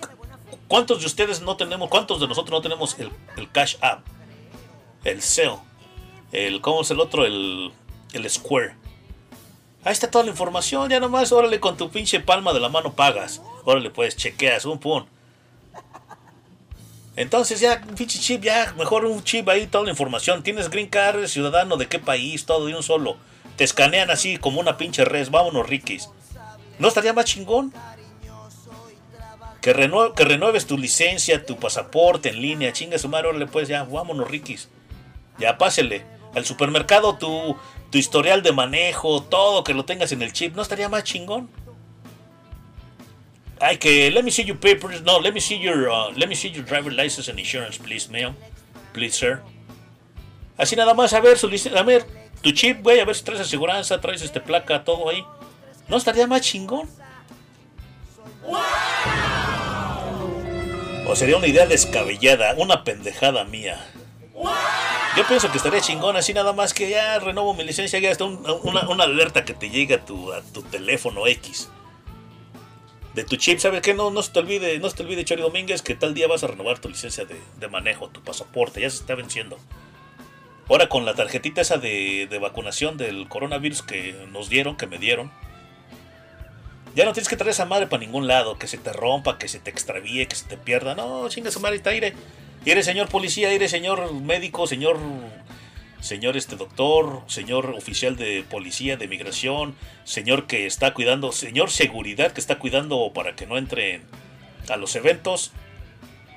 ¿Cuántos de ustedes no tenemos, cuántos de nosotros no tenemos el, el Cash App? El Zelle. El, ¿cómo es el otro? El, el Square. Ahí está toda la información, ya nomás, órale, con tu pinche palma de la mano pagas. Órale, pues, chequeas, un pum. Entonces ya, pinche chip, ya, mejor un chip ahí, toda la información. Tienes green card, ciudadano de qué país, todo de un solo. Te escanean así como una pinche res, vámonos, Rikis. ¿No estaría más chingón? Que renueves tu licencia, tu pasaporte en línea, chinga su madre, órale, pues ya, vámonos, Rikis. Ya pásele. Al supermercado tu, tu historial de manejo, todo que lo tengas en el chip, ¿no estaría más chingón? Ay, que let me see your papers. No, let me see your uh, let me see your driver license and insurance, please, ma'am. Please, sir. Así nada más, a ver, su a ver, tu chip, güey, a ver si traes aseguranza, traes este placa, todo ahí. ¿No estaría más chingón? O sería una idea descabellada, una pendejada mía. Yo pienso que estaría chingón así nada más que ya renovo mi licencia, ya está un- una, alerta que te llegue a tu, teléfono X. De tu chip, ¿sabes qué? No, no se te olvide, no se te olvide, Chori Domínguez, que tal día vas a renovar tu licencia de, manejo, tu pasaporte, ya se está venciendo. Ahora con la tarjetita esa de, de vacunación del coronavirus que nos dieron, que me dieron, ya no tienes que traer esa madre para ningún lado, que se te rompa, que se te extravíe, que se te pierda. No, chinga su madre, está aire. Eres señor policía, eres señor médico, señor señor este doctor, señor oficial de policía, de migración, señor que está cuidando, señor seguridad que está cuidando para que no entren a los eventos.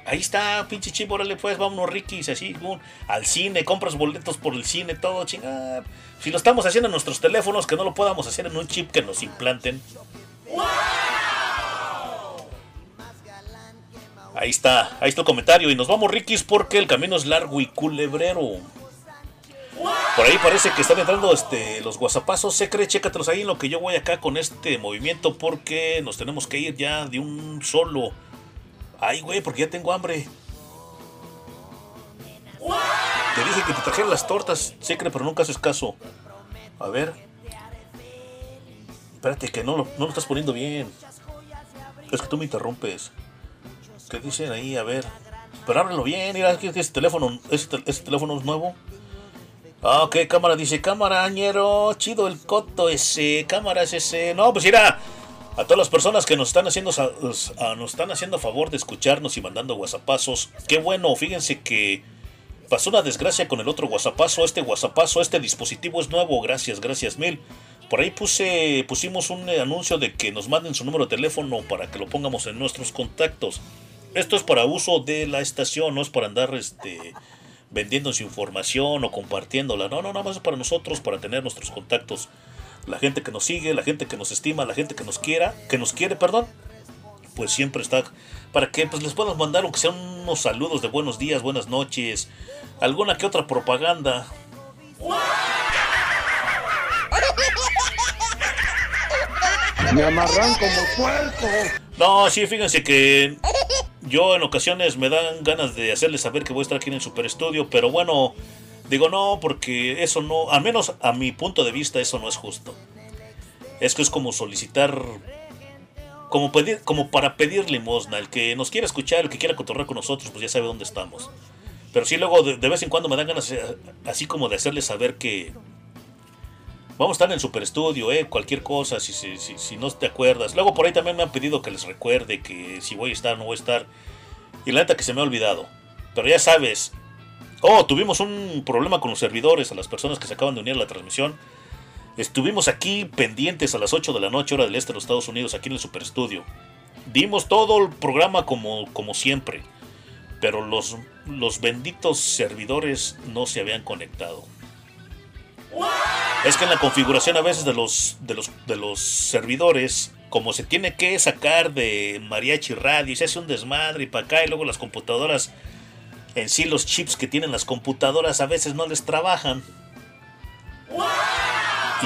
Ahí está, pinche chip, órale pues, vámonos Rikis, así, boom, al cine, compras boletos por el cine, todo, chingada. Si lo estamos haciendo en nuestros teléfonos, que no lo podamos hacer en un chip que nos implanten. Ahí está, ahí está el comentario. Y nos vamos, Rikis, porque el camino es largo y culebrero. Por ahí parece que están entrando este, los guasapazos. Secre, chécatelos ahí en lo que yo voy acá con este movimiento porque nos tenemos que ir ya de un solo. Ay, güey, porque ya tengo hambre. Te dije que te trajeran las tortas, Secre, pero nunca haces caso. A ver. Espérate, que no lo, no lo estás poniendo bien. Es que tú me interrumpes. ¿Qué dicen ahí? A ver. Pero ábrelo bien, mira, que ese teléfono, ese, ese teléfono es nuevo. Ah, ok, cámara, dice, cámara, ñero, chido el coto ese, cámara es ese. No, pues mira, a todas las personas que nos están haciendo ah, nos están haciendo favor de escucharnos y mandando whatsappazos. Qué bueno, fíjense que pasó una desgracia con el otro whatsappazo, este whatsappazo, este dispositivo es nuevo, gracias, gracias mil. Por ahí puse, pusimos un anuncio de que nos manden su número de teléfono para que lo pongamos en nuestros contactos. Esto es para uso de la estación, no es para andar este, vendiendo su información o compartiéndola. No, no, nada más es para nosotros, para tener nuestros contactos. La gente que nos sigue, la gente que nos estima, la gente que nos quiera, que nos quiere, perdón, pues siempre está para que pues les puedan mandar aunque sean unos saludos de buenos días, buenas noches, alguna que otra propaganda. Me amarran como puerco. No, sí, fíjense que yo en ocasiones me dan ganas de hacerles saber que voy a estar aquí en el Super Estudio, pero bueno, digo no, porque eso no, al menos a mi punto de vista, eso no es justo. Es que es como solicitar, como pedir, como para pedir limosna. El que nos quiera escuchar, el que quiera cotorrear con nosotros, pues ya sabe dónde estamos. Pero sí, luego de, de vez en cuando me dan ganas, eh, así como de hacerles saber que vamos a estar en el Super Estudio, eh, cualquier cosa, si, no te acuerdas. Luego por ahí también me han pedido que les recuerde que si voy a estar no voy a estar. Y la neta que se me ha olvidado. Pero ya sabes. Oh, tuvimos un problema con los servidores, a las personas que se acaban de unir a la transmisión. Estuvimos aquí pendientes a las 8 de la noche, hora del este de los Estados Unidos, aquí en el Super Estudio. Dimos todo el programa como, como siempre. Pero los, los benditos servidores no se habían conectado. Es que en la configuración a veces de los, de los, de los servidores, como se tiene que sacar de mariachi radio y se hace un desmadre y para acá y luego las computadoras, en sí los chips que tienen las computadoras a veces no les trabajan.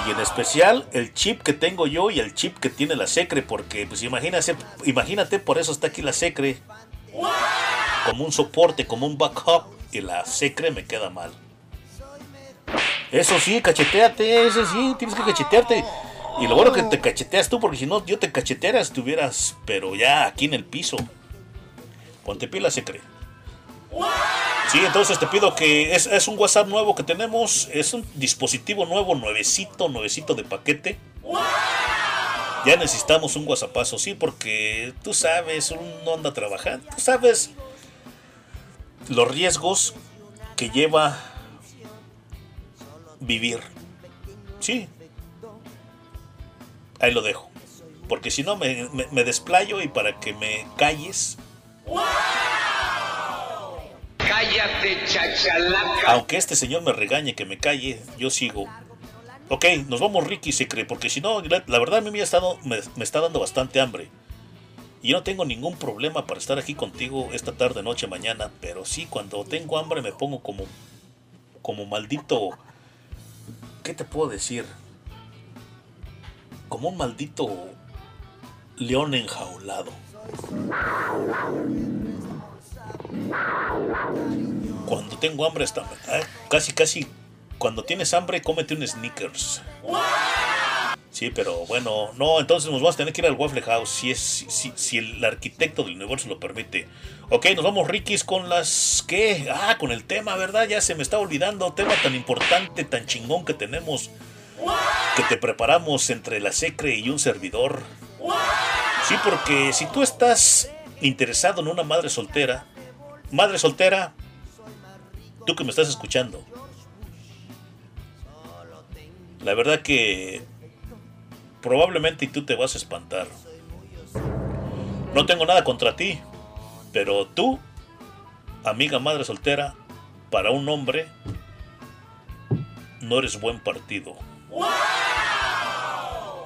Y en especial el chip que tengo yo y el chip que tiene la Secre, porque pues imagínate, imagínate por eso está aquí la Secre. Como un soporte, como un backup y la Secre me queda mal. Eso sí, cacheteate, eso sí, tienes que cachetearte. Y lo bueno que te cacheteas tú, porque si no, yo te cacheteara estuvieras, pero ya aquí en el piso. Ponte pila, se cree. Sí, entonces te pido que es, es, un WhatsApp nuevo que tenemos, es un dispositivo nuevo, nuevecito, nuevecito de paquete. Ya necesitamos un WhatsAppazo, sí, porque tú sabes, uno anda trabajando, tú sabes los riesgos que lleva vivir. Sí. Ahí lo dejo. Porque si no me, me, me, desplayo y para que me calles. Cállate, chachalaca. Aunque este señor me regañe que me calle, yo sigo. Ok, nos vamos Ricky se cree, porque si no, la, la, verdad a mí me, ha estado, me, me está dando bastante hambre. Y yo no tengo ningún problema para estar aquí contigo esta tarde, noche, mañana. Pero sí, cuando tengo hambre me pongo como, como maldito ¿qué te puedo decir? Como un maldito león enjaulado. Cuando tengo hambre, está, eh, casi, casi, cuando tienes hambre, cómete un sneakers. Sí, pero bueno, no, entonces nos vamos a tener que ir al Waffle House si, es, si, el arquitecto del universo lo permite. Ok, nos vamos Rikis con las... ¿Qué? Ah, con el tema, ¿verdad? Ya se me está olvidando. Tema tan importante, tan chingón que tenemos. Que te preparamos entre la Secre y un servidor. Sí, porque si tú estás interesado en una madre soltera, madre soltera, tú que me estás escuchando, la verdad que probablemente tú te vas a espantar. No tengo nada contra ti, pero tú, amiga madre soltera, para un hombre, no eres buen partido.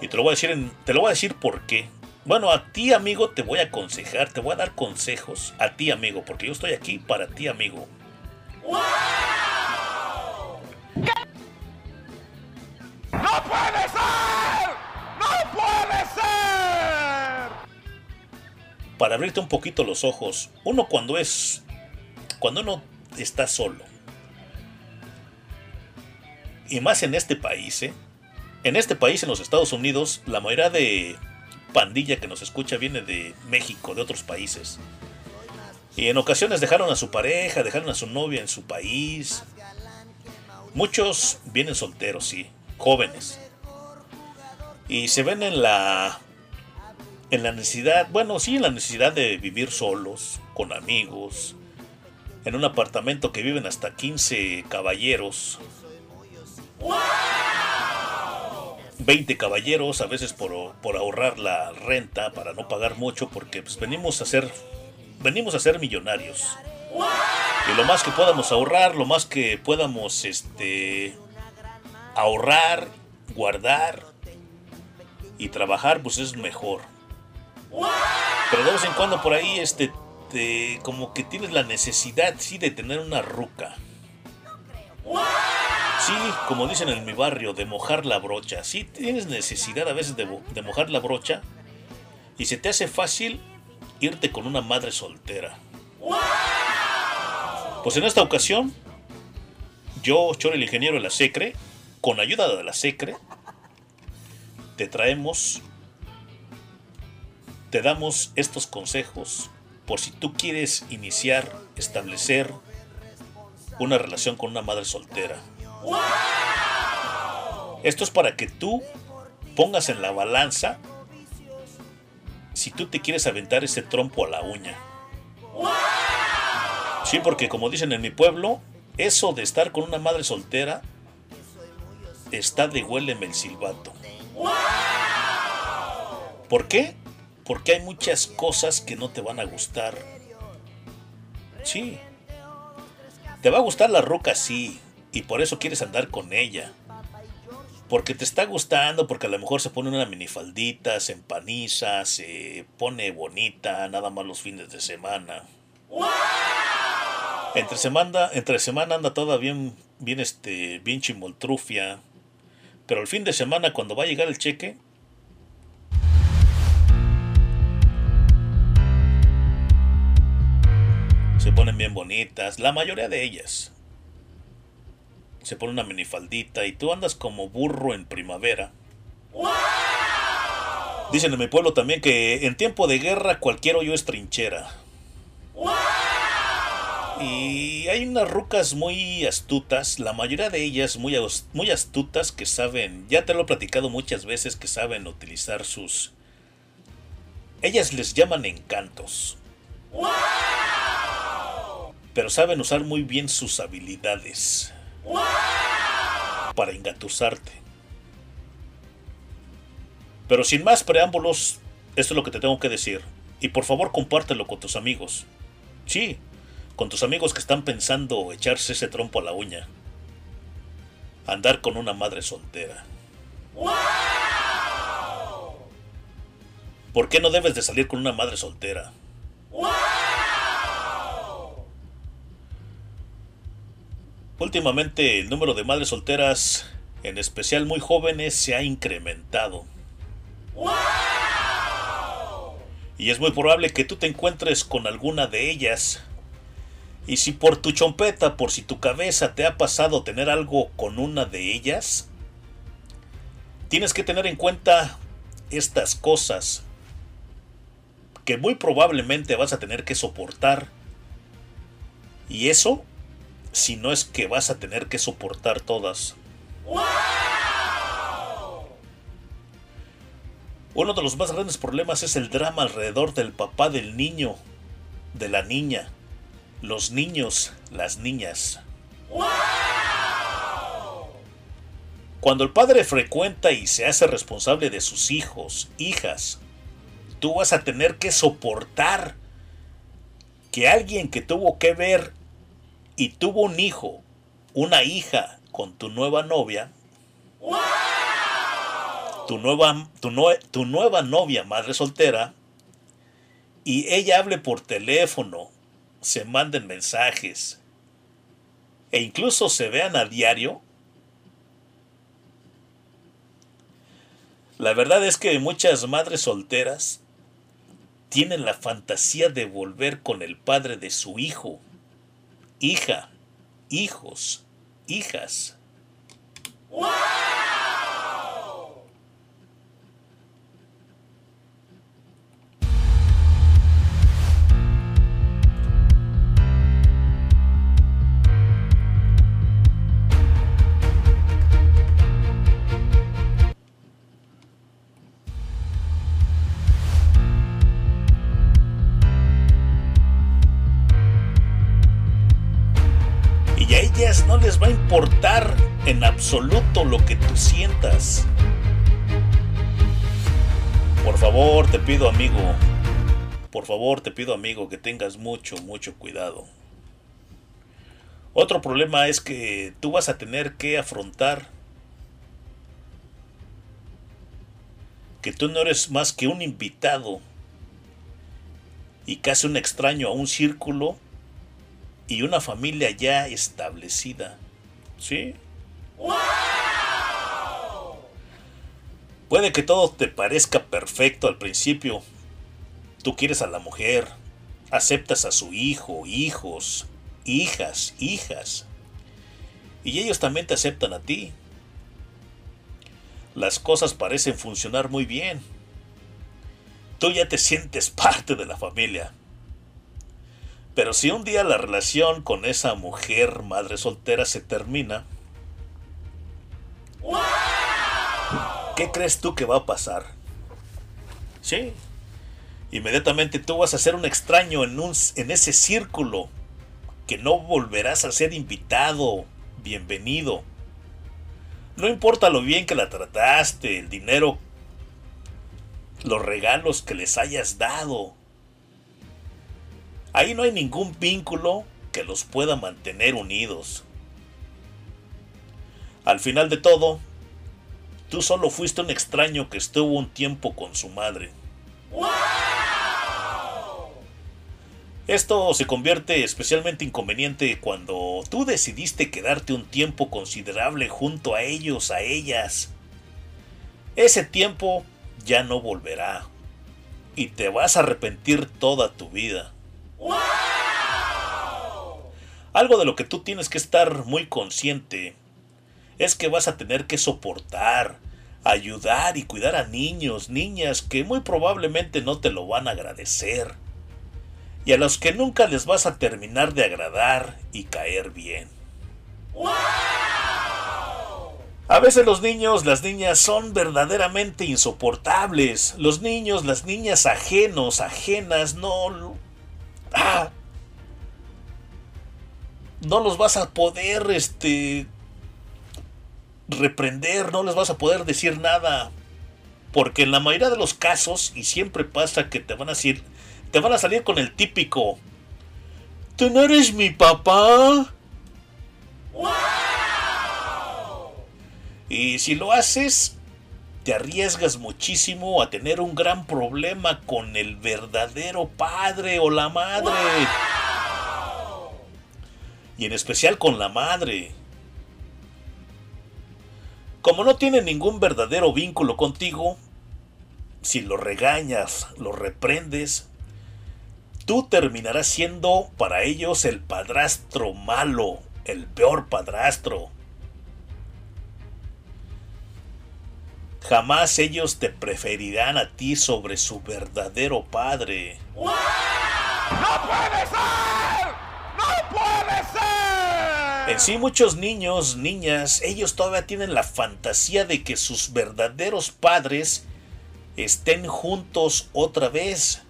Y te lo voy a decir, en, te lo voy a decir por qué. Bueno, a ti amigo te voy a aconsejar, te voy a dar consejos. A ti amigo, porque yo estoy aquí para ti amigo. ¡No puede ser! ¡No puede ser! Para abrirte un poquito los ojos, uno cuando es. Cuando uno está solo. Y más en este país, ¿eh? En este país, en los Estados Unidos, la mayoría de pandilla que nos escucha viene de México, de otros países. Y en ocasiones dejaron a su pareja, dejaron a su novia en su país. Muchos vienen solteros, sí, jóvenes. Y se ven en la en la necesidad, bueno, sí, en la necesidad de vivir solos, con amigos, en un apartamento que viven hasta 15 caballeros. 20 caballeros, a veces por, por ahorrar la renta, para no pagar mucho, porque pues, venimos a ser venimos a ser millonarios. Y lo más que podamos ahorrar, lo más que podamos este ahorrar, guardar y trabajar, pues es mejor. Pero de vez en cuando por ahí este te, como que tienes la necesidad sí de tener una ruca. Sí, como dicen en mi barrio, de mojar la brocha. Sí tienes necesidad a veces de, de mojar la brocha y se te hace fácil irte con una madre soltera. Pues en esta ocasión, yo, Chor el ingeniero de la Secre, con ayuda de la Secre, te traemos, te damos estos consejos por si tú quieres iniciar, establecer una relación con una madre soltera. Esto es para que tú pongas en la balanza si tú te quieres aventar ese trompo a la uña. Sí, porque como dicen en mi pueblo, eso de estar con una madre soltera está de huéleme el silbato. ¿Por qué? Porque hay muchas cosas que no te van a gustar. Sí. Te va a gustar la roca, sí, y por eso quieres andar con ella porque te está gustando, porque a lo mejor se pone una minifaldita, se empaniza, se pone bonita, nada más los fines de semana. Entre semana, entre semana anda toda bien, bien este, bien chimoltrufia. Pero el fin de semana, cuando va a llegar el cheque, se ponen bien bonitas, la mayoría de ellas se pone una minifaldita y tú andas como burro en primavera. Dicen en mi pueblo también que en tiempo de guerra cualquier hoyo es trinchera. Y hay unas rucas muy astutas, la mayoría de ellas muy, muy astutas que saben, ya te lo he platicado muchas veces, que saben utilizar sus... Ellas les llaman encantos. Pero saben usar muy bien sus habilidades para engatusarte. Pero sin más preámbulos, esto es lo que te tengo que decir. Y por favor compártelo con tus amigos. Sí, con tus amigos que están pensando echarse ese trompo a la uña. Andar con una madre soltera. ¿Por qué no debes de salir con una madre soltera? Últimamente el número de madres solteras, en especial muy jóvenes, se ha incrementado. Y es muy probable que tú te encuentres con alguna de ellas. Y si por tu chompeta, por si tu cabeza te ha pasado tener algo con una de ellas, tienes que tener en cuenta estas cosas que muy probablemente vas a tener que soportar. Y eso si no es que vas a tener que soportar todas. Uno de los más grandes problemas es el drama alrededor del papá del niño, de la niña, los niños, las niñas. Cuando el padre frecuenta y se hace responsable de sus hijos, hijas, tú vas a tener que soportar que alguien que tuvo que ver y tuvo un hijo, una hija con tu nueva novia, tu nueva, tu, tu nueva novia madre soltera, y ella hable por teléfono, se manden mensajes, e incluso se vean a diario, la verdad es que muchas madres solteras tienen la fantasía de volver con el padre de su hijo hija, hijos, hijas. No les va a importar en absoluto lo que tú sientas. Por favor, te pido amigo, por favor, te pido amigo que tengas mucho, mucho cuidado. Otro problema es que tú vas a tener que afrontar que tú no eres más que un invitado y casi un extraño a un círculo y una familia ya establecida. ¿Sí? Puede que todo te parezca perfecto al principio. Tú quieres a la mujer, aceptas a su hijo, hijos, hijas, hijas. Y ellos también te aceptan a ti. Las cosas parecen funcionar muy bien. Tú ya te sientes [LAUGHS] parte de la familia. Pero si un día la relación con esa mujer madre soltera se termina, ¿qué crees tú que va a pasar? Sí, inmediatamente tú vas a ser un extraño en, un, en ese círculo que no volverás a ser invitado, bienvenido. No importa lo bien que la trataste, el dinero, los regalos que les hayas dado. Ahí no hay ningún vínculo que los pueda mantener unidos. Al final de todo, tú solo fuiste un extraño que estuvo un tiempo con su madre. Esto se convierte especialmente inconveniente cuando tú decidiste quedarte un tiempo considerable junto a ellos, a ellas. Ese tiempo ya no volverá y te vas a arrepentir toda tu vida. Algo de lo que tú tienes que estar muy consciente es que vas a tener que soportar, ayudar y cuidar a niños, niñas que muy probablemente no te lo van a agradecer y a los que nunca les vas a terminar de agradar y caer bien. A veces los niños, las niñas son verdaderamente insoportables. Los niños, las niñas ajenos, ajenas, no... Ah, no los vas a poder, este... reprender, no les vas a poder decir nada. Porque en la mayoría de los casos, y siempre pasa que te van a decir, te van a salir con el típico. ¿Tú no eres mi papá? Y si lo haces, te arriesgas muchísimo a tener un gran problema con el verdadero padre o la madre. Y en especial con la madre. Como no tiene ningún verdadero vínculo contigo, si lo regañas, lo reprendes, tú terminarás siendo para ellos el padrastro malo, el peor padrastro. Jamás ellos te preferirán a ti sobre su verdadero padre. ¡No puede ser! ¡No puede ser! En sí muchos niños, niñas, ellos todavía tienen la fantasía de que sus verdaderos padres estén juntos otra vez.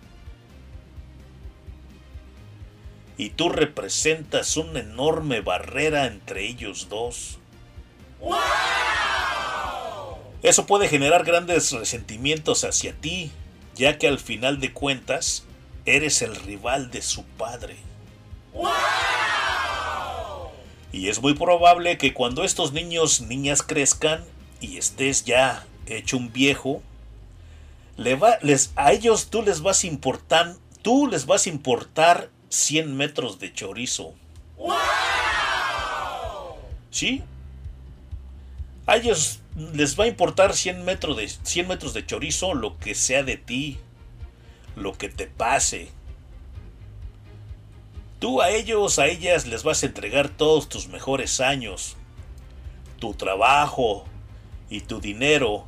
Y tú representas una enorme barrera entre ellos dos. Eso puede generar grandes resentimientos hacia ti, ya que al final de cuentas eres el rival de su padre. Y es muy probable que cuando estos niños, niñas crezcan y estés ya hecho un viejo, le va, les, a ellos tú les vas a importar, tú les vas a importar 100 metros de chorizo. ¿Sí? A ellos les va a importar 100 metros, de, 100 metros de chorizo lo que sea de ti, lo que te pase. Tú a ellos, a ellas les vas a entregar todos tus mejores años, tu trabajo y tu dinero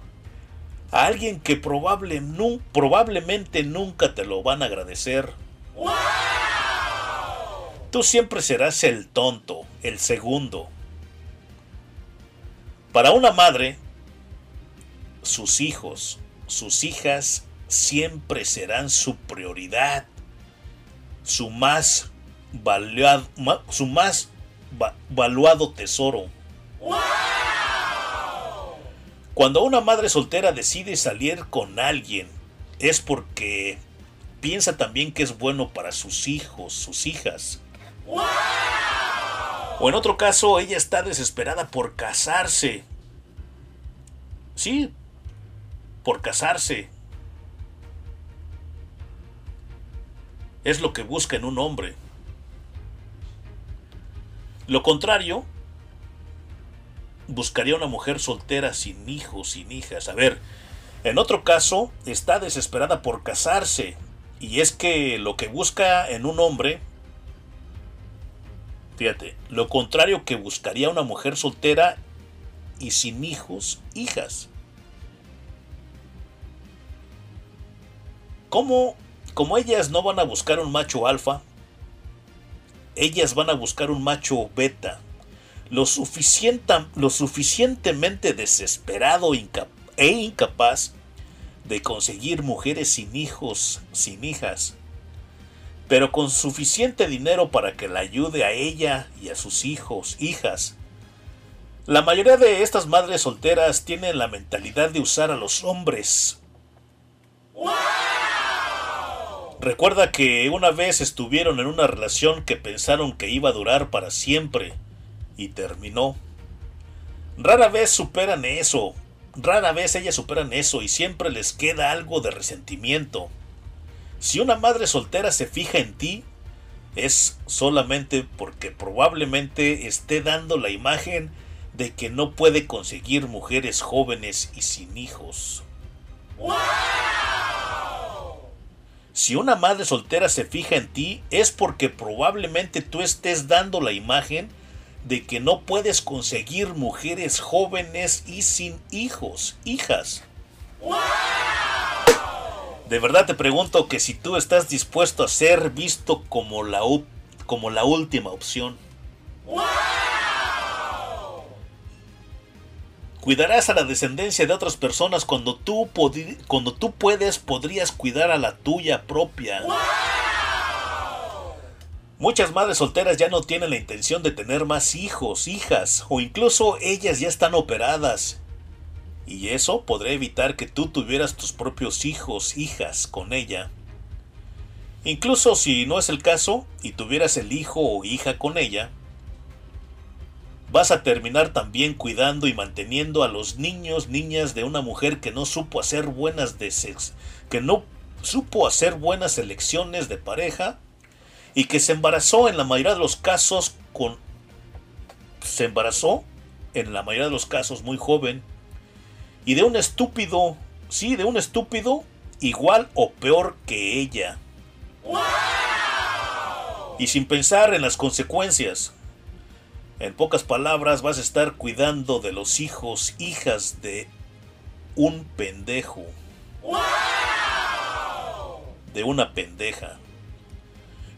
a alguien que probable, nu, probablemente nunca te lo van a agradecer. Tú siempre serás el tonto, el segundo. Para una madre, sus hijos, sus hijas siempre serán su prioridad, su más valuado, su más va, valuado tesoro. Cuando una madre soltera decide salir con alguien es porque piensa también que es bueno para sus hijos, sus hijas. O en otro caso, ella está desesperada por casarse. Sí, por casarse. Es lo que busca en un hombre. Lo contrario, buscaría una mujer soltera sin hijos, sin hijas. A ver, en otro caso, está desesperada por casarse. Y es que lo que busca en un hombre, fíjate, lo contrario que buscaría una mujer soltera y sin hijos, hijas. ¿Cómo, como ellas no van a buscar un macho alfa, ellas van a buscar un macho beta, lo, lo suficientemente desesperado e incapaz de conseguir mujeres sin hijos, sin hijas, pero con suficiente dinero para que la ayude a ella y a sus hijos, hijas. La mayoría de estas madres solteras tienen la mentalidad de usar a los hombres. Recuerda que una vez estuvieron en una relación que pensaron que iba a durar para siempre y terminó. Rara vez superan eso, rara vez ellas superan eso y siempre les queda algo de resentimiento. Si una madre soltera se fija en ti, es solamente porque probablemente esté dando la imagen de que no puede conseguir mujeres jóvenes y sin hijos. Si una madre soltera se fija en ti, es porque probablemente tú estés dando la imagen de que no puedes conseguir mujeres jóvenes y sin hijos, hijas. De verdad te pregunto que si tú estás dispuesto a ser visto como la, como la última opción. Cuidarás a la descendencia de otras personas cuando tú, cuando tú puedes, podrías cuidar a la tuya propia. Muchas madres solteras ya no tienen la intención de tener más hijos, hijas, o incluso ellas ya están operadas. Y eso podría evitar que tú tuvieras tus propios hijos, hijas con ella. Incluso si no es el caso y tuvieras el hijo o hija con ella, vas a terminar también cuidando y manteniendo a los niños, niñas de una mujer que no supo hacer buenas de que no supo hacer buenas elecciones de pareja y que se embarazó en la mayoría de los casos con se embarazó en la mayoría de los casos muy joven y de un estúpido, sí, de un estúpido igual o peor que ella. Y sin pensar en las consecuencias. En pocas palabras, vas a estar cuidando de los hijos, hijas de un pendejo. De una pendeja.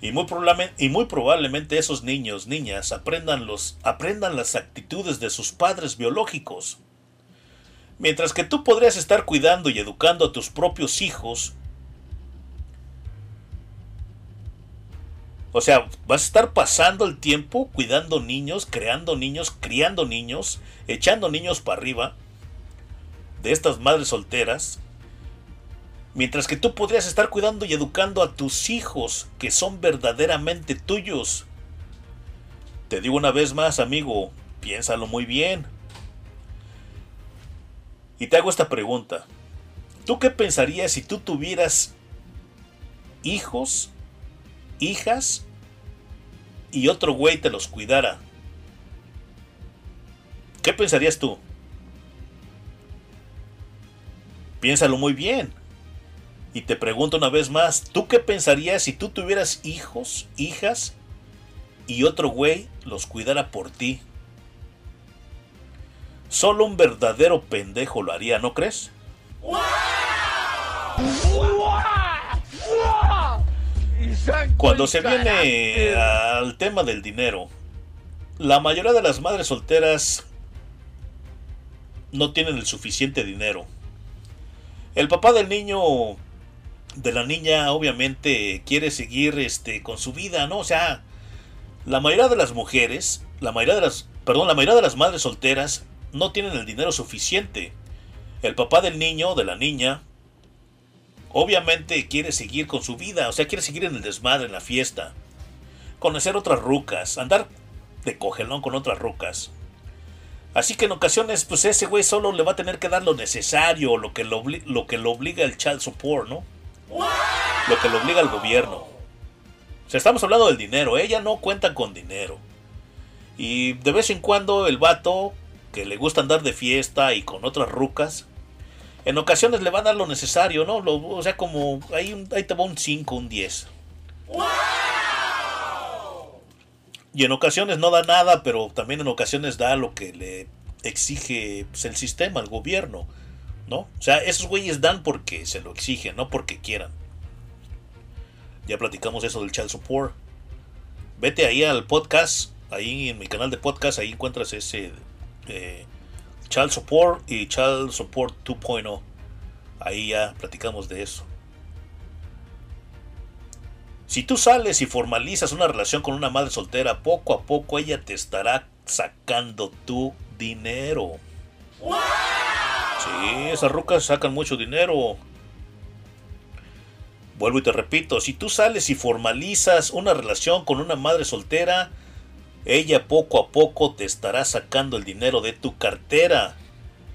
Y muy, probablemente, y muy probablemente esos niños, niñas, aprendan, los, aprendan las actitudes de sus padres biológicos. Mientras que tú podrías estar cuidando y educando a tus propios hijos, O sea, vas a estar pasando el tiempo cuidando niños, creando niños, criando niños, echando niños para arriba de estas madres solteras Mientras que tú podrías estar cuidando y educando a tus hijos que son verdaderamente tuyos. Te digo una vez más, amigo, piénsalo muy bien. Y te hago esta pregunta. ¿Tú qué pensarías si tú tuvieras hijos, hijas y otro güey te los cuidara? ¿Qué pensarías tú? Piénsalo muy bien. Y te pregunto una vez más, ¿tú qué pensarías si tú tuvieras hijos, hijas, y otro güey los cuidara por ti? Solo un verdadero pendejo lo haría, ¿no crees? Cuando se viene al tema del dinero, la mayoría de las madres solteras no tienen el suficiente dinero. El papá del niño de la niña obviamente quiere seguir este con su vida, ¿no? O sea, la mayoría de las mujeres, la mayoría de las, perdón, la mayoría de las madres solteras no tienen el dinero suficiente. El papá del niño, de la niña, obviamente quiere seguir con su vida, o sea, quiere seguir en el desmadre, en la fiesta, conocer otras rucas, andar de cogelón con otras rucas. Así que en ocasiones, pues ese güey solo le va a tener que dar lo necesario, lo que lo, lo que lo obliga el child support, ¿no? Lo que lo obliga el gobierno. O sea, estamos hablando del dinero, ella no cuenta con dinero. Y de vez en cuando el vato, que le gusta andar de fiesta y con otras rucas, en ocasiones le va a dar lo necesario, ¿no? O sea, como ahí te va un 5, un 10. Y en ocasiones no da nada, pero también en ocasiones da lo que le exige pues, el sistema, el gobierno, ¿no? O sea, esos güeyes dan porque se lo exigen, no porque quieran. Ya platicamos eso del child support. Vete ahí al podcast, ahí en mi canal de podcast, ahí encuentras ese eh, child support y child support 2.0. Ahí ya platicamos de eso. Si tú sales y formalizas una relación con una madre soltera, poco a poco ella te estará sacando tu dinero. Sí, esas rucas sacan mucho dinero. Vuelvo y te repito, si tú sales y formalizas una relación con una madre soltera, ella poco a poco te estará sacando el dinero de tu cartera.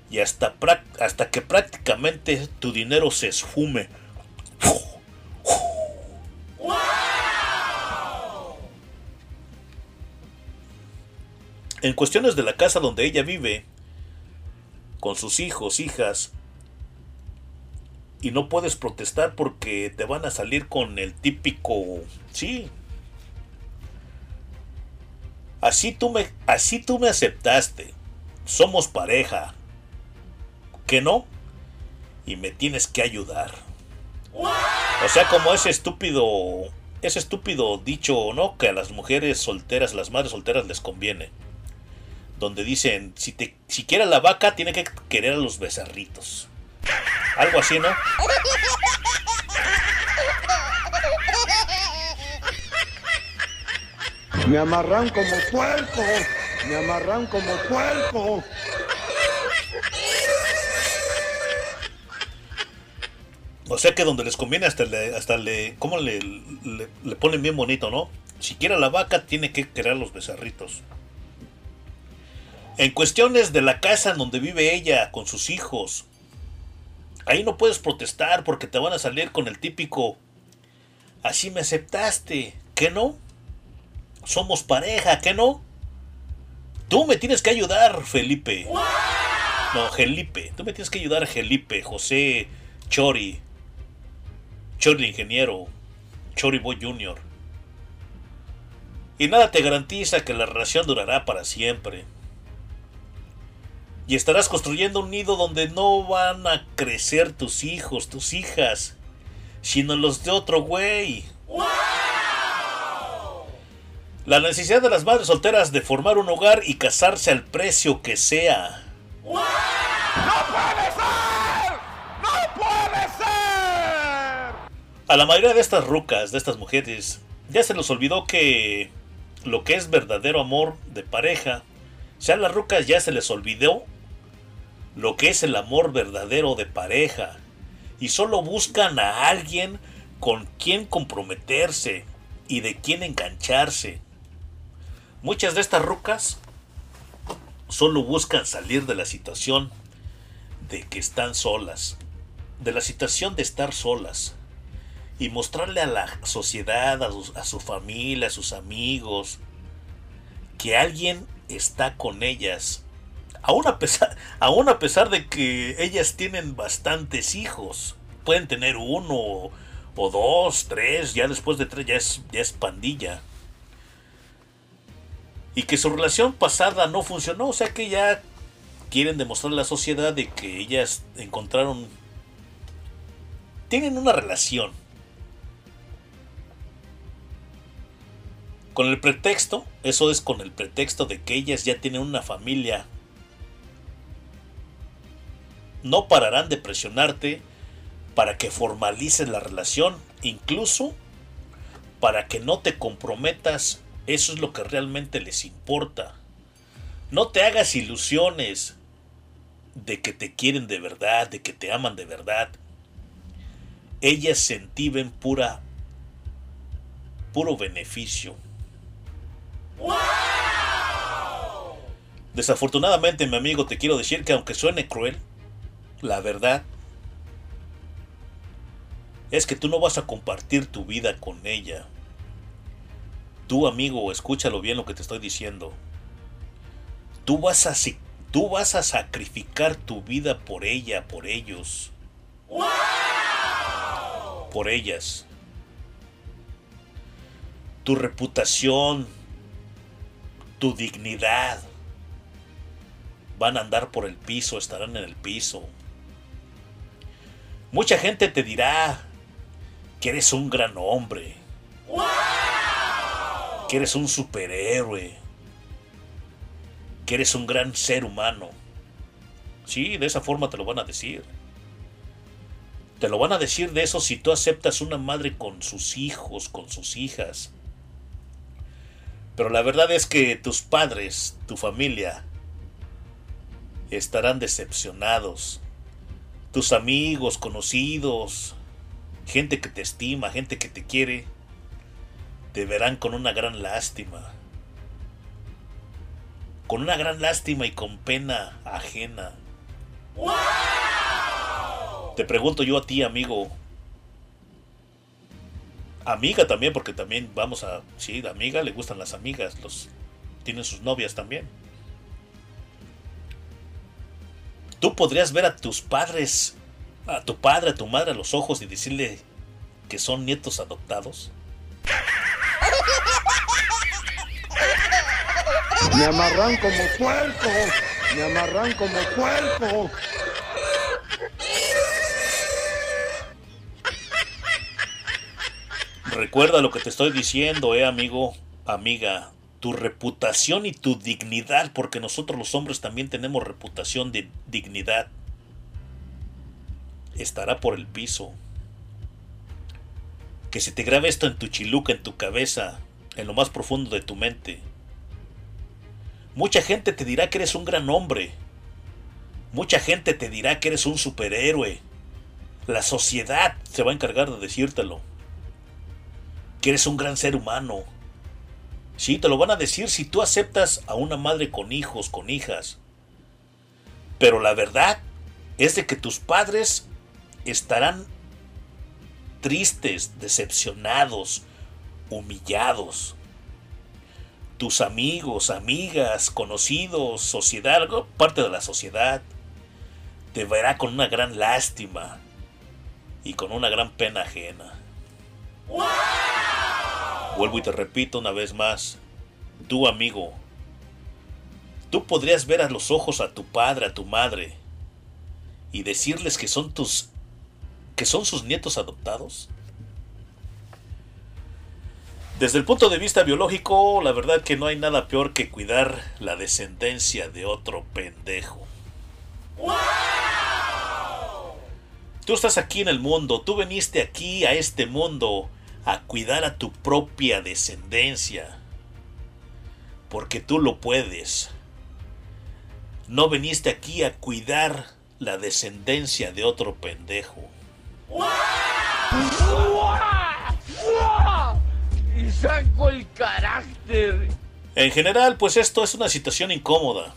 Y hasta, hasta que prácticamente tu dinero se esfume. En cuestiones de la casa donde ella vive, con sus hijos, hijas, y no puedes protestar porque te van a salir con el típico, sí. Así tú me, así tú me aceptaste. Somos pareja. ¿Que no? Y me tienes que ayudar. O sea, como ese estúpido, ese estúpido dicho, ¿no? Que a las mujeres solteras, las madres solteras les conviene. Donde dicen, si te, si la vaca, tiene que querer a los becerritos. Algo así, ¿no? [LAUGHS] Me amarran como puerco. Me amarran como puerco. O sea que donde les conviene hasta le, hasta le, ¿cómo le, le, ponen bien bonito, no? Si quiere a la vaca, tiene que a los becerritos. En cuestiones de la casa en donde vive ella con sus hijos, ahí no puedes protestar porque te van a salir con el típico, así me aceptaste, ¿qué no? Somos pareja, ¿qué no? Tú me tienes que ayudar, Felipe. No, Felipe. Tú me tienes que ayudar, Felipe, José, Chori. Chori el ingeniero. Chori Boy Jr. Y nada te garantiza que la relación durará para siempre. Y estarás construyendo un nido donde no van a crecer tus hijos, tus hijas, sino los de otro güey. La necesidad de las madres solteras de formar un hogar y casarse al precio que sea. ¡No puede ser! ¡No puede ser! A la mayoría de estas rucas, de estas mujeres, ya se les olvidó que lo que es verdadero amor de pareja, o sea, a las rucas ya se les olvidó lo que es el amor verdadero de pareja y solo buscan a alguien con quien comprometerse y de quien engancharse. Muchas de estas rucas solo buscan salir de la situación de que están solas, de la situación de estar solas y mostrarle a la sociedad, a su, familia, a sus amigos, que alguien está con ellas. Aún a, pesar, [LAUGHS] aún a pesar de que ellas tienen bastantes hijos. Pueden tener uno o, o dos, tres, ya después de tres ya es, ya es pandilla. Y que su relación pasada no funcionó, o sea que ya quieren demostrar a la sociedad de que ellas encontraron... Tienen una relación. Con el pretexto, eso es con el pretexto de que ellas ya tienen una familia. No pararán de presionarte para que formalices la relación, incluso para que no te comprometas. Eso es lo que realmente les importa. No te hagas ilusiones de que te quieren de verdad, de que te aman de verdad. ellas ven pura, puro beneficio. Desafortunadamente, mi amigo, te quiero decir que aunque suene cruel, la verdad es que tú no vas a compartir tu vida con ella. Tú, amigo, escúchalo bien lo que te estoy diciendo. Tú vas a, tú vas a sacrificar tu vida por ella, por ellos. Por ellas. Tu reputación, tu dignidad, van a andar por el piso, estarán en el piso. Mucha gente te dirá que eres un gran hombre, que eres un superhéroe, que eres un gran ser humano. Sí, de esa forma te lo van a decir. Te lo van a decir de eso si tú aceptas una madre con sus hijos, con sus hijas. Pero la verdad es que tus padres, tu familia, estarán decepcionados. Tus amigos, conocidos, gente que te estima, gente que te quiere, te verán con una gran lástima. Con una gran lástima y con pena ajena. Te pregunto yo a ti, amigo. Amiga también, porque también vamos a... Sí, la amiga le gustan las amigas, los tienen sus novias también. Tú podrías ver a tus padres, a tu padre, a tu madre a los ojos y decirle que son nietos adoptados. Me amarran como puerco. Me amarran como puerco. Recuerda lo que te estoy diciendo, eh, amigo, amiga. Tu reputación y tu dignidad, porque nosotros los hombres también tenemos reputación de dignidad, estará por el piso. Que se te grabe esto en tu chiluca, en tu cabeza, en lo más profundo de tu mente. Mucha gente te dirá que eres un gran hombre. Mucha gente te dirá que eres un superhéroe. La sociedad se va a encargar de decírtelo que eres un gran ser humano. Sí, te lo van a decir si tú aceptas a una madre con hijos, con hijas. Pero la verdad es de que tus padres estarán tristes, decepcionados, humillados. Tus amigos, amigas, conocidos, sociedad, algo, parte de la sociedad, te verá con una gran lástima y con una gran pena ajena. Vuelvo y te repito una vez más, tú amigo, tú podrías ver a los ojos a tu padre, a tu madre, y decirles que son tus, que son sus nietos adoptados. Desde el punto de vista biológico, la verdad que no hay nada peor que cuidar la descendencia de otro pendejo. Tú estás aquí en el mundo, tú viniste aquí a este mundo a cuidar a tu propia descendencia. Porque tú lo puedes. No viniste aquí a cuidar la descendencia de otro pendejo. Y saco el carácter. En general, pues esto es una situación incómoda.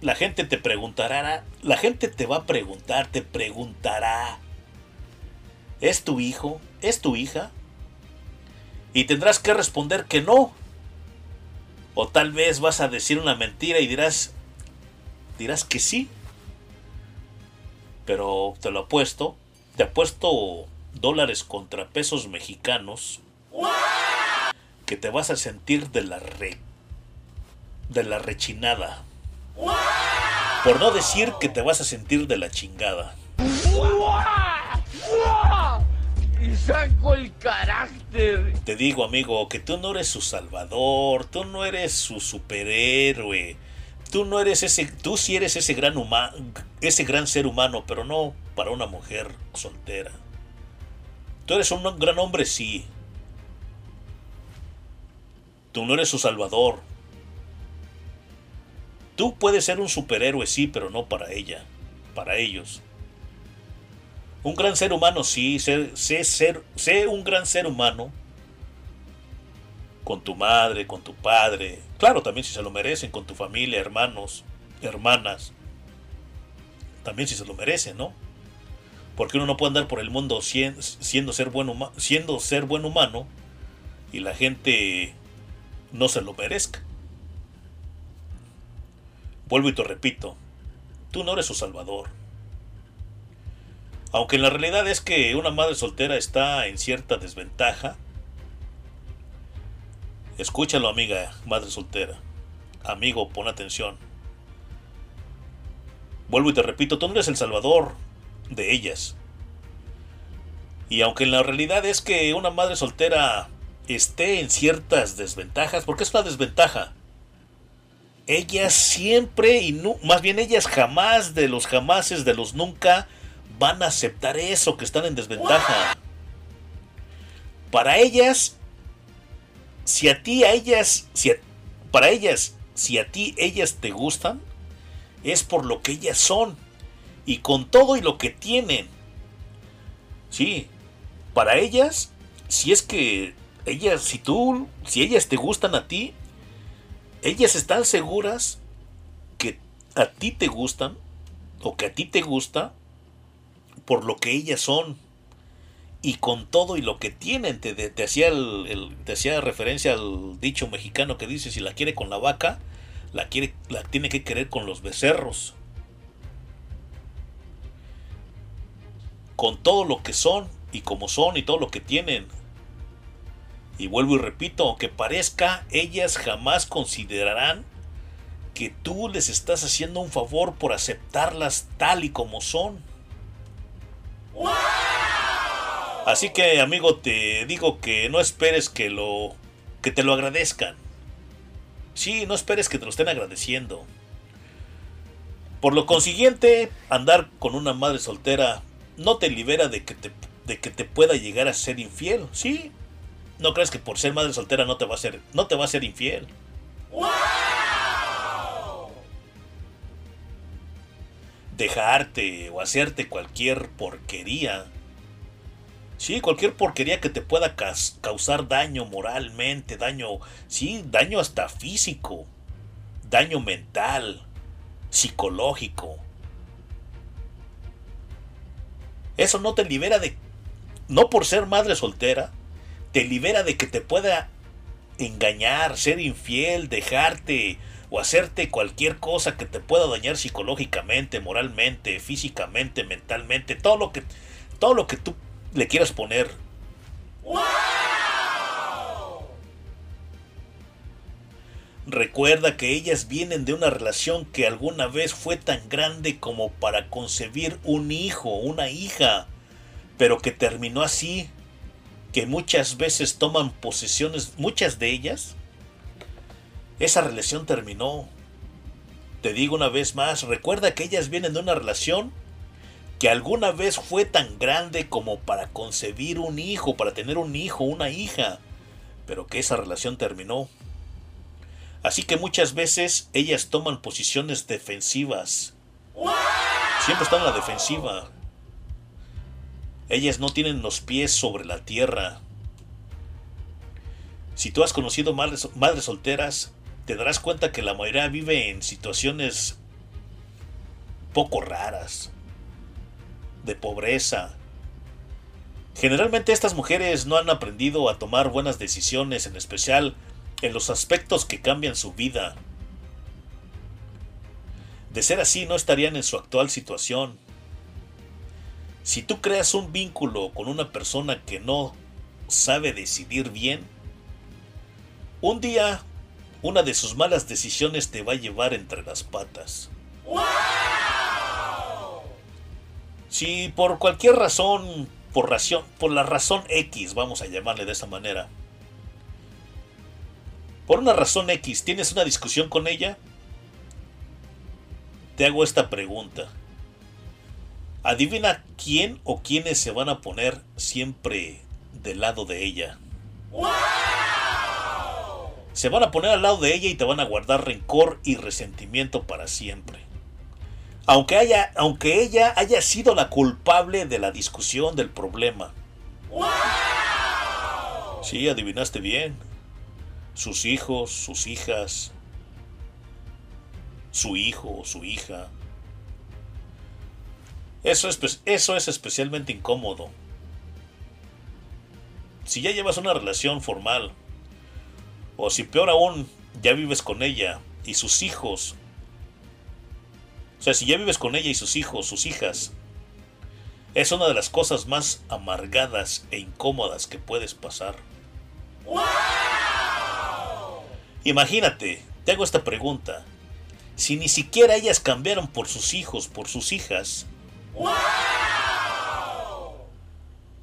La gente te preguntará, la gente te va a preguntar, te preguntará, ¿es tu hijo? ¿Es tu hija? Y tendrás que responder que no. O tal vez vas a decir una mentira y dirás, dirás que sí. Pero te lo apuesto, te apuesto dólares contra pesos mexicanos que te vas a sentir de la re, de la rechinada. Por no decir que te vas a sentir de la chingada. Y saco el carácter. Te digo, amigo, que tú no eres su salvador, tú no eres su superhéroe. Tú no eres ese, tú sí eres ese gran humano, ese gran ser humano, pero no para una mujer soltera. Tú eres un gran hombre, sí. Tú no eres su salvador. Tú puedes ser un superhéroe, sí, pero no para ella, para ellos. Un gran ser humano, sí, sé, sé, sé un gran ser humano. Con tu madre, con tu padre. Claro, también si se lo merecen, con tu familia, hermanos, hermanas. También si se lo merecen, ¿no? Porque uno no puede andar por el mundo siendo, ser, buen siendo ser buen humano y la gente no se lo merezca. Vuelvo y te repito, tú no eres su salvador. Aunque la realidad es que una madre soltera está en cierta desventaja. Escúchalo, amiga, madre soltera. Amigo, pon atención. Vuelvo y te repito, tú no eres el salvador de ellas. Y aunque la realidad es que una madre soltera esté en ciertas desventajas, porque es una desventaja. Ellas siempre y nu- más bien ellas jamás de los jamases de los nunca van a aceptar eso que están en desventaja. Para ellas si a ti a ellas si para ellas si a ti ellas te gustan es por lo que ellas son y con todo y lo que tienen. Sí, para ellas si es que ellas si tú si ellas te gustan a ti ellas están seguras que a ti te gustan o que a ti te gusta por lo que ellas son y con todo y lo que tienen. Te, hacía te hacía referencia al dicho mexicano que dice si la quiere con la vaca, la quiere, la tiene que querer con los becerros. Con todo lo que son y como son y todo lo que tienen. Y vuelvo y repito, aunque parezca, ellas jamás considerarán que tú les estás haciendo un favor por aceptarlas tal y como son. Así que, amigo, te digo que no esperes que lo que te lo agradezcan. Sí, no esperes que te lo estén agradeciendo. Por lo consiguiente, andar con una madre soltera no te libera de que te, de que te pueda llegar a ser infiel. Sí, no crees que por ser madre soltera no te va a ser, no te va a ser infiel. Dejarte o hacerte cualquier porquería. Sí, cualquier porquería que te pueda causar daño moralmente, daño, sí, daño hasta físico, daño mental, psicológico. Eso no te libera de, no por ser madre soltera, te libera de que te pueda engañar, ser infiel, dejarte o hacerte cualquier cosa que te pueda dañar psicológicamente, moralmente, físicamente, mentalmente, todo lo que todo lo que tú le quieras poner. Recuerda que ellas vienen de una relación que alguna vez fue tan grande como para concebir un hijo, una hija, pero que terminó así, que muchas veces toman posesiones, muchas de ellas, esa relación terminó. Te digo una vez más, recuerda que ellas vienen de una relación que alguna vez fue tan grande como para concebir un hijo, para tener un hijo, una hija, pero que esa relación terminó. Así que muchas veces ellas toman posiciones defensivas. Siempre están en la defensiva. Ellas no tienen los pies sobre la tierra. Si tú has conocido madres, madres solteras, te darás cuenta que la mayoría vive en situaciones poco raras, de pobreza. Generalmente estas mujeres no han aprendido a tomar buenas decisiones, en especial en los aspectos que cambian su vida. De ser así, no estarían en su actual situación. Si tú creas un vínculo con una persona que no sabe decidir bien, un día una de sus malas decisiones te va a llevar entre las patas. Si por cualquier razón, por razón, por la razón X, vamos a llamarle de esa manera, por una razón X tienes una discusión con ella, te hago esta pregunta. Adivina quién o quiénes se van a poner siempre del lado de ella. Se van a poner al lado de ella y te van a guardar rencor y resentimiento para siempre. Aunque, haya, aunque ella haya sido la culpable de la discusión del problema. Sí, adivinaste bien. Sus hijos, sus hijas, su hijo o su hija. Eso es, eso es especialmente incómodo. Si ya llevas una relación formal, o si peor aún, ya vives con ella y sus hijos. O sea, si ya vives con ella y sus hijos, sus hijas, es una de las cosas más amargadas e incómodas que puedes pasar. Imagínate, te hago esta pregunta. Si ni siquiera ellas cambiaron por sus hijos, por sus hijas.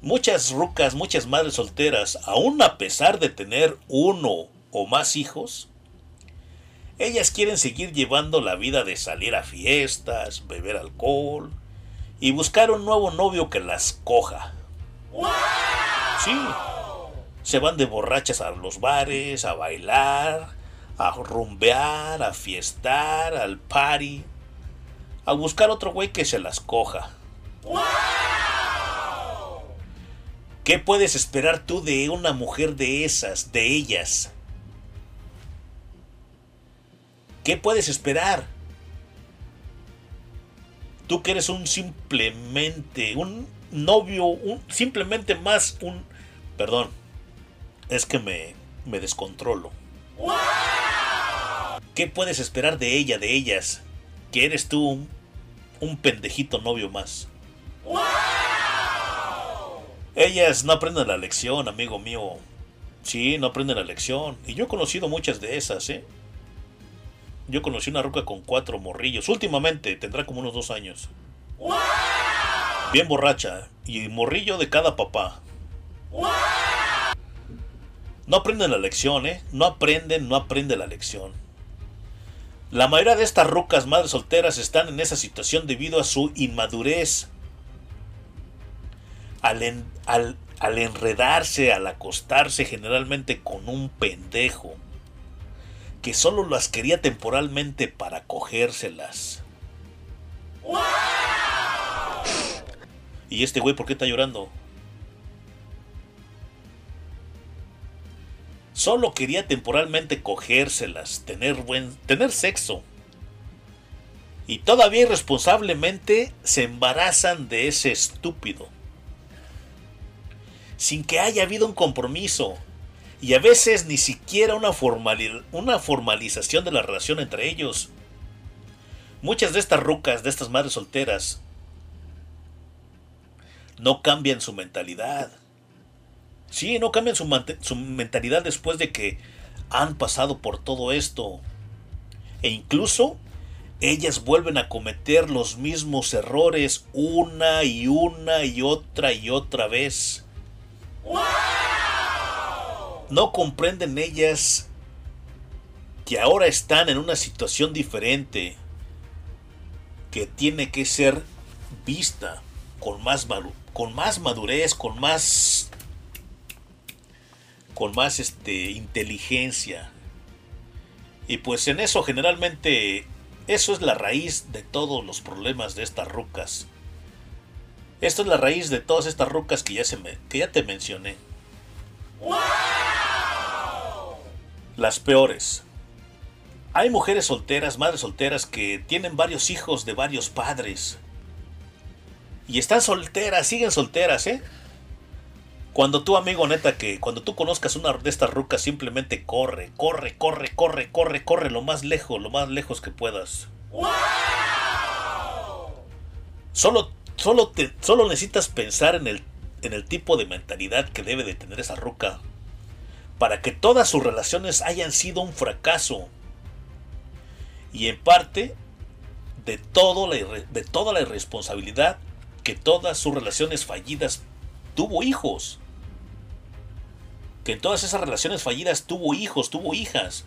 Muchas rucas, muchas madres solteras, aún a pesar de tener uno o más hijos, ellas quieren seguir llevando la vida de salir a fiestas, beber alcohol y buscar un nuevo novio que las coja. Sí, se van de borrachas a los bares, a bailar, a rumbear, a fiestar, al party, a buscar otro güey que se las coja. ¿Qué puedes esperar tú de una mujer de esas, de ellas? ¿Qué puedes esperar? Tú que eres un simplemente, un novio, un simplemente más un... Perdón, es que me, me descontrolo. ¿Qué puedes esperar de ella, de ellas? Que eres tú un, un pendejito novio más. Ellas no aprenden la lección, amigo mío. Sí, no aprenden la lección. Y yo he conocido muchas de esas, ¿eh? Yo conocí una ruca con cuatro morrillos. Últimamente, tendrá como unos dos años. Bien borracha. Y morrillo de cada papá. No aprenden la lección, ¿eh? No aprenden, no aprenden la lección. La mayoría de estas rucas madres solteras están en esa situación debido a su inmadurez. Al enredarse, al acostarse generalmente con un pendejo que solo las quería temporalmente para cogérselas. ¿Y este güey por qué está llorando? Solo quería temporalmente cogérselas, tener buen, tener sexo. Y todavía irresponsablemente se embarazan de ese estúpido. Sin que haya habido un compromiso, y a veces ni siquiera una, una formalización de la relación entre ellos. Muchas de estas rucas, de estas madres solteras, no cambian su mentalidad. Sí, no cambian su, su mentalidad después de que han pasado por todo esto. E incluso ellas vuelven a cometer los mismos errores una y una y otra y otra vez no comprenden ellas que ahora están en una situación diferente que tiene que ser vista con más, con más madurez, con más con más este, inteligencia. Y pues en eso generalmente eso es la raíz de todos los problemas de estas rucas. Esto es la raíz de todas estas rucas que ya, se que ya te mencioné. Las peores. Hay mujeres solteras, madres solteras que tienen varios hijos de varios padres. Y están solteras, siguen solteras, ¿eh? Cuando tú, amigo, neta, que cuando tú conozcas una de estas rucas, simplemente corre, corre, corre, corre, corre, corre lo más lejos, lo más lejos que puedas. Solo, solo, te, solo necesitas pensar en el, en el tipo de mentalidad que debe de tener esa ruca para que todas sus relaciones hayan sido un fracaso. Y en parte de, todo de toda la irresponsabilidad que todas sus relaciones fallidas tuvo hijos. Que en todas esas relaciones fallidas tuvo hijos, tuvo hijas.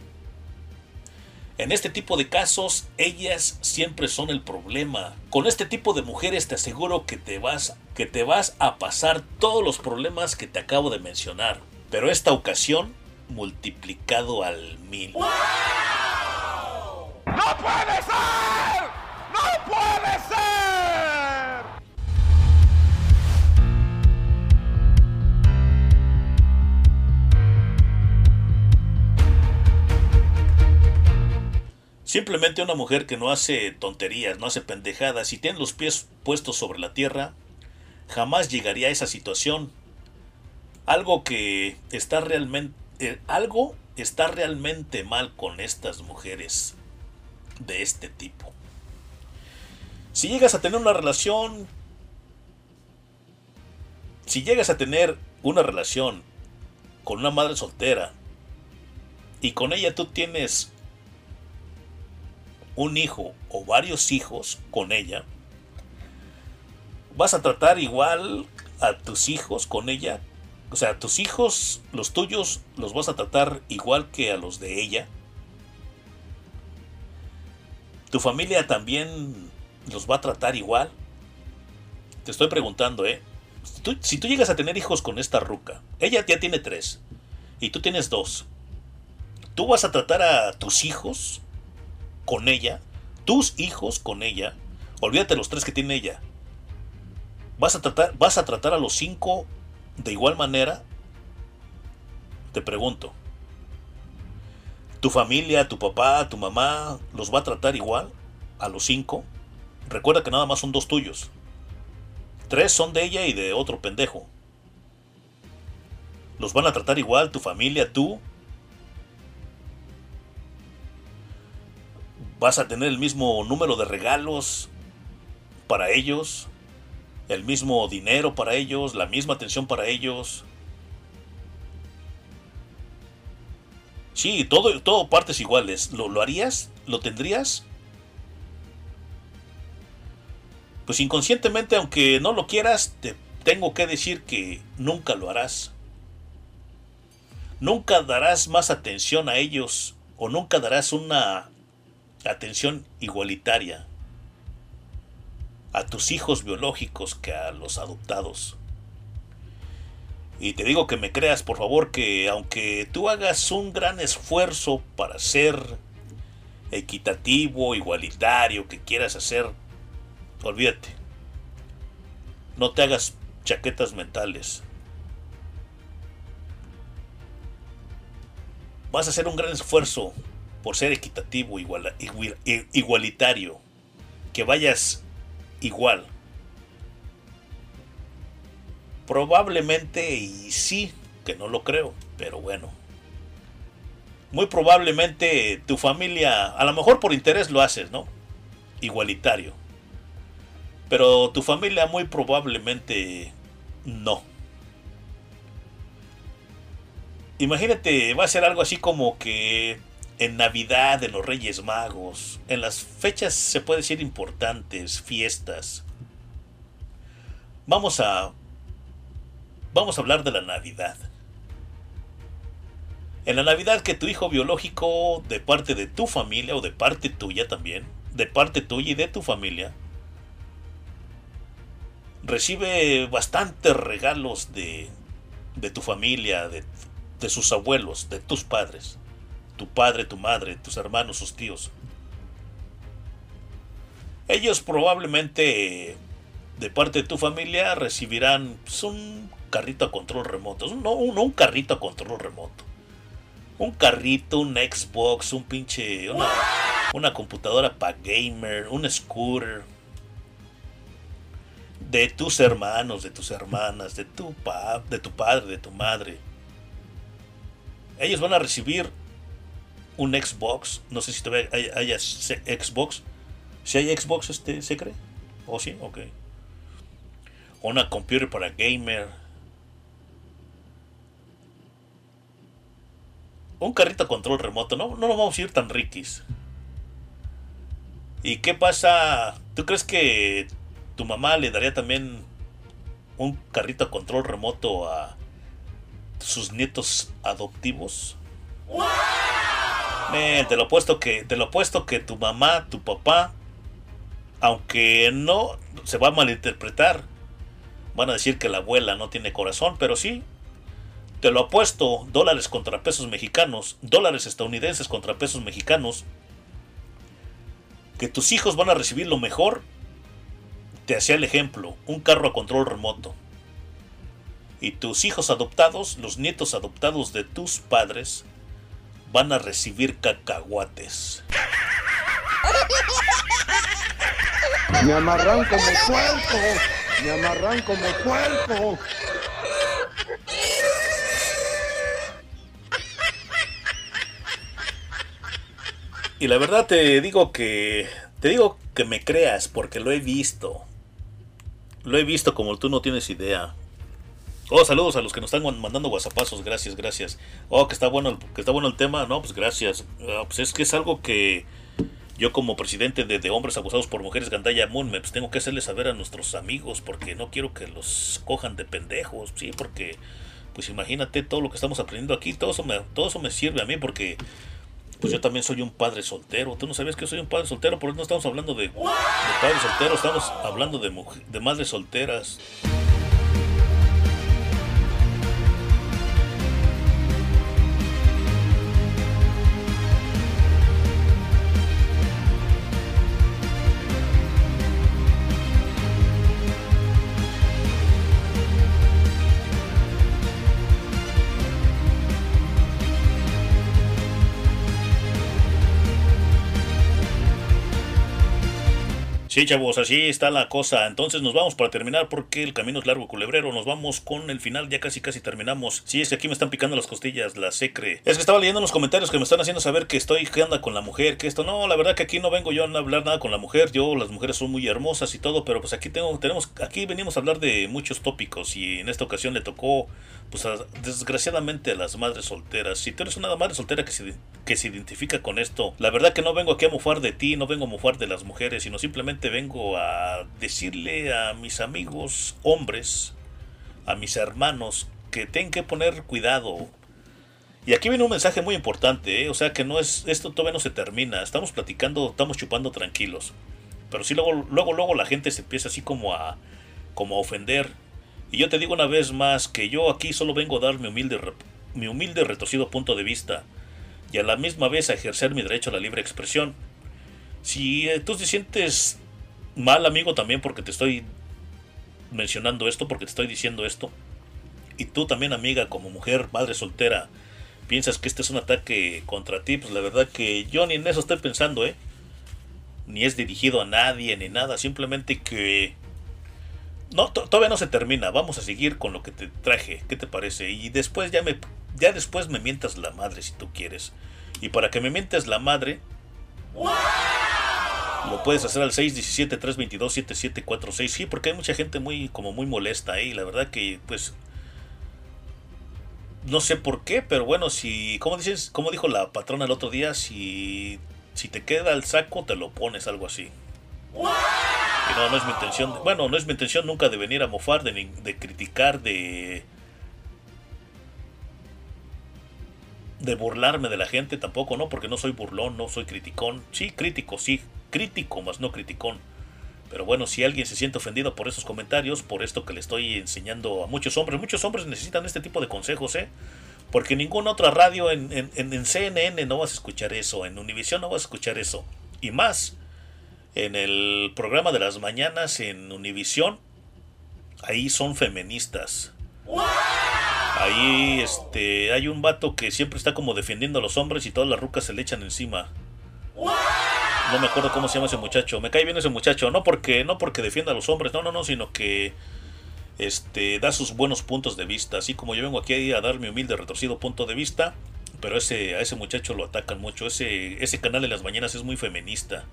En este tipo de casos, ellas siempre son el problema. Con este tipo de mujeres te aseguro que te vas, que te vas a pasar todos los problemas que te acabo de mencionar pero esta ocasión multiplicado al mil. ¡No puede ser! ¡No puede Simplemente una mujer que no hace tonterías, no hace pendejadas y tiene los pies puestos sobre la tierra, jamás llegaría a esa situación. Algo que está realmente... eh, algo está realmente mal con estas mujeres de este tipo. Si llegas a tener una relación... Si llegas a tener una relación con una madre soltera y con ella tú tienes un hijo o varios hijos con ella, vas a tratar igual a tus hijos con ella. O sea, tus hijos, los tuyos, los vas a tratar igual que a los de ella. Tu familia también los va a tratar igual. Te estoy preguntando, ¿eh? Si tú, si tú llegas a tener hijos con esta ruca, ella ya tiene tres y tú tienes dos, tú vas a tratar a tus hijos con ella, tus hijos con ella, olvídate los tres que tiene ella. Vas a tratar, vas a tratar a los cinco de igual manera. Te pregunto. ¿Tu familia, tu papá, tu mamá los va a tratar igual a los cinco? Recuerda que nada más son dos tuyos. Tres son de ella y de otro pendejo. ¿Los van a tratar igual tu familia, tú? ¿Vas a tener el mismo número de regalos para ellos? ¿El mismo dinero para ellos? ¿La misma atención para ellos? Sí, todo, todo partes iguales. ¿Lo, ¿Lo harías? ¿Lo tendrías? Pues inconscientemente, aunque no lo quieras, te tengo que decir que nunca lo harás. Nunca darás más atención a ellos o nunca darás una atención igualitaria a tus hijos biológicos que a los adoptados. Y te digo que me creas, por favor, que aunque tú hagas un gran esfuerzo para ser equitativo, igualitario, que quieras hacer, olvídate. No te hagas chaquetas mentales. Vas a hacer un gran esfuerzo por ser equitativo, igual, igual, igualitario. Que vayas igual. Probablemente, y sí, que no lo creo, pero bueno. Muy probablemente tu familia, a lo mejor por interés lo haces, ¿no? Igualitario. Pero tu familia muy probablemente no. Imagínate, va a ser algo así como que en Navidad, en los Reyes Magos, en las fechas se puede decir importantes, fiestas. Vamos a vamos a hablar de la Navidad. En la Navidad que tu hijo biológico de parte de tu familia o de parte tuya también, de parte tuya y de tu familia, recibe bastantes regalos de, de tu familia, de, de sus abuelos, de tus padres tu padre, tu madre, tus hermanos, sus tíos. Ellos probablemente de parte de tu familia recibirán pues, un carrito a control remoto. No, un carrito a control remoto. Un carrito, un Xbox, un pinche. Una, computadora para gamer, un scooter. De tus hermanos, de tus hermanas, de tu, de tu padre, de tu madre. Ellos van a recibir un Xbox. No sé si todavía hay, Xbox. Si hay Xbox, este, ¿se cree? ¿O sí? Ok. Una computer para gamer. Un carrito control remoto. No, no nos vamos a ir tan riquis. ¿Y qué pasa? ¿Tú crees que tu mamá le daría también un carrito a control remoto a sus nietos adoptivos? Man, te lo puesto que lo que tu mamá, tu papá, aunque no se va a malinterpretar, van a decir que la abuela no tiene corazón, pero sí. Te lo apuesto, dólares contra pesos mexicanos, dólares estadounidenses contra pesos mexicanos, que tus hijos van a recibir lo mejor. Te hacía el ejemplo, un carro a control remoto. Y tus hijos adoptados, los nietos adoptados de tus padres, van a recibir cacahuates. Me amarran como puerco. Me amarran como puerco. Y la verdad te digo que. Te digo que me creas porque lo he visto. Lo he visto como tú no tienes idea. Oh, saludos a los que nos están mandando whatsappazos, gracias, gracias. Oh, que está bueno, el- que está bueno el tema, no, pues gracias. Ah, pues es que es algo que yo como presidente de, hombres abusados por mujeres Gandaya Moon, me, pues tengo que hacerle saber a nuestros amigos porque no quiero que los cojan de pendejos, sí, porque pues imagínate todo lo que estamos aprendiendo aquí, todo eso me, todo eso me sirve a mí porque pues yo también soy un padre soltero. Tú no sabías que soy un padre soltero, por eso no estamos hablando de, de padres solteros, estamos hablando de, de madres solteras. Sí, chavos, así está la cosa. Entonces nos vamos para terminar porque el camino es largo, culebrero. Nos vamos con el final, ya casi casi terminamos. Sí, es que aquí me están picando las costillas, la secre. Es que estaba leyendo en los comentarios que me están haciendo saber que estoy que anda con la mujer, que esto no, la verdad que aquí no vengo yo a hablar nada con la mujer. Yo, las mujeres son muy hermosas y todo, pero pues aquí tengo, tenemos, aquí venimos a hablar de muchos tópicos y en esta ocasión le tocó, pues desgraciadamente a las madres solteras. Si tú eres una madre soltera que se, que se identifica con esto, la verdad que no vengo aquí a mofar de ti, no vengo a mofar de las mujeres, sino simplemente vengo a decirle a mis amigos hombres, a mis hermanos, que tienen que poner cuidado. Y aquí viene un mensaje muy importante, ¿eh? o sea que no es, esto todavía no se termina, estamos platicando, estamos chupando tranquilos. Pero sí luego, luego, luego la gente se empieza así como a, como a ofender. Y yo te digo una vez más que yo aquí solo vengo a dar mi humilde, mi humilde retorcido punto de vista y a la misma vez a ejercer mi derecho a la libre expresión. Si eh, tú te sientes mal, amigo, también porque te estoy mencionando esto, porque te estoy diciendo esto, y tú también, amiga, como mujer, madre soltera, piensas que este es un ataque contra ti, pues la verdad que yo ni en eso estoy pensando, ¿eh? Ni es dirigido a nadie, ni nada, simplemente que... No, to- todavía no se termina, vamos a seguir con lo que te traje, ¿qué te parece? Y después ya me... Ya después me mientas la madre si tú quieres. Y para que me mientes la madre, lo puedes hacer al 617-322-7746. Sí, porque hay mucha gente muy, como muy molesta ahí. La verdad que, pues, no sé por qué, pero bueno, si, como dices, como dijo la patrona el otro día, si, si te queda el saco, te lo pones, algo así. Y no, no es mi intención, bueno, no es mi intención nunca de venir a mofar, de, de criticar, de, de burlarme de la gente, tampoco, no, porque no soy burlón, no soy criticón. Sí, crítico, sí, crítico, más no criticón. Pero bueno, si alguien se siente ofendido por esos comentarios, por esto que le estoy enseñando a muchos hombres, muchos hombres necesitan este tipo de consejos, ¿eh? Porque ninguna otra radio, en, en- en- CNN no vas a escuchar eso, en Univision no vas a escuchar eso. Y más, en el programa de las mañanas en Univision, ahí son feministas. Ahí este, hay un vato que siempre está como defendiendo a los hombres y todas las rucas se le echan encima. No me acuerdo cómo se llama ese muchacho. Me cae bien ese muchacho. No porque, no porque defienda a los hombres, no, no, no, sino que este, da sus buenos puntos de vista. Así como yo vengo aquí a dar mi humilde retorcido punto de vista. Pero ese, a ese muchacho lo atacan mucho. Ese, ese canal de las mañanas es muy feminista.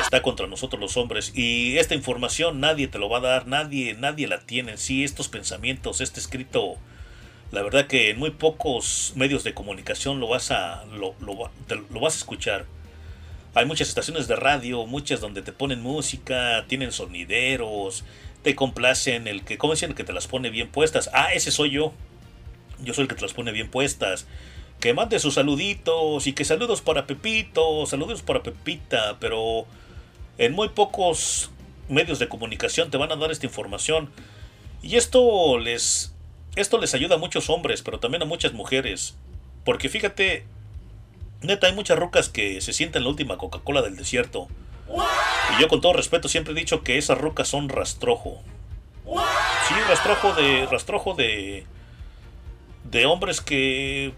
Está contra nosotros los hombres. Y esta información nadie te lo va a dar. Nadie, nadie la tiene en sí. Estos pensamientos, este escrito. La verdad que en muy pocos medios de comunicación lo vas a, lo, te- lo vas a escuchar. Hay muchas estaciones de radio, muchas donde te ponen música, tienen sonideros, te complacen, el que, ¿cómo dicen? El que te las pone bien puestas. Ah, ese soy yo. Yo soy el que te las pone bien puestas. Que mande sus saluditos y que saludos para Pepito, saludos para Pepita, pero en muy pocos medios de comunicación te van a dar esta información. Y esto les, esto les ayuda a muchos hombres, pero también a muchas mujeres. Porque fíjate, neta, hay muchas rucas que se sienten la última Coca-Cola del desierto. Y yo con todo respeto siempre he dicho que esas rucas son rastrojo. Sí, rastrojo de. rastrojo de. de hombres que.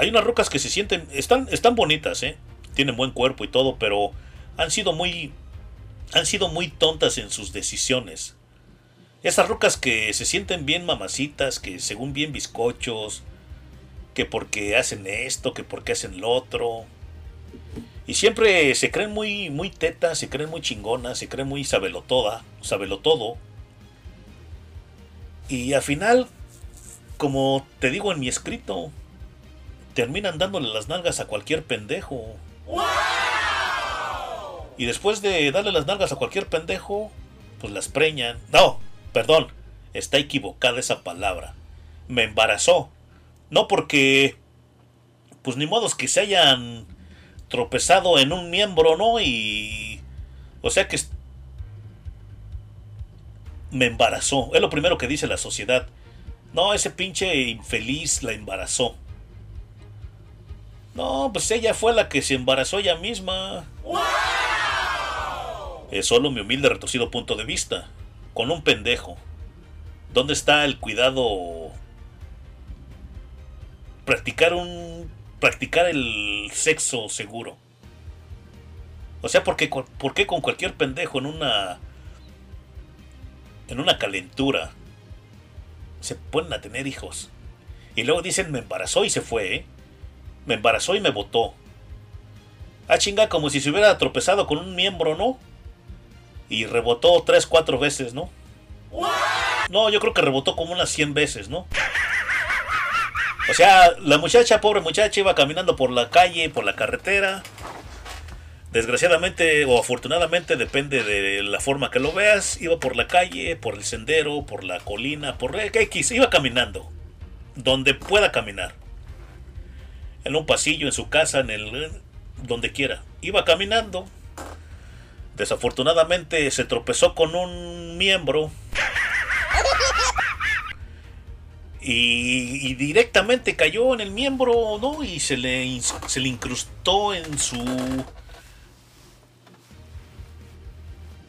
Hay unas rucas que se sienten, están, están bonitas, ¿eh? Tienen buen cuerpo y todo, pero han sido muy, han sido muy tontas en sus decisiones. Esas rucas que se sienten bien mamacitas, que según bien bizcochos, que porque hacen esto, que porque hacen lo otro. Y siempre se creen muy, muy tetas, se creen muy chingonas, se creen muy sabelotoda, todo. Y al final, como te digo en mi escrito, terminan dándole las nalgas a cualquier pendejo. Y después de darle las nalgas a cualquier pendejo, pues las preñan. No, perdón, está equivocada esa palabra. Me embarazó. No porque, pues ni modos que se hayan tropezado en un miembro, ¿no? Y... O sea que... Me embarazó. Es lo primero que dice la sociedad. No, ese pinche infeliz la embarazó. No, pues ella fue la que se embarazó ella misma. Es solo mi humilde retorcido punto de vista. Con un pendejo. ¿Dónde está el cuidado? Practicar un. Practicar el sexo seguro. O sea, ¿por qué, ¿por qué con cualquier pendejo en una. En una calentura. Se ponen a tener hijos. Y luego dicen, me embarazó y se fue, ¿eh? Me embarazó y me botó. Ah, chinga, como si se hubiera tropezado con un miembro, ¿no? Y rebotó tres, cuatro veces, ¿no? No, yo creo que rebotó como unas 100 veces, ¿no? O sea, la muchacha, pobre muchacha, iba caminando por la calle, por la carretera. Desgraciadamente o afortunadamente, depende de la forma que lo veas, iba por la calle, por el sendero, por la colina, por X, iba caminando. Donde pueda caminar en un pasillo, en su casa, en el donde quiera. Iba caminando. Desafortunadamente se tropezó con un miembro. Y, directamente cayó en el miembro, ¿no? Y se le, se le incrustó en su.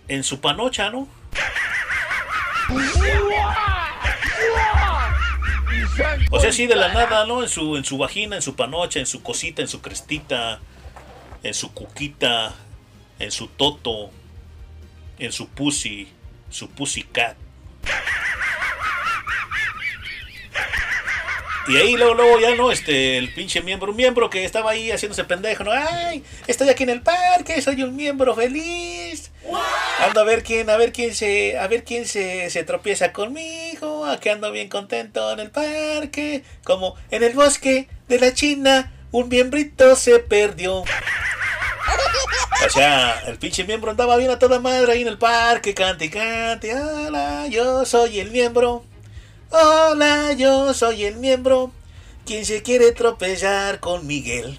En su panocha, ¿no? O sea, así de la nada, ¿no? En su, en su vagina, en su panocha, en su cosita, en su crestita, en su cuquita, en su toto, en su pussy, su pussy cat. Y ahí luego, luego ya no, este, el pinche miembro, un miembro que estaba ahí haciéndose pendejo, ¿no? ¡Ay! Estoy aquí en el parque, soy un miembro feliz. Ando a ver quién, a ver quién se, a ver quién se, se tropieza conmigo. Aquí ando bien contento en el parque. Como en el bosque de la China, un miembrito se perdió. O sea, el pinche miembro andaba bien a toda madre ahí en el parque, cante y cante. Hola, yo soy el miembro. Hola, yo soy el miembro. Quien se quiere tropezar con Miguel.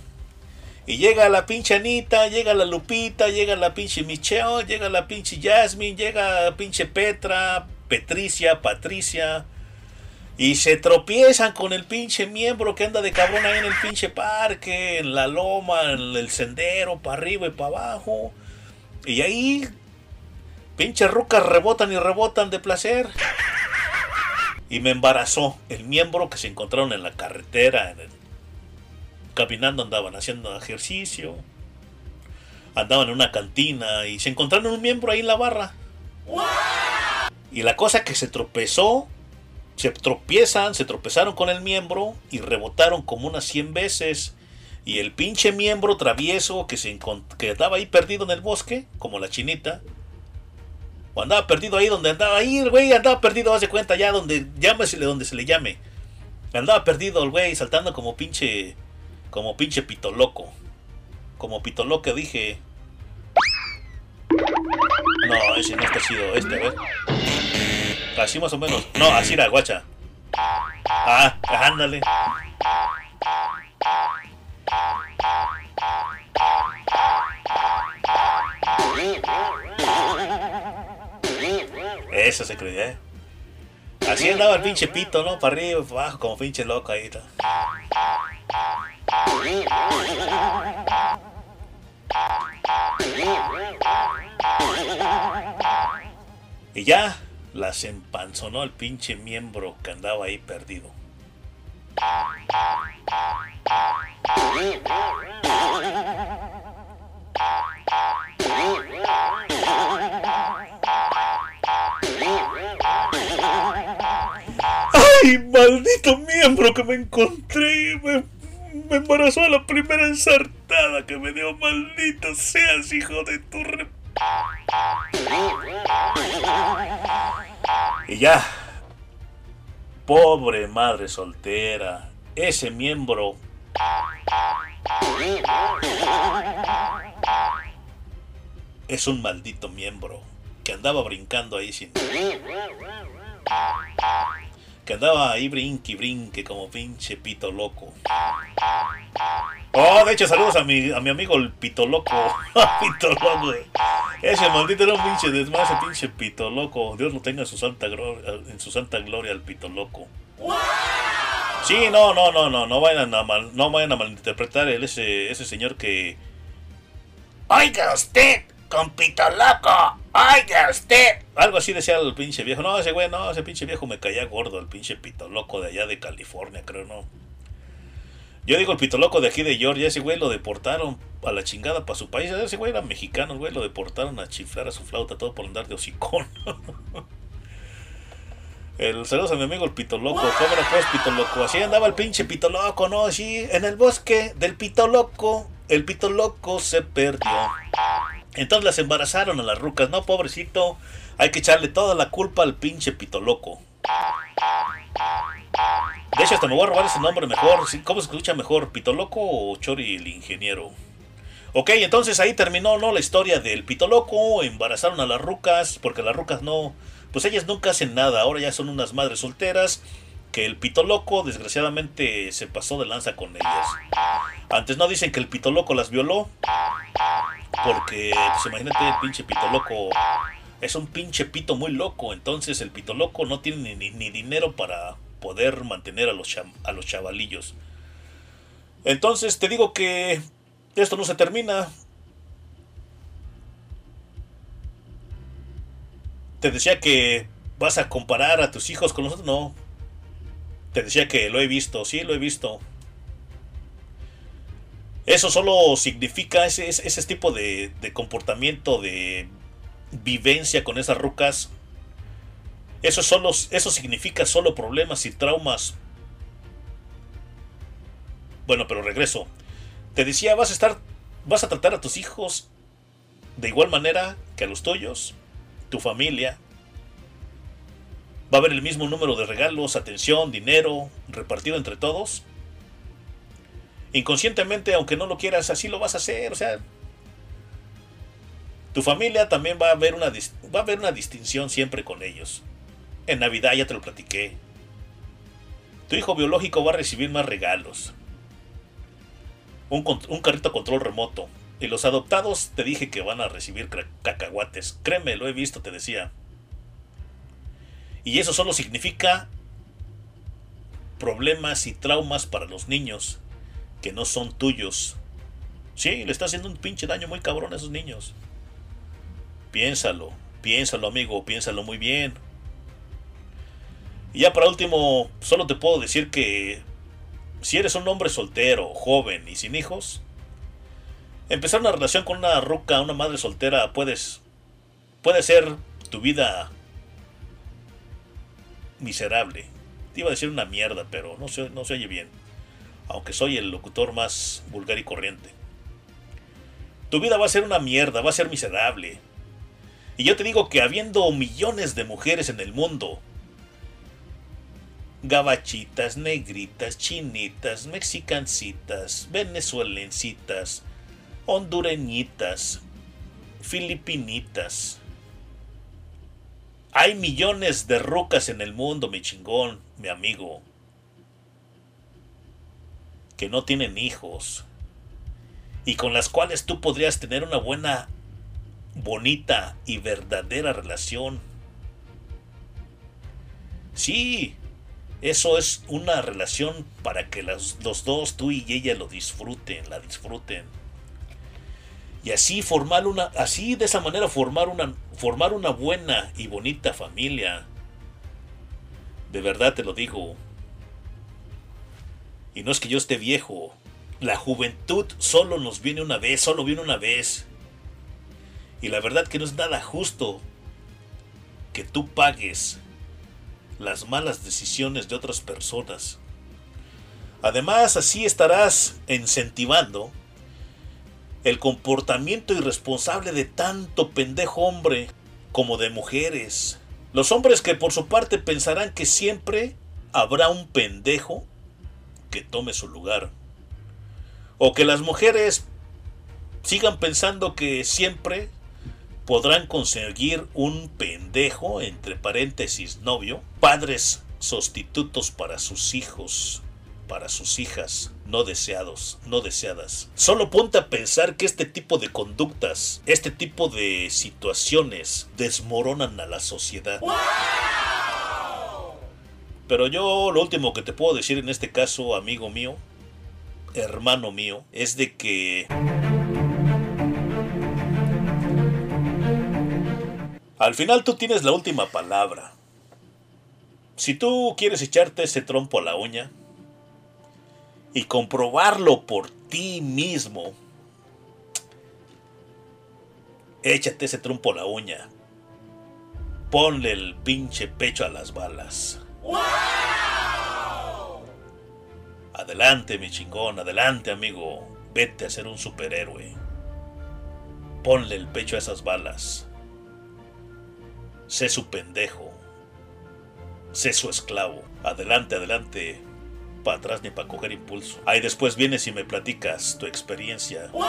Y llega la pinche Anita, llega la Lupita, llega la pinche Michelle, llega la pinche Jasmine, llega la pinche Petra, Patricia, Patricia. Y se tropiezan con el pinche miembro que anda de cabrón ahí en el pinche parque, en la loma, en el sendero, para arriba y para abajo. Y ahí, pinche rucas rebotan y rebotan de placer y me embarazó el miembro que se encontraron en la carretera, caminando andaban haciendo ejercicio, andaban en una cantina y se encontraron un miembro ahí en la barra. Y la cosa que se tropezó, se tropiezan, se tropezaron con el miembro y rebotaron como unas 100 veces. Y el pinche miembro travieso que, se que estaba ahí perdido en el bosque, como la chinita, o andaba perdido ahí donde andaba ahí, el güey andaba perdido, hace cuenta ya donde llámesele donde se le llame. Andaba perdido el güey, saltando como pinche. Como pinche pito loco. Como pito loco dije. No, ese no está chido, este, a ver. Así más o menos. No, así era, guacha. Ah, ándale. Eso se creía, ¿eh? Así andaba el pinche pito, ¿no? Para arriba y para abajo, como pinche loco ahí. Y ya las empanzonó el pinche miembro que andaba ahí perdido. ¡Ay, maldito miembro que me encontré! Me, me embarazó a la primera ensartada que me dio, maldito seas, hijo de tu re... Y ya. Pobre madre soltera. Ese miembro. Es un maldito miembro. Que andaba brincando ahí sin. Que andaba ahí brinque y brinque como pinche pito loco. Oh, de hecho, saludos a mi, a mi amigo el pito loco. [LAUGHS] pito loco. Ese maldito era un pinche desmadre, ese pinche pito loco. Dios lo tenga en su santa en su santa gloria al pito loco. Sí, no, no, no, no, no vayan a mal, no vayan a malinterpretar el, ese, ese señor que. Oiga usted, con pito loco, oiga usted. Algo así decía el pinche viejo. No, ese güey, no, ese pinche viejo me caía gordo, el pinche pito loco de allá de California, creo, no. Yo digo el pito loco de aquí de Georgia, ese güey lo deportaron a la chingada para su país. Ese güey era mexicano, güey, lo deportaron a chiflar a su flauta todo por andar de hocicón. [LAUGHS] El saludos a mi amigo el Pito Loco. ¿Cómo era pues Pito Loco? Así andaba el pinche Pito Loco, ¿no? Así en el bosque del Pito Loco, el Pito Loco se perdió. Entonces las embarazaron a las rucas, ¿no? Pobrecito. Hay que echarle toda la culpa al pinche Pito Loco. De hecho, hasta me voy a robar ese nombre mejor. ¿sí? ¿Cómo se escucha mejor? ¿Pito Loco o Chori el ingeniero? Ok, entonces ahí terminó, ¿no? La historia del Pito Loco. Embarazaron a las rucas, porque las rucas no pues ellas nunca hacen nada, ahora ya son unas madres solteras, que el pito loco desgraciadamente se pasó de lanza con ellas. Antes no dicen que el pito loco las violó, porque pues imagínate el pinche pito loco, es un pinche pito muy loco, entonces el pito loco no tiene ni, ni, dinero para poder mantener a los, a los chavalillos. Entonces te digo que esto no se termina, te decía que vas a comparar a tus hijos con nosotros. No. Te decía que lo he visto, sí, lo he visto. Eso solo significa ese, ese tipo de, de, comportamiento, de vivencia con esas rucas. Eso, solo, eso significa solo problemas y traumas. Bueno, pero regreso. Te decía, vas a estar, vas a tratar a tus hijos de igual manera que a los tuyos tu familia. Va a haber el mismo número de regalos, atención, dinero, repartido entre todos. Inconscientemente, aunque no lo quieras, así lo vas a hacer. O sea, tu familia también va a haber una, va a una distinción siempre con ellos. En Navidad ya te lo platiqué. Tu hijo biológico va a recibir más regalos. Un carrito control remoto, y los adoptados te dije que van a recibir cacahuates. Créeme, lo he visto, te decía. Y eso solo significa problemas y traumas para los niños que no son tuyos. Sí, le está haciendo un pinche daño muy cabrón a esos niños. Piénsalo, piénsalo amigo, piénsalo muy bien. Y ya para último, solo te puedo decir que si eres un hombre soltero, joven y sin hijos, empezar una relación con una ruca, una madre soltera, puedes. Puede ser tu vida miserable. Te iba a decir una mierda, pero no se, no se oye bien. Aunque soy el locutor más vulgar y corriente. Tu vida va a ser una mierda, va a ser miserable. Y yo te digo que habiendo millones de mujeres en el mundo, gabachitas, negritas, chinitas, mexicancitas, venezuelencitas, hondureñitas, filipinitas. Hay millones de rucas en el mundo, mi chingón, mi amigo, que no tienen hijos y con las cuales tú podrías tener una buena, bonita y verdadera relación. Sí, eso es una relación para que los, los dos, tú y ella, lo disfruten, la disfruten y así formar una así de esa manera formar una formar una buena y bonita familia de verdad te lo digo y no es que yo esté viejo La juventud solo nos viene una vez, solo viene una vez. Y la verdad que no es nada justo que tú pagues las malas decisiones de otras personas. Además, así estarás incentivando el comportamiento irresponsable de tanto pendejo hombre como de mujeres. Los hombres que por su parte pensarán que siempre habrá un pendejo que tome su lugar. O que las mujeres sigan pensando que siempre podrán conseguir un pendejo, entre paréntesis novio, padres sustitutos para sus hijos, para sus hijas no deseados, no deseadas. Solo ponte a pensar que este tipo de conductas, este tipo de situaciones desmoronan a la sociedad. Pero yo lo último que te puedo decir en este caso, amigo mío, hermano mío, es de que Al final tú tienes la última palabra. Si tú quieres echarte ese trompo a la uña y comprobarlo por ti mismo, échate ese trompo a la uña. Ponle el pinche pecho a las balas. Adelante, mi chingón, adelante, amigo. Vete a ser un superhéroe. Ponle el pecho a esas balas. Sé su pendejo. Sé su esclavo. Adelante, adelante. Para atrás ni para coger impulso. Ahí después vienes y me platicas tu experiencia. Soy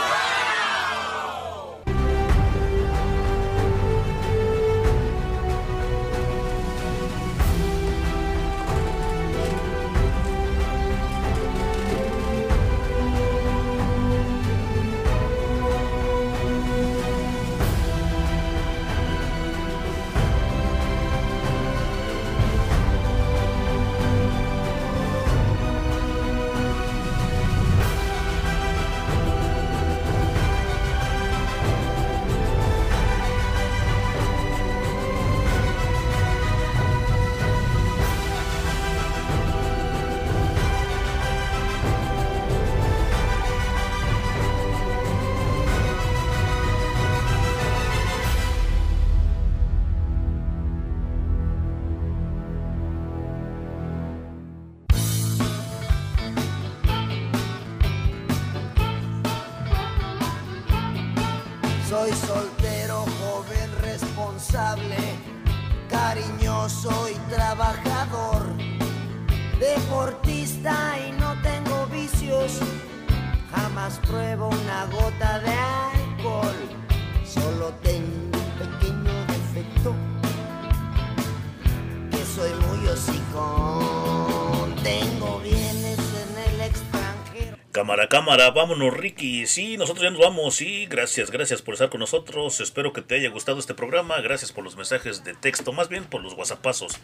Cámara, vámonos Ricky. Sí, nosotros ya nos vamos. Sí, gracias, gracias por estar con nosotros. Espero que te haya gustado este programa. Gracias por los mensajes de texto, más bien por los whatsappazos.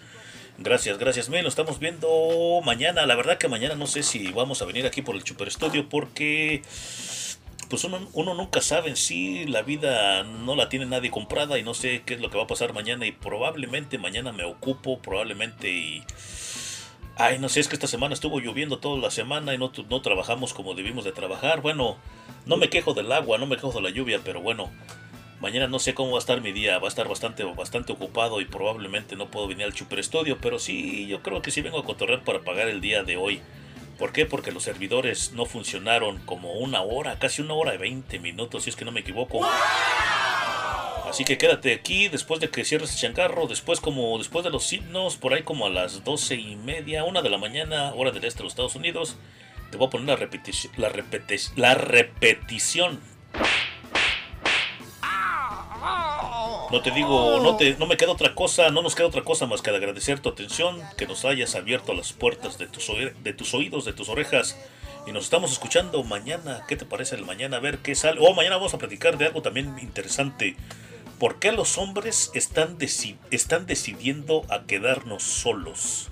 Gracias, gracias. Me lo estamos viendo mañana. La verdad que mañana no sé si vamos a venir aquí por el Super Estudio porque pues uno, uno nunca sabe en sí, la vida no la tiene nadie comprada y no sé qué es lo que va a pasar mañana y probablemente mañana me ocupo, probablemente y... Ay, no sé, es que esta semana estuvo lloviendo toda la semana y no, no trabajamos como debimos de trabajar. Bueno, no me quejo del agua, no me quejo de la lluvia, pero bueno, mañana no sé cómo va a estar mi día. Va a estar bastante, bastante ocupado y probablemente no puedo venir al Super Estudio, pero sí, yo creo que sí vengo a cotorrear para pagar el día de hoy. ¿Por qué? Porque los servidores no funcionaron como una hora, casi una hora y 20 minutos, si es que no me equivoco. Así que quédate aquí después de que cierres el changarro, después como después de los himnos, por ahí como a las doce y media, una de la mañana, hora del este de los Estados Unidos, te voy a poner la repetición, la, la repetición. No te digo, no, te, no me queda otra cosa, no nos queda otra cosa más que agradecer tu atención, que nos hayas abierto las puertas de tus, de tus oídos, de tus orejas. Y nos estamos escuchando mañana. ¿Qué te parece el mañana? A ver qué sale. Oh, mañana vamos a platicar de algo también interesante. ¿Por qué los hombres están, deci- están decidiendo a quedarnos solos?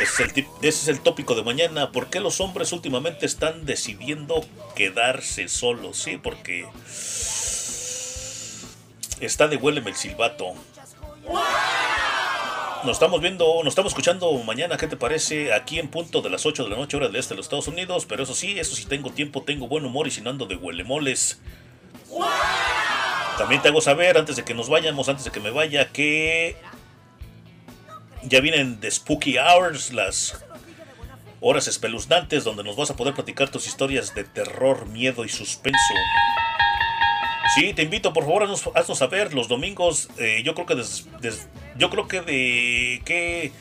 Ese es, el tópico de mañana. ¿Por qué los hombres últimamente están decidiendo quedarse solos? Sí, porque está de huéleme el silbato. Nos estamos viendo, nos estamos escuchando mañana, ¿qué te parece? Aquí en punto de las 8 de la noche, hora del este de los Estados Unidos. Pero eso sí, eso sí tengo tiempo, tengo buen humor y sin ando de huelemoles. También te hago saber, antes de que nos vayamos, antes de que me vaya, que ya vienen de Spooky Hours, las horas espeluznantes, donde nos vas a poder platicar tus historias de terror, miedo y suspenso. Sí, te invito, por favor, haznos, haznos saber los domingos. eh, yo creo que des- yo creo que de que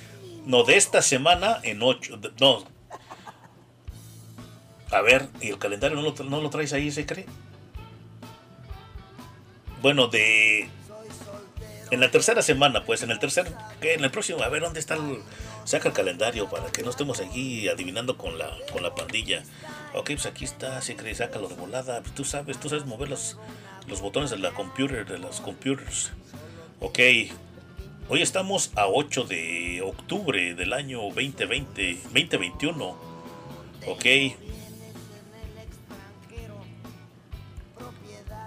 no de esta semana en ocho, no. A ver, y el calendario no lo, no lo traes ahí, se cree. Bueno, de en la tercera semana, pues, en el tercer, ¿qué? En el próximo, a ver dónde está el, saca el calendario para que no estemos aquí adivinando con la, con la pandilla. Ok, pues aquí está, si crees, sácalo de volada. Pues tú sabes, tú sabes mover los, los botones de la computer, de las computers. Ok, hoy estamos a 8 de octubre del año 2020, 2021. Ok.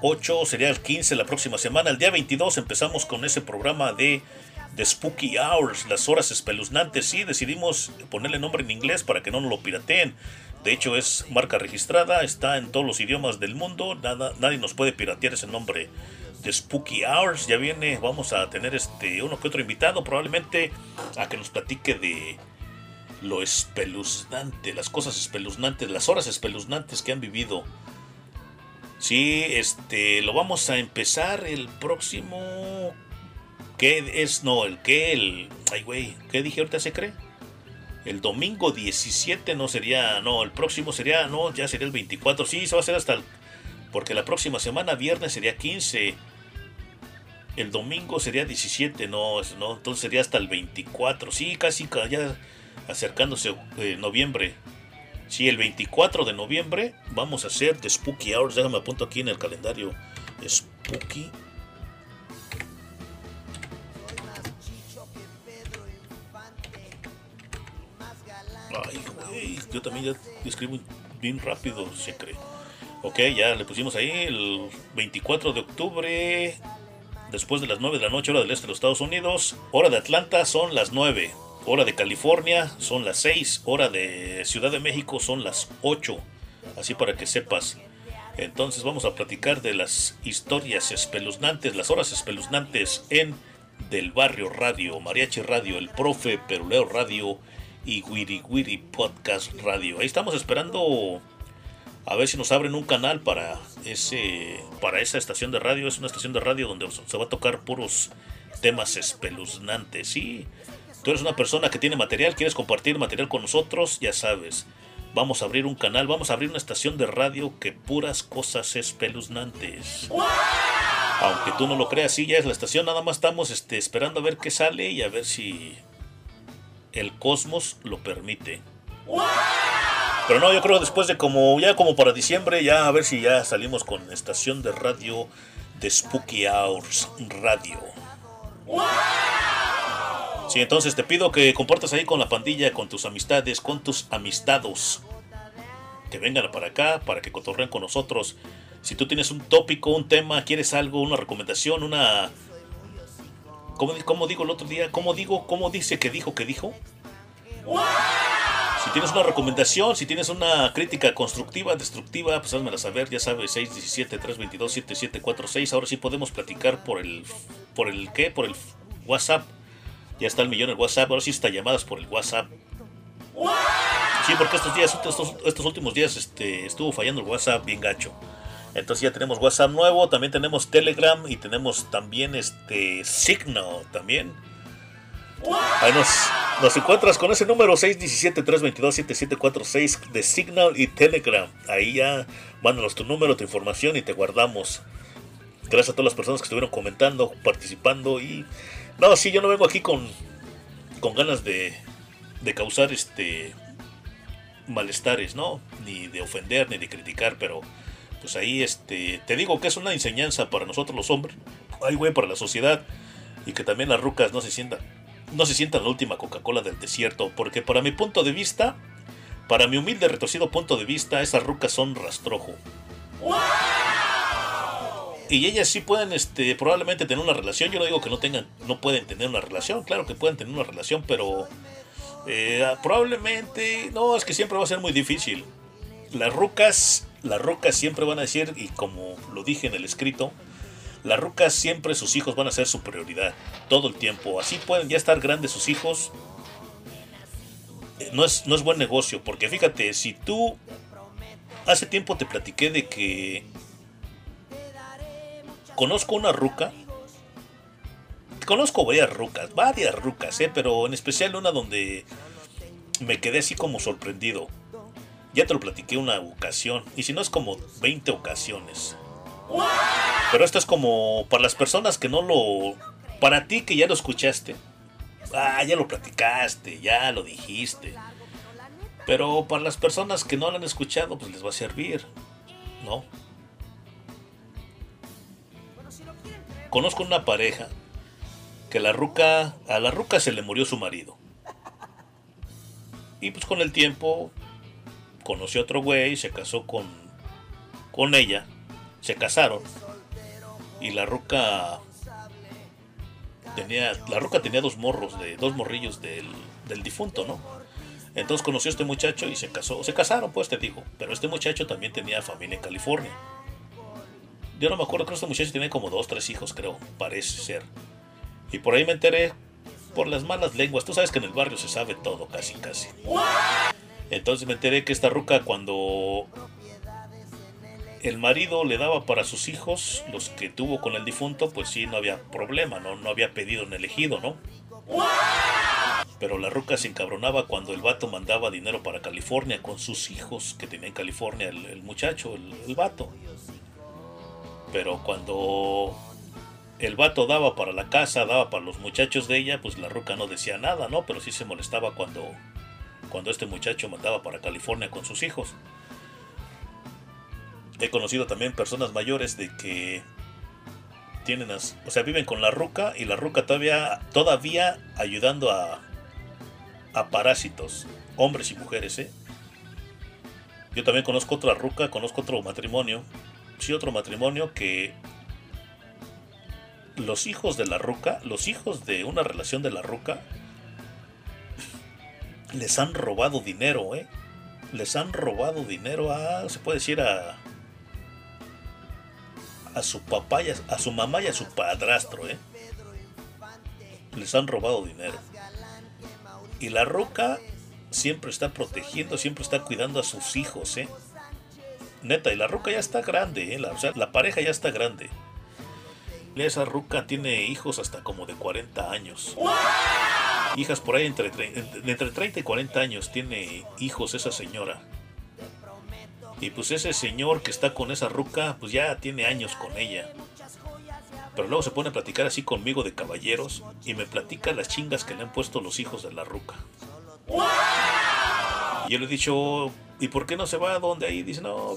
8 sería el 15 la próxima semana. El día 22 empezamos con ese programa de The Spooky Hours, las horas espeluznantes. Sí, decidimos ponerle nombre en inglés para que no nos lo pirateen. De hecho, es marca registrada, está en todos los idiomas del mundo. Nada, nadie nos puede piratear ese nombre. The Spooky Hours ya viene. Vamos a tener este uno que otro invitado, probablemente a que nos platique de lo espeluznante, las cosas espeluznantes, las horas espeluznantes que han vivido. Sí, este, lo vamos a empezar el próximo. ¿Qué es? No, el que, el. Ay, güey, ¿qué dije ahorita se cree? El domingo 17 no sería. No, el próximo sería. No, ya sería el 24. Sí, se va a hacer hasta el. Porque la próxima semana, viernes, sería 15. El domingo sería 17, no, no, entonces sería hasta el 24. Sí, casi ca- ya acercándose eh, noviembre. Sí, el 24 de noviembre vamos a hacer The Spooky Hours. Déjame apunto aquí en el calendario. Spooky. Ay, güey. Yo también ya escribo bien rápido, se cree. Ok, ya le pusimos ahí el 24 de octubre. Después de las 9 de la noche, hora del este de los Estados Unidos. Hora de Atlanta son las 9. Hora de California son las 6. Hora de Ciudad de México son las 8. Así para que sepas. Entonces vamos a platicar de las historias espeluznantes, las horas espeluznantes en Del Barrio Radio, Mariachi Radio, El Profe, Peruleo Radio y Wiri Wiri Podcast Radio. Ahí estamos esperando a ver si nos abren un canal para ese para esa estación de radio. Es una estación de radio donde se va a tocar puros temas espeluznantes. Sí, tú eres una persona que tiene material, quieres compartir material con nosotros, ya sabes. Vamos a abrir un canal, vamos a abrir una estación de radio que puras cosas espeluznantes. Aunque tú no lo creas, sí, ya es la estación, nada más estamos este, esperando a ver qué sale y a ver si el cosmos lo permite. Pero no, yo creo después de como ya como para diciembre, ya a ver si ya salimos con estación de radio de Spooky Hours Radio. Sí, entonces te pido que compartas ahí con la pandilla, con tus amistades, con tus amistados. Que vengan para acá, para que cotorren con nosotros. Si tú tienes un tópico, un tema, quieres algo, una recomendación, una... ¿Cómo, cómo digo el otro día? ¿Cómo digo? ¿Cómo dice que dijo que dijo? Si tienes una recomendación, si tienes una crítica constructiva, destructiva, pues házmela saber, ya sabes, 617-322-7746. Ahora sí podemos platicar por el, por el qué, por el WhatsApp. Ya está el millón el WhatsApp, ahora sí está llamadas por el WhatsApp. Sí, porque estos días, estos, últimos días este, estuvo fallando el WhatsApp bien gacho. Entonces ya tenemos WhatsApp nuevo, también tenemos Telegram y tenemos también este Signal también. Ahí nos, nos encuentras con ese número 617-322-7746 de Signal y Telegram. Ahí ya mándanos tu número, tu información y te guardamos. Gracias a todas las personas que estuvieron comentando, participando y... No, sí, yo no vengo aquí con, con ganas de, de causar este malestares, ¿no? Ni de ofender, ni de criticar, pero pues ahí este te digo que es una enseñanza para nosotros los hombres, ay güey, para la sociedad y que también las rucas no se sientan no se sientan la última Coca-Cola del desierto, porque para mi punto de vista, para mi humilde retorcido punto de vista, esas rucas son rastrojo. Y ellas sí pueden, este, probablemente tener una relación. Yo no digo que no tengan, no pueden tener una relación. Claro que pueden tener una relación, pero eh, probablemente, no, es que siempre va a ser muy difícil. Las rucas, las rucas siempre van a decir, y como lo dije en el escrito, las rucas siempre sus hijos van a ser su prioridad, todo el tiempo. Así pueden ya estar grandes sus hijos. Eh, No es, no es buen negocio, porque fíjate, si tú hace tiempo te platiqué de que conozco una ruca. Conozco varias rucas, varias rucas, ¿eh? pero en especial una donde me quedé así como sorprendido. Ya te lo platiqué una ocasión, y si no es como 20 ocasiones. Pero esto es como para las personas que no lo... Para ti que ya lo escuchaste. Ah, ya lo platicaste, ya lo dijiste. Pero para las personas que no lo han escuchado, pues les va a servir. ¿No? Conozco una pareja que la ruca, a la ruca se le murió su marido. Y pues con el tiempo conoció a otro güey, se casó con, con ella, se casaron. Y la ruca tenía, la ruca tenía dos morros, de, dos morrillos del, del difunto, ¿no? Entonces conoció a este muchacho y se casó. Se casaron, pues te digo. Pero este muchacho también tenía familia en California. Yo no me acuerdo, creo que este muchacho tenía como dos, tres hijos, creo. Parece ser. Y por ahí me enteré por las malas lenguas. Tú sabes que en el barrio se sabe todo, casi, casi. Entonces me enteré que esta ruca cuando el marido le daba para sus hijos, los que tuvo con el difunto, pues sí, no había problema, ¿no? No había pedido en elegido, ¿no? Pero la ruca se encabronaba cuando el vato mandaba dinero para California con sus hijos que tenía en California el, el muchacho, el, el vato. Pero cuando el vato daba para la casa, daba para los muchachos de ella, pues la ruca no decía nada, ¿no? Pero sí se molestaba cuando, cuando este muchacho mandaba para California con sus hijos. He conocido también personas mayores de que tienen, as- o sea, viven con la ruca y la ruca todavía, todavía ayudando a, a parásitos, hombres y mujeres, ¿eh? Yo también conozco otra ruca, conozco otro matrimonio, sí, otro matrimonio que los hijos de la ruca, los hijos de una relación de la ruca, les han robado dinero, ¿eh? Les han robado dinero a, se puede decir, a, a su papá, y a, a su mamá y a su padrastro, ¿eh? Les han robado dinero. Y la ruca siempre está protegiendo, siempre está cuidando a sus hijos, ¿eh? Neta, y la ruca ya está grande, ¿eh? La, o sea, la pareja ya está grande. Esa ruca tiene hijos hasta como de 40 años. Hijas por ahí entre, tre- entre 30 y 40 años tiene hijos esa señora. Y pues ese señor que está con esa ruca, pues ya tiene años con ella. Pero luego se pone a platicar así conmigo de caballeros y me platica las chingas que le han puesto los hijos de la ruca. Y yo le he dicho, ¿y por qué no se va a donde ahí? Dice, no,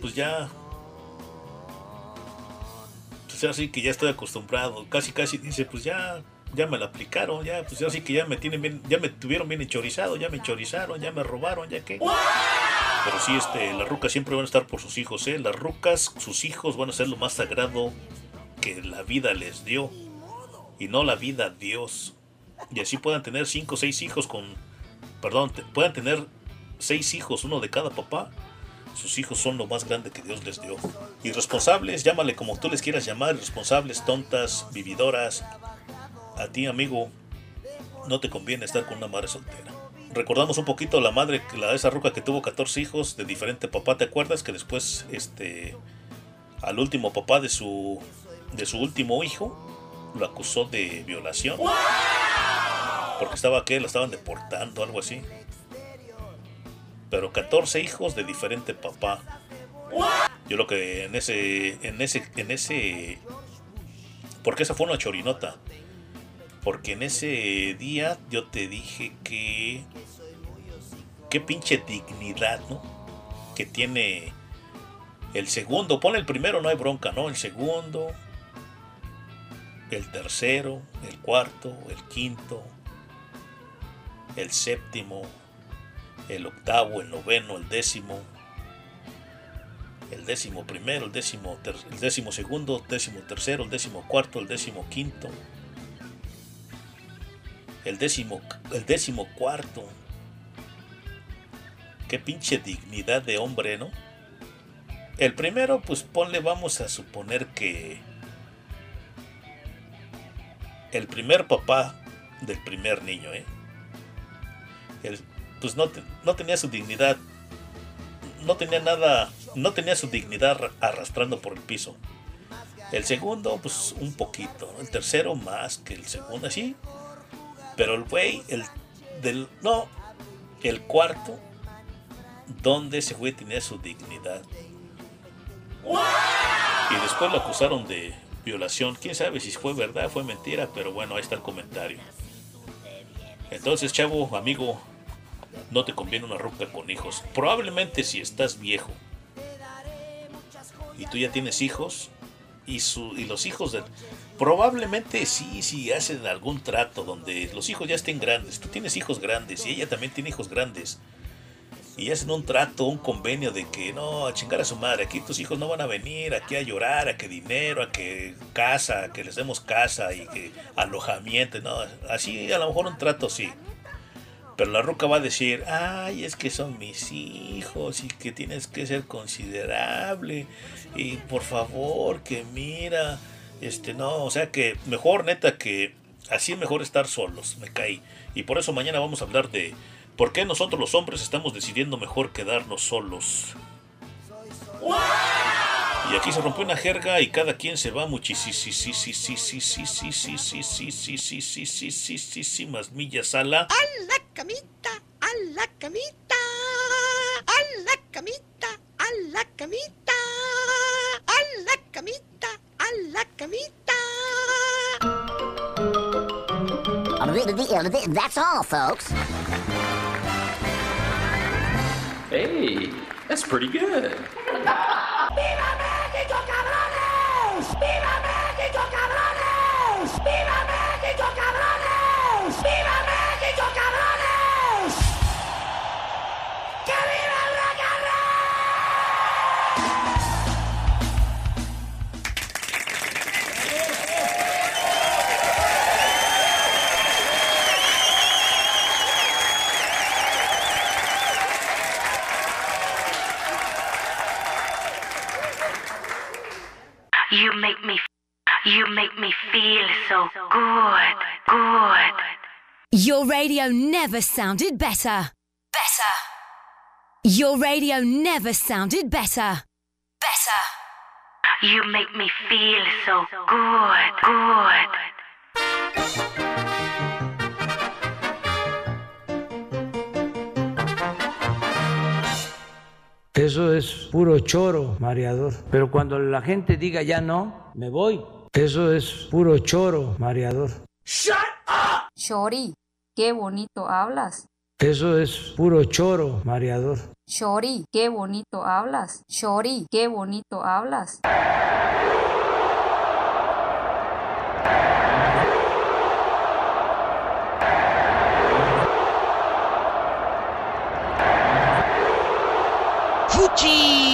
pues ya. Pues así que ya estoy acostumbrado. Casi, casi dice, pues ya, ya me la aplicaron, ya, pues así que ya me tienen bien, ya me tuvieron bien enchorizado, ya me enchorizaron, ya me robaron, ya que. Pero sí, este, las rucas siempre van a estar por sus hijos, ¿eh? Las rucas, sus hijos van a ser lo más sagrado que la vida les dio. Y no la vida Dios. Y así puedan tener cinco o seis hijos con... Perdón, puedan tener seis hijos, uno de cada papá. Sus hijos son lo más grande que Dios les dio. Irresponsables, llámale como tú les quieras llamar, irresponsables, tontas, vividoras. A ti, amigo, no te conviene estar con una madre soltera. Recordamos un poquito la madre, la esa ruca que tuvo 14 hijos de diferente papá, ¿te acuerdas? Que después, este, al último papá de su, de su último hijo, lo acusó de violación. Porque estaba que la estaban deportando, algo así. Pero 14 hijos de diferente papá. Yo lo que en ese, en ese, en ese, porque esa fue una chorinota. Porque en ese día yo te dije que, qué pinche dignidad, ¿no? Que tiene el segundo, pon el primero, no hay bronca, ¿no? El segundo, el tercero, el cuarto, el quinto, el séptimo, el octavo, el noveno, el décimo. el décimo primero, el décimo, ter- el décimo segundo, décimo tercero, el décimo cuarto, el décimo quinto, el décimo, el décimo cuarto. Qué pinche dignidad de hombre, ¿no? El primero, pues ponle, vamos a suponer que el primer papá del primer niño, ¿eh? El- pues no, no tenía su dignidad, no tenía nada, no tenía su dignidad arra- arrastrando por el piso. El segundo, pues un poquito. El tercero, más que el segundo, así. Pero el güey, el del. No, el cuarto, donde ese güey tenía su dignidad. Y después lo acusaron de violación. Quién sabe si fue verdad, fue mentira, pero bueno, ahí está el comentario. Entonces, chavo, amigo, no te conviene una ruca con hijos. Probablemente si estás viejo y tú ya tienes hijos y, su, y los hijos de... Probablemente sí, si hacen algún trato donde los hijos ya estén grandes. Tú tienes hijos grandes y ella también tiene hijos grandes. Y hacen un trato, un convenio de que no, a chingar a su madre, aquí tus hijos no van a venir aquí a llorar, a que dinero, a que casa, a que les demos casa y que alojamiento, no, así a lo mejor un trato sí. Pero la ruca va a decir, ay, es que son mis hijos y que tienes que ser considerable y por favor que mira, este no, o sea que mejor neta que así mejor estar solos, me caí. Y por eso mañana vamos a hablar de por qué nosotros los hombres estamos decidiendo mejor quedarnos solos. Y aquí se rompió una jerga y cada quien se va muchísimas millas a la... A la camita, a la camita, a la camita, a la camita, a la camita, a la camita. That's all, folks. Hey, that's pretty good. [LAUGHS] You make me, you make me feel so good, good. Your radio never sounded better. Better. Your radio never sounded better. Better. You make me feel so good, good. Eso es puro choro, mareador. Pero cuando la gente diga ya no, me voy. Eso es puro choro, mareador. Shori, qué bonito hablas. Eso es puro choro, mareador. Shori, qué bonito hablas. Shori, qué bonito hablas. G.